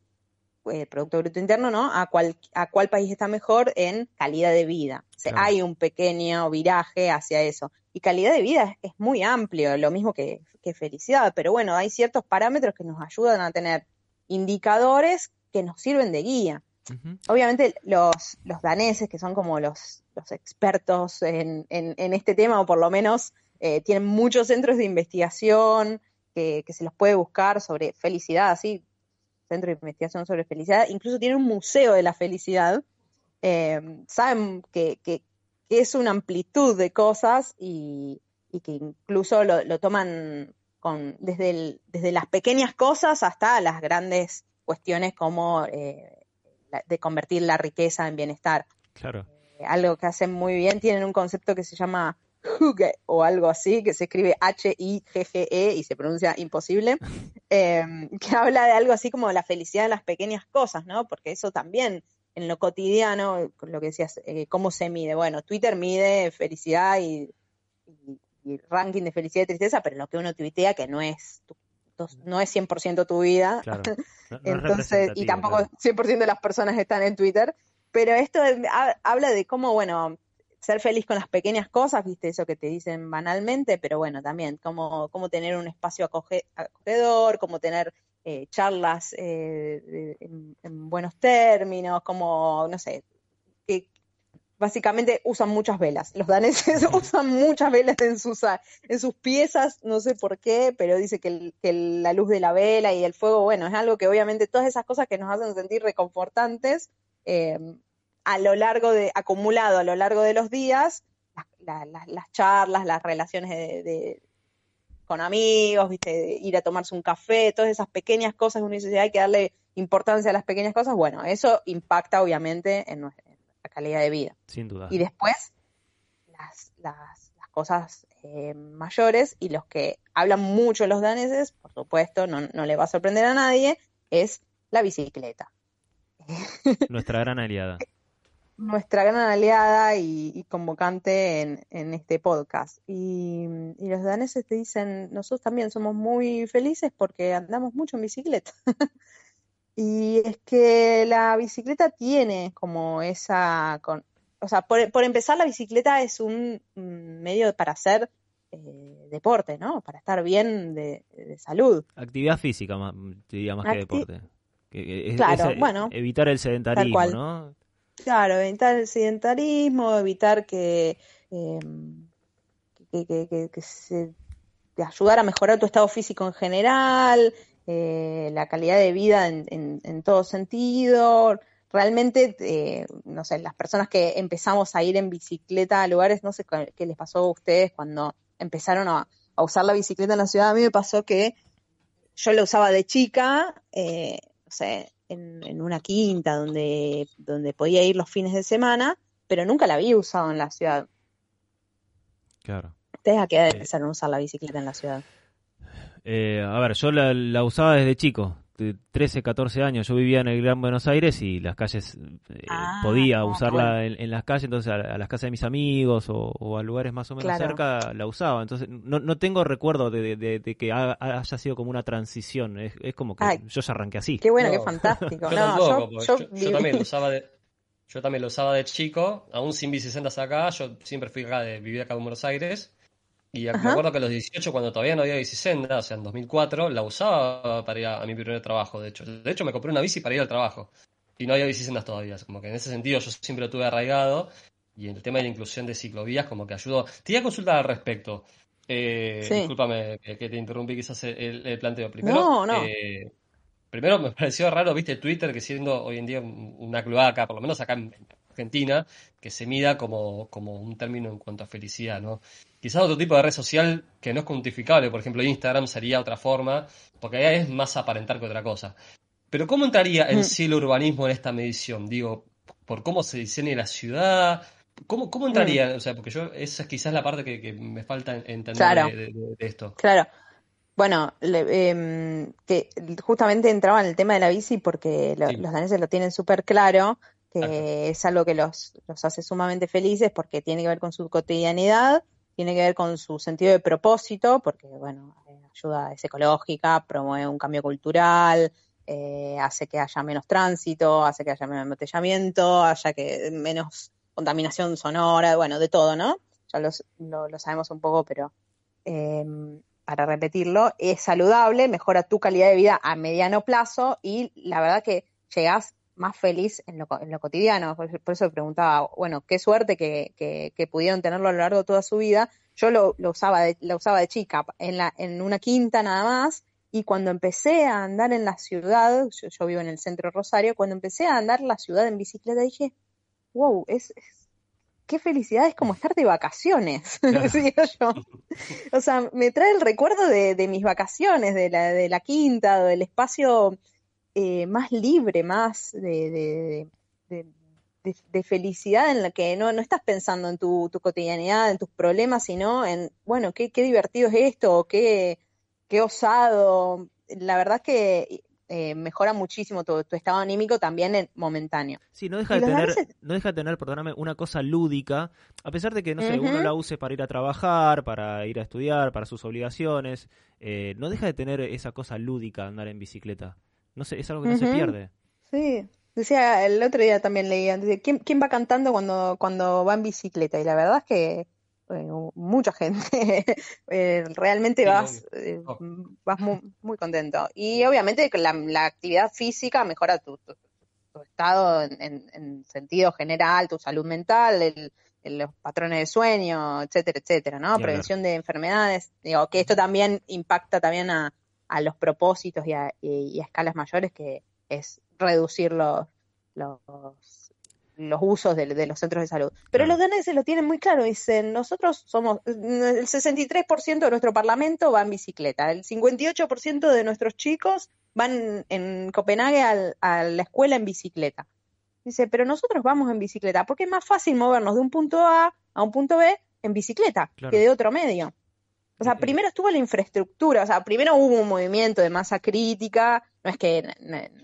eh, Producto Bruto Interno, ¿no? A cuál, a cuál país está mejor en calidad de vida. O sea, Claro. hay un pequeño viraje hacia eso. Y calidad de vida es, es muy amplio, lo mismo que, que felicidad, pero bueno, hay ciertos parámetros que nos ayudan a tener indicadores que nos sirven de guía. Obviamente los, los daneses, que son como los, los expertos en, en- en este tema, o por lo menos eh, tienen muchos centros de investigación que, que se los puede buscar sobre felicidad, así, centro de investigación sobre felicidad, incluso tienen un museo de la felicidad, eh, saben que, que- que es una amplitud de cosas y, y que incluso lo, lo toman con, desde, el- desde las pequeñas cosas hasta las grandes cuestiones como eh, la- de convertir la riqueza en bienestar. Claro. Eh, algo que hacen muy bien, tienen un concepto que se llama Hygge o algo así, que se escribe H-I-G-G-E y se pronuncia imposible, eh, que habla de algo así como la felicidad en las pequeñas cosas, ¿no? Porque eso también en lo cotidiano, lo que decías, ¿cómo se mide? Bueno, Twitter mide felicidad y, y- y ranking de felicidad y tristeza, pero lo que uno tuitea que no es tu- no es 100% tu vida. Claro. No- Entonces, y tampoco claro. 100% de las personas están en Twitter, pero esto ha- habla de cómo, bueno, ser feliz con las pequeñas cosas, viste, eso que te dicen banalmente, pero bueno, también cómo, cómo tener un espacio acoge- acogedor, cómo tener eh, charlas eh, en, en buenos términos, como, no sé, que básicamente usan muchas velas. Los daneses usan muchas velas en sus, en sus piezas, no sé por qué, pero dice que, la luz de la vela y el fuego, bueno, es algo que obviamente todas esas cosas que nos hacen sentir reconfortantes, eh, a lo largo de, acumulado a lo largo de los días, la- la- la- las charlas, las relaciones de, de- con amigos, viste, de ir a tomarse un café, todas esas pequeñas cosas uno dice, hay que darle importancia a las pequeñas cosas, bueno, eso impacta obviamente en nuestra, nuestra calidad de vida. Sin duda. Y después, las, las, las cosas eh, mayores y los que hablan mucho los daneses, por supuesto, no, no le va a sorprender a nadie, es la bicicleta. Nuestra gran aliada. Nuestra gran aliada y, y convocante en, en este podcast. Y, y los daneses te dicen, nosotros también somos muy felices porque andamos mucho en bicicleta. Y es que la bicicleta tiene como esa, con, o sea, por, por empezar la bicicleta es un mm, medio para hacer eh, deporte, ¿no? Para estar bien de, de salud. Actividad física, más, diría más que deporte. Que- que es- Claro, es, eh, bueno, Evitar el sedentarismo. ¿no? Claro, evitar el sedentarismo, evitar que, eh, que, que- que- que se te ayudar a mejorar tu estado físico en general, eh, la calidad de vida en, en- en todo sentido. Realmente, eh, no sé, las personas que empezamos a ir en bicicleta a lugares, no sé qué les pasó a ustedes cuando empezaron a, a usar la bicicleta en la ciudad. A mí me pasó que yo la usaba de chica, eh, no sé, en, en una quinta donde, donde podía ir los fines de semana, pero nunca la había usado en la ciudad. Claro. ¿Ustedes a qué edad empezaron a usar la bicicleta en la ciudad? Eh, a ver, yo la, la usaba desde chico, de 13, 14 años. Yo vivía en el Gran Buenos Aires y las calles, eh, Ah, podía no, usarla bueno. en, en las calles, entonces a, a las casas de mis amigos o, o a lugares más o menos Claro. cerca la usaba. Entonces no, no tengo recuerdo de, de- de- de que ha- haya sido como una transición. Es, es como que Ay, yo ya arranqué así. Qué bueno, No. qué fantástico. Yo no, tampoco, yo, porque yo yo, yo viví- también lo usaba de, yo también lo usaba de chico, aún sin bicisendas acá, yo siempre fui acá de vivir acá en Buenos Aires, y me acuerdo que a los 18, cuando todavía no había bicicenda, o sea, en 2004, la usaba para ir a, a mi primer trabajo, de hecho. De hecho, me compré una bici para ir al trabajo, y no había bicisendas todavía, como que en ese sentido yo siempre lo tuve arraigado, y el tema de la inclusión de ciclovías como que ayudó. Te iba a consultar al respecto. Eh, Sí. Discúlpame que, que te interrumpí quizás el, el planteo. Primero, No, no. eh, primero me pareció raro, viste, Twitter, que siendo hoy en día un- una cloaca, por lo menos acá en Argentina, que se mida como, como un término en cuanto a felicidad, ¿no? Quizás otro tipo de red social que no es cuantificable, por ejemplo Instagram sería otra forma, porque ahí es más aparentar que otra cosa. Pero ¿cómo entraría en Mm. sí el urbanismo en esta medición? Digo, por cómo se diseña la ciudad, ¿cómo, cómo entraría? O sea, porque yo, esa es quizás la parte que, que me falta entender Claro. de, de- de esto. Claro. Bueno, le- em, que justamente entraba en el tema de la bici porque lo- Sí. los daneses lo tienen súper claro, que es algo que los, los hace sumamente felices porque tiene que ver con su cotidianidad, tiene que ver con su sentido de propósito, porque, bueno, eh, ayuda, es ecológica, promueve un cambio cultural, eh, hace que haya menos tránsito, hace que haya menos embotellamiento, haya que menos contaminación sonora, bueno, de todo, ¿no? Ya lo sabemos un poco, pero em, para repetirlo, es saludable, mejora tu calidad de vida a mediano plazo y la verdad que llegás más feliz en lo, en lo cotidiano. Por, por eso preguntaba, bueno, qué suerte que, que- que pudieron tenerlo a lo largo de toda su vida. Yo lo, lo usaba de, lo usaba de chica en, la, en una quinta nada más y cuando empecé a andar en la ciudad, yo, yo vivo en el centro de Rosario, cuando empecé a andar la ciudad en bicicleta dije, wow, es, es- qué felicidad, es como estar de vacaciones, decía yo. O sea, me trae el recuerdo de, de mis vacaciones, de la, de la quinta, del espacio eh, más libre, más de, de- de- de- de felicidad en la que no, no estás pensando en tu, tu cotidianidad, en tus problemas, sino en, bueno, qué, qué divertido es esto, qué, qué osado. La verdad es que eh, mejora muchísimo tu, tu estado anímico también en momentáneo. Sí, no deja de tener, no deja de tener, perdóname, una cosa lúdica, a pesar de que, no sé, uno la use para ir a trabajar, para ir a estudiar, para sus obligaciones, eh, no deja de tener esa cosa lúdica andar en bicicleta. No sé, es algo que no se pierde. Sí, decía, el otro día también leía, dice, ¿quién, quién va cantando cuando, cuando va en bicicleta? Y la verdad es que eh, mucha gente, eh, realmente Sí, vas, eh, Oh. vas muy, muy contento. Y obviamente la, la actividad física mejora tu, tu- tu estado en, en- en sentido general, tu salud mental, el- el- los patrones de sueño, etcétera, etcétera, ¿no? Prevención de enfermedades. Digo, que esto también impacta también a, a los propósitos y a, y- y a escalas mayores, que es reducir los, los, los usos de, de los centros de salud. Pero Claro. los daneses lo tienen muy claro, dicen, nosotros somos, el 63% de nuestro parlamento va en bicicleta, el 58% de nuestros chicos van en Copenhague al- a la escuela en bicicleta. Dice, pero nosotros vamos en bicicleta, porque es más fácil movernos de un punto A a un punto B en bicicleta Claro. que de otro medio. O sea, primero estuvo la infraestructura, o sea, primero hubo un movimiento de masa crítica, no es que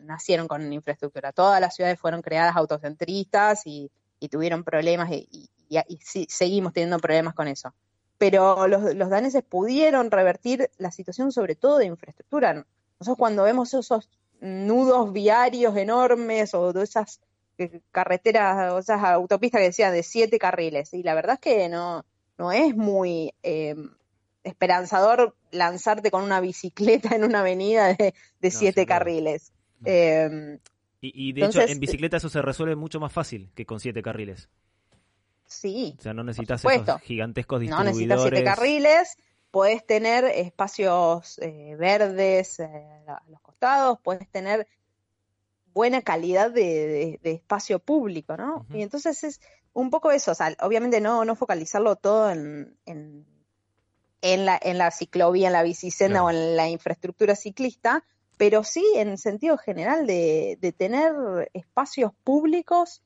nacieron con infraestructura, todas las ciudades fueron creadas autocentristas y, y tuvieron problemas y, y- y- y sí, seguimos teniendo problemas con eso. Pero los, los daneses pudieron revertir la situación sobre todo de infraestructura. Nosotros cuando vemos esos nudos viarios enormes o de esas eh, carreteras o esas autopistas que decían de siete carriles, y la verdad es que no, no es muy... eh, esperanzador lanzarte con una bicicleta en una avenida de, de No, siete carriles. Eh, Y, y de hecho, en bicicleta eso se resuelve mucho más fácil que con siete carriles. sí, O sea, no necesitas esos gigantescos no necesitas distribuidores. siete carriles, podés tener espacios eh, verdes eh, a los costados, podés tener buena calidad de, de- de espacio público, ¿no? Y entonces es un poco eso, o sea, obviamente no, no focalizarlo todo en, en, en la, en la ciclovía, en la bicicenda o en la infraestructura ciclista, pero sí en sentido general de, de tener espacios públicos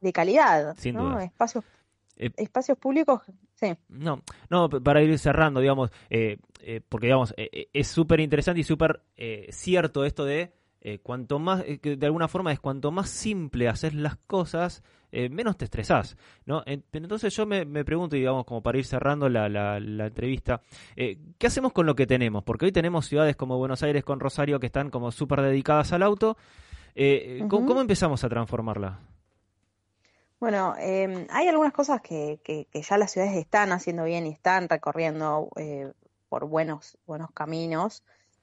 de calidad, Sin ¿no? Espacios, Eh, espacios públicos, sí. No, no, para ir cerrando, digamos, eh, eh, porque digamos, eh, es súper interesante y súper eh, cierto esto de eh, cuanto más, eh, de alguna forma es cuanto más simple haces las cosas, eh, menos te estresás, ¿no? En- Entonces yo me, me pregunto, digamos, como para ir cerrando la, la, la entrevista, ¿qué hacemos con lo que tenemos? Porque hoy tenemos ciudades como Buenos Aires con Rosario que están como súper dedicadas al auto. ¿cómo, empezamos a transformarla? Bueno, hay algunas cosas que, que, que ya las ciudades están haciendo bien y están recorriendo por buenos, buenos caminos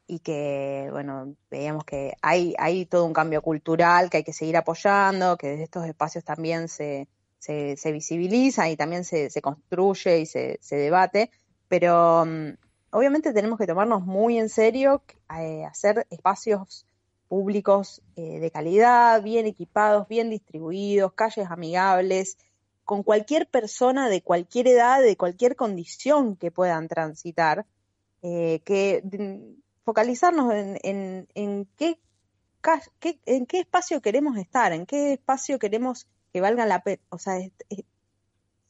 y que, bueno, veíamos que hay, hay todo un cambio cultural que hay que seguir apoyando, que desde estos espacios también se, se, se visibiliza y también se, se construye y se, se debate, pero mm, obviamente tenemos que tomarnos muy en serio eh, hacer espacios públicos eh, de calidad, bien equipados, bien distribuidos, calles amigables, con cualquier persona de cualquier edad, de cualquier condición que puedan transitar, eh, que mm, focalizarnos en, en- en qué, en qué espacio queremos estar, en qué espacio queremos que valga la pena, o sea, es- es-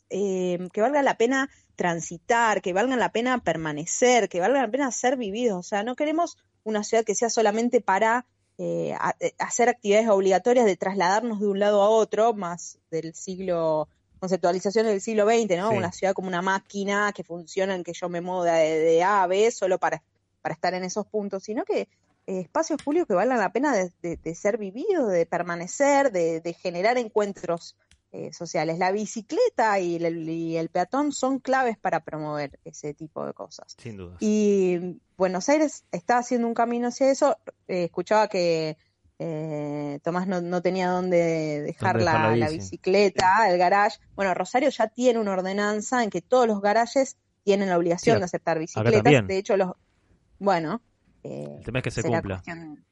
eh, que valga la pena transitar, que valga la pena permanecer, que valga la pena ser vividos. O sea, no queremos una ciudad que sea solamente para eh, a- eh, hacer actividades obligatorias de trasladarnos de un lado a otro, más del siglo, conceptualizaciones del siglo XX, ¿no? Sí. Una ciudad como una máquina que funciona en que yo me muevo de, de A a B solo para, para estar en esos puntos, sino que eh, espacios públicos que valgan la pena de, de- de ser vividos, de permanecer, de, de generar encuentros eh, sociales. La bicicleta y el, y el peatón son claves para promover ese tipo de cosas. Sin duda. Y Buenos Aires está haciendo un camino hacia eso. Eh, escuchaba que eh, Tomás no, no tenía dónde dejar Dónde la, dejar la la bici. bicicleta, el garage. Bueno, Rosario ya tiene una ordenanza en que todos los garajes tienen la obligación Sí, de aceptar bicicletas. De hecho, los. Bueno. eh, El tema es que se será cumpla. cuestión-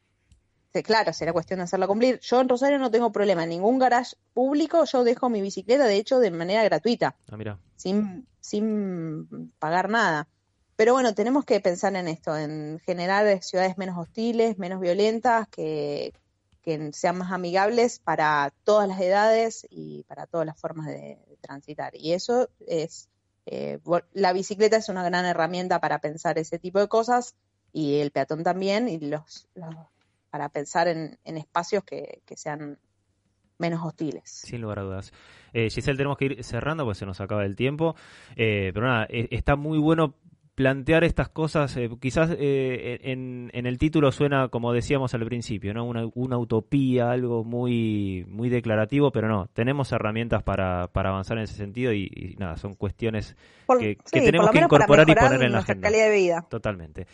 claro, será cuestión de hacerla cumplir. Yo en Rosario no tengo problema. En ningún garage público yo dejo mi bicicleta, de hecho, de manera gratuita Ah, mira. sin, sin pagar nada. Pero bueno, tenemos que pensar en esto, en generar ciudades menos hostiles, menos violentas, que, que sean más amigables para todas las edades y para todas las formas de, de transitar. Y eso es, eh, la bicicleta es una gran herramienta para pensar ese tipo de cosas y el peatón también, y los, los- para pensar en, espacios que, sean menos hostiles. Sin lugar a dudas. Eh, Giselle, tenemos que ir cerrando porque se nos acaba el tiempo. Eh, pero nada, eh, está muy bueno plantear estas cosas. eh, quizás eh, en, en el título suena, como decíamos al principio, ¿no? una, una utopía, algo muy, muy declarativo, pero no, tenemos herramientas para, para avanzar en ese sentido y, y nada, son cuestiones Por- que, sí, tenemos que incorporar y poner en la agenda. calidad de vida. Totalmente.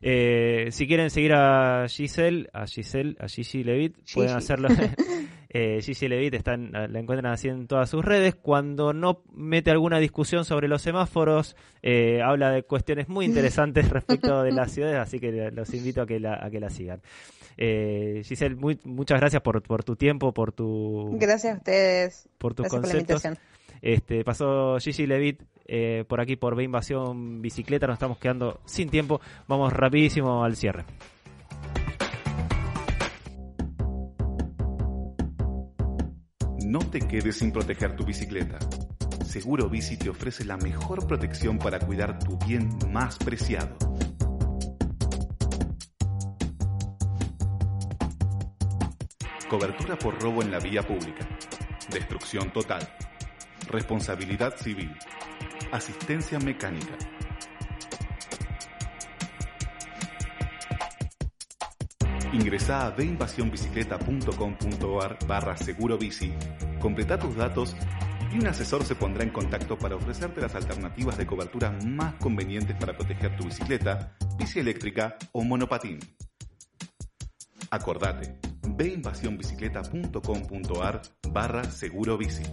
Eh, si quieren seguir a Giselle, a Giselle, a Gigi Levit, pueden hacerlo. eh, Gigi Levit está en- la encuentran así en todas sus redes. Cuando no mete alguna discusión sobre los semáforos, eh, habla de cuestiones muy interesantes respecto de las ciudades, así que los invito a que la, a que la sigan. Eh, Giselle, muy- muchas gracias por, por tu tiempo, por tu Gracias a ustedes. por tus Gracias por la conceptos. invitación. Este, pasó Gigi Levit eh, por aquí por B Invasión Bicicleta, nos estamos quedando sin tiempo, vamos rapidísimo al cierre. No te quedes sin proteger tu bicicleta. Seguro Bici te ofrece la mejor protección para cuidar tu bien más preciado. Cobertura por robo en la vía pública. Destrucción total. Responsabilidad civil. Asistencia mecánica. Ingresa a deinvasionbicicleta.com.ar barra seguro bici, completa tus datos y un asesor se pondrá en contacto para ofrecerte las alternativas de cobertura más convenientes para proteger tu bicicleta, bici eléctrica o monopatín. Acordate, veinvasionbicicleta.com.ar barra seguro bici.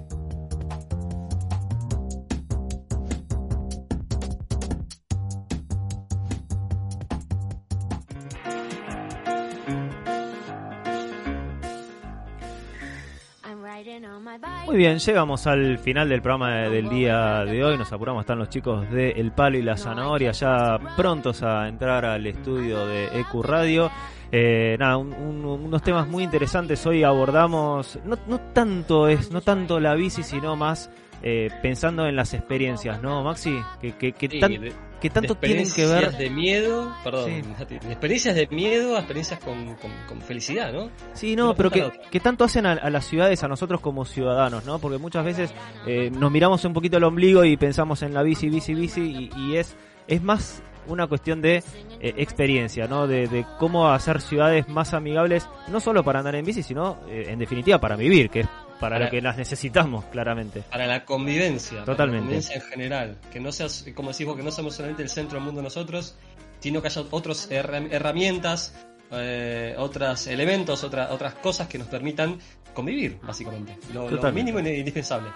Muy bien, llegamos al final del programa de- del día de hoy. Nos apuramos, están los chicos de El Palo y la Zanahoria ya prontos a entrar al estudio de EQ Radio. Eh, nada, un- un- unos temas muy interesantes. Hoy abordamos, no, no tanto es, no tanto la bici, sino más eh, pensando en las experiencias, ¿no, Maxi? Que, que, que Sí, tan- de- que tanto tienen que ver. experiencias de miedo, perdón, Sí. Nati, de experiencias de miedo a experiencias con, con- con felicidad, ¿no? Sí, no, pero que, que tanto hacen a, a las ciudades, a nosotros como ciudadanos, ¿no? Porque muchas veces eh, nos miramos un poquito el ombligo y pensamos en la bici, bici, bici, y, y es, es más una cuestión de eh, experiencia, ¿no? De, de cómo hacer ciudades más amigables, no solo para andar en bici, sino eh, en definitiva para vivir, que es para, Para- lo que las necesitamos, claramente. Para la convivencia, para la Totalmente. convivencia en general. Que no seas, como decís vos, que no somos solamente el centro del mundo nosotros, sino que haya otras herramientas, eh, otros elementos, otra- otras cosas que nos permitan convivir, básicamente. Lo, lo Totalmente. mínimo e indispensable.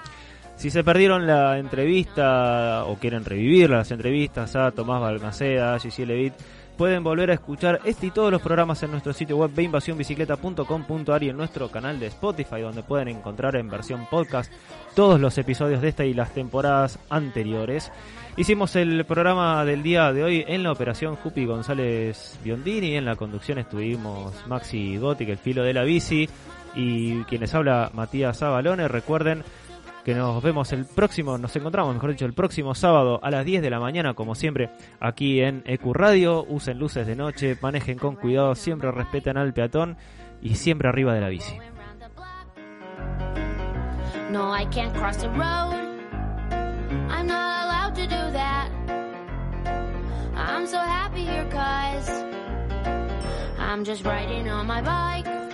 Si se perdieron la entrevista o quieren revivir las entrevistas a Tomás Balmaceda, a Gigi Levit, pueden volver a escuchar este y todos los programas en nuestro sitio web veinvasionbicicleta.com.ar y en nuestro canal de Spotify, donde pueden encontrar en versión podcast todos los episodios de esta y las temporadas anteriores. Hicimos el programa del día de hoy en la operación Jupi González Biondini, en la conducción estuvimos Maxi Gotti, el filo de la bici, y quienes habla Matías Abalone. Recuerden que nos vemos el próximo, nos encontramos, mejor dicho, el próximo sábado a las 10 de la mañana, como siempre, aquí en EQ Radio. Usen luces de noche, manejen con cuidado, siempre respeten al peatón y siempre arriba de la bici. No, I can't cross the road. I'm not allowed to do that. I'm so happy here, cause I'm just riding on my bike.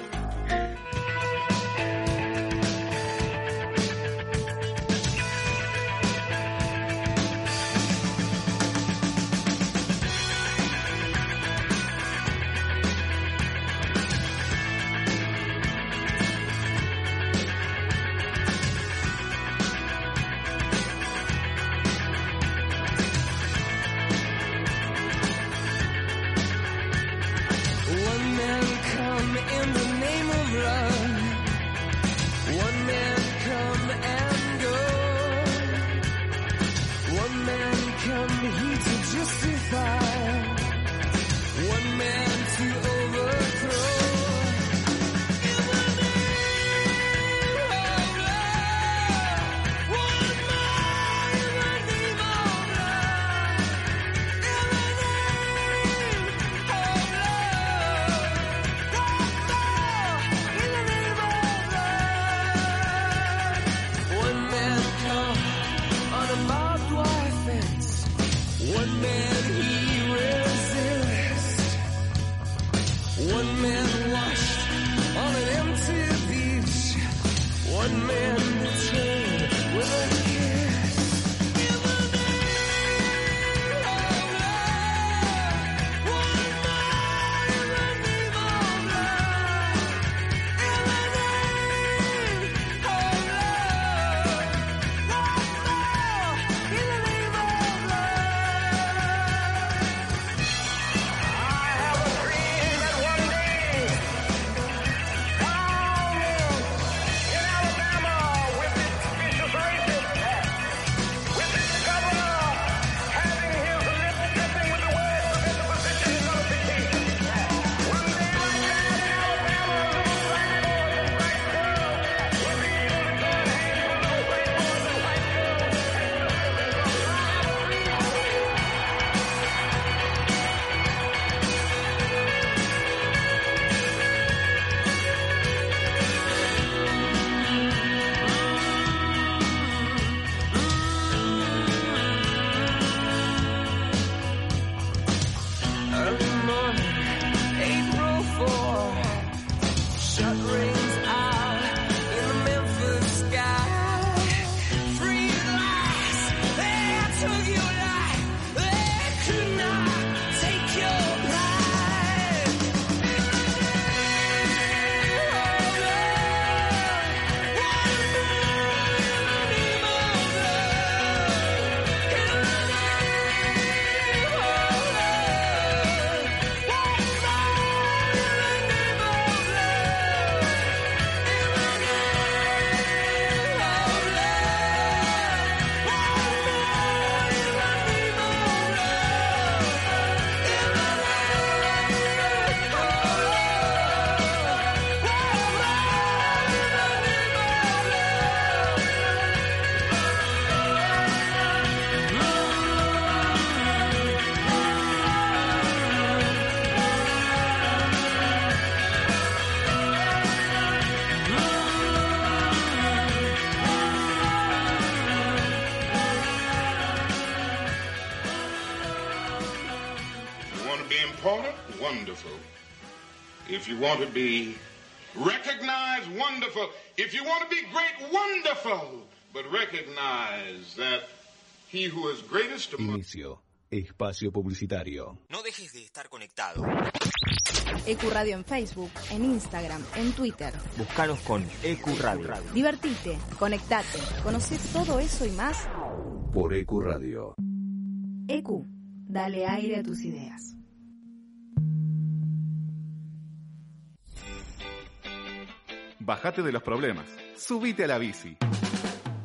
If you want to be recognized, wonderful. If you want to be great, wonderful. But recognize that he who is greatest among Inicio. Espacio Publicitario. No dejes de estar conectado. Ecuradio en Facebook, en Instagram, en Twitter. Buscanos con Ecuradio. Divertite, conectate, conoce todo eso y más. Por Ecuradio. EQ, dale aire a tus ideas. Bájate de los problemas. Subite a la bici.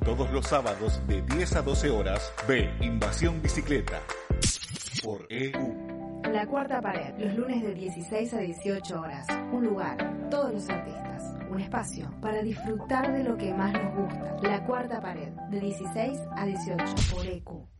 Todos los sábados de 10 a 12 horas, ve Invasión Bicicleta. Por EU. La cuarta pared, los lunes de 16 a 18 horas. Un lugar, todos los artistas. Un espacio para disfrutar de lo que más nos gusta. La cuarta pared, de 16 a 18 por EQ.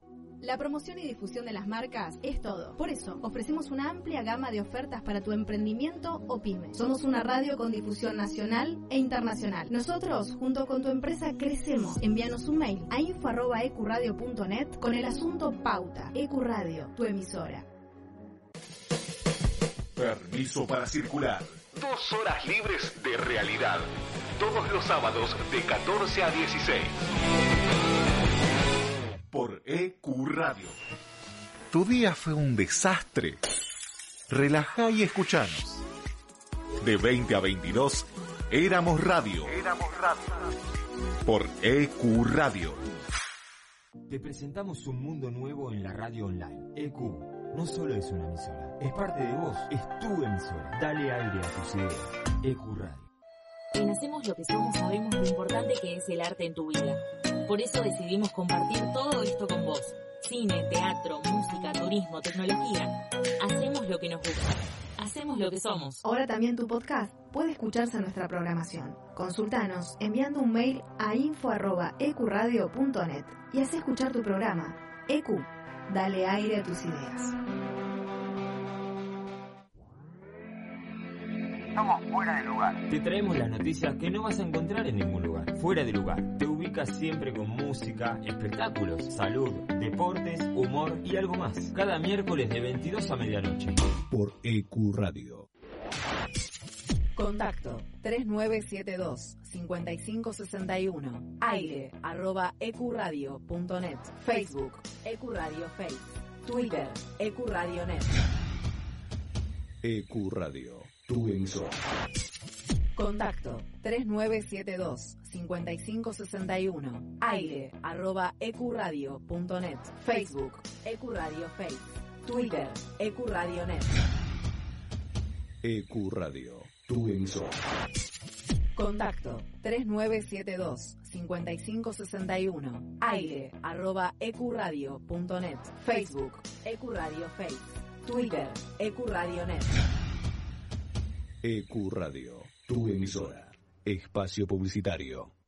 La promoción y difusión de las marcas es todo. Por eso, ofrecemos una amplia gama de ofertas para tu emprendimiento o pyme. Somos una radio con difusión nacional e internacional. Nosotros, junto con tu empresa, crecemos. Envíanos un mail a info.ecuradio.net con el asunto Pauta. Ecuradio, tu emisora. Permiso para circular. Dos horas libres de realidad. Todos los sábados de 14 a 16. Por EQ Radio. ¿Tu día fue un desastre? Relajá y escuchanos. De 20 a 22, Éramos Radio. Éramos radio. Por EQ Radio. Te presentamos un mundo nuevo en la radio online. EQ no solo es una emisora, es parte de vos, es tu emisora. Dale aire a tus ideas. EQ Radio. En Hacemos lo que somos sabemos lo importante que es el arte en tu vida. Por eso decidimos compartir todo esto con vos. Cine, teatro, música, turismo, tecnología. Hacemos lo que nos gusta. Hacemos lo que somos. Ahora también tu podcast puede escucharse en nuestra programación. Consultanos enviando un mail a info.ecuradio.net y haz escuchar tu programa. EQ, dale aire a tus ideas. Estamos fuera de lugar. Te traemos las noticias que no vas a encontrar en ningún lugar. Fuera de lugar. Te ubicas siempre con música, espectáculos, salud, deportes, humor y algo más. Cada miércoles de 22 a medianoche. Por EQ Radio. Contacto 3972 5561 aire arroba ecuradio.net Facebook Ecuradio Face Twitter Ecuradionet EQ Radio. Tu emisora. Contacto 3972 5561 aire arroba ecuradio.net Facebook Ecuradio Face. Twitter Ecuradionet EQ Radio. Tu emisora. Contacto 3972 5561 aire arroba ecuradio.net Facebook Ecuradio Face. Twitter Ecuradionet EQ Radio. Tu emisora. Espacio Publicitario.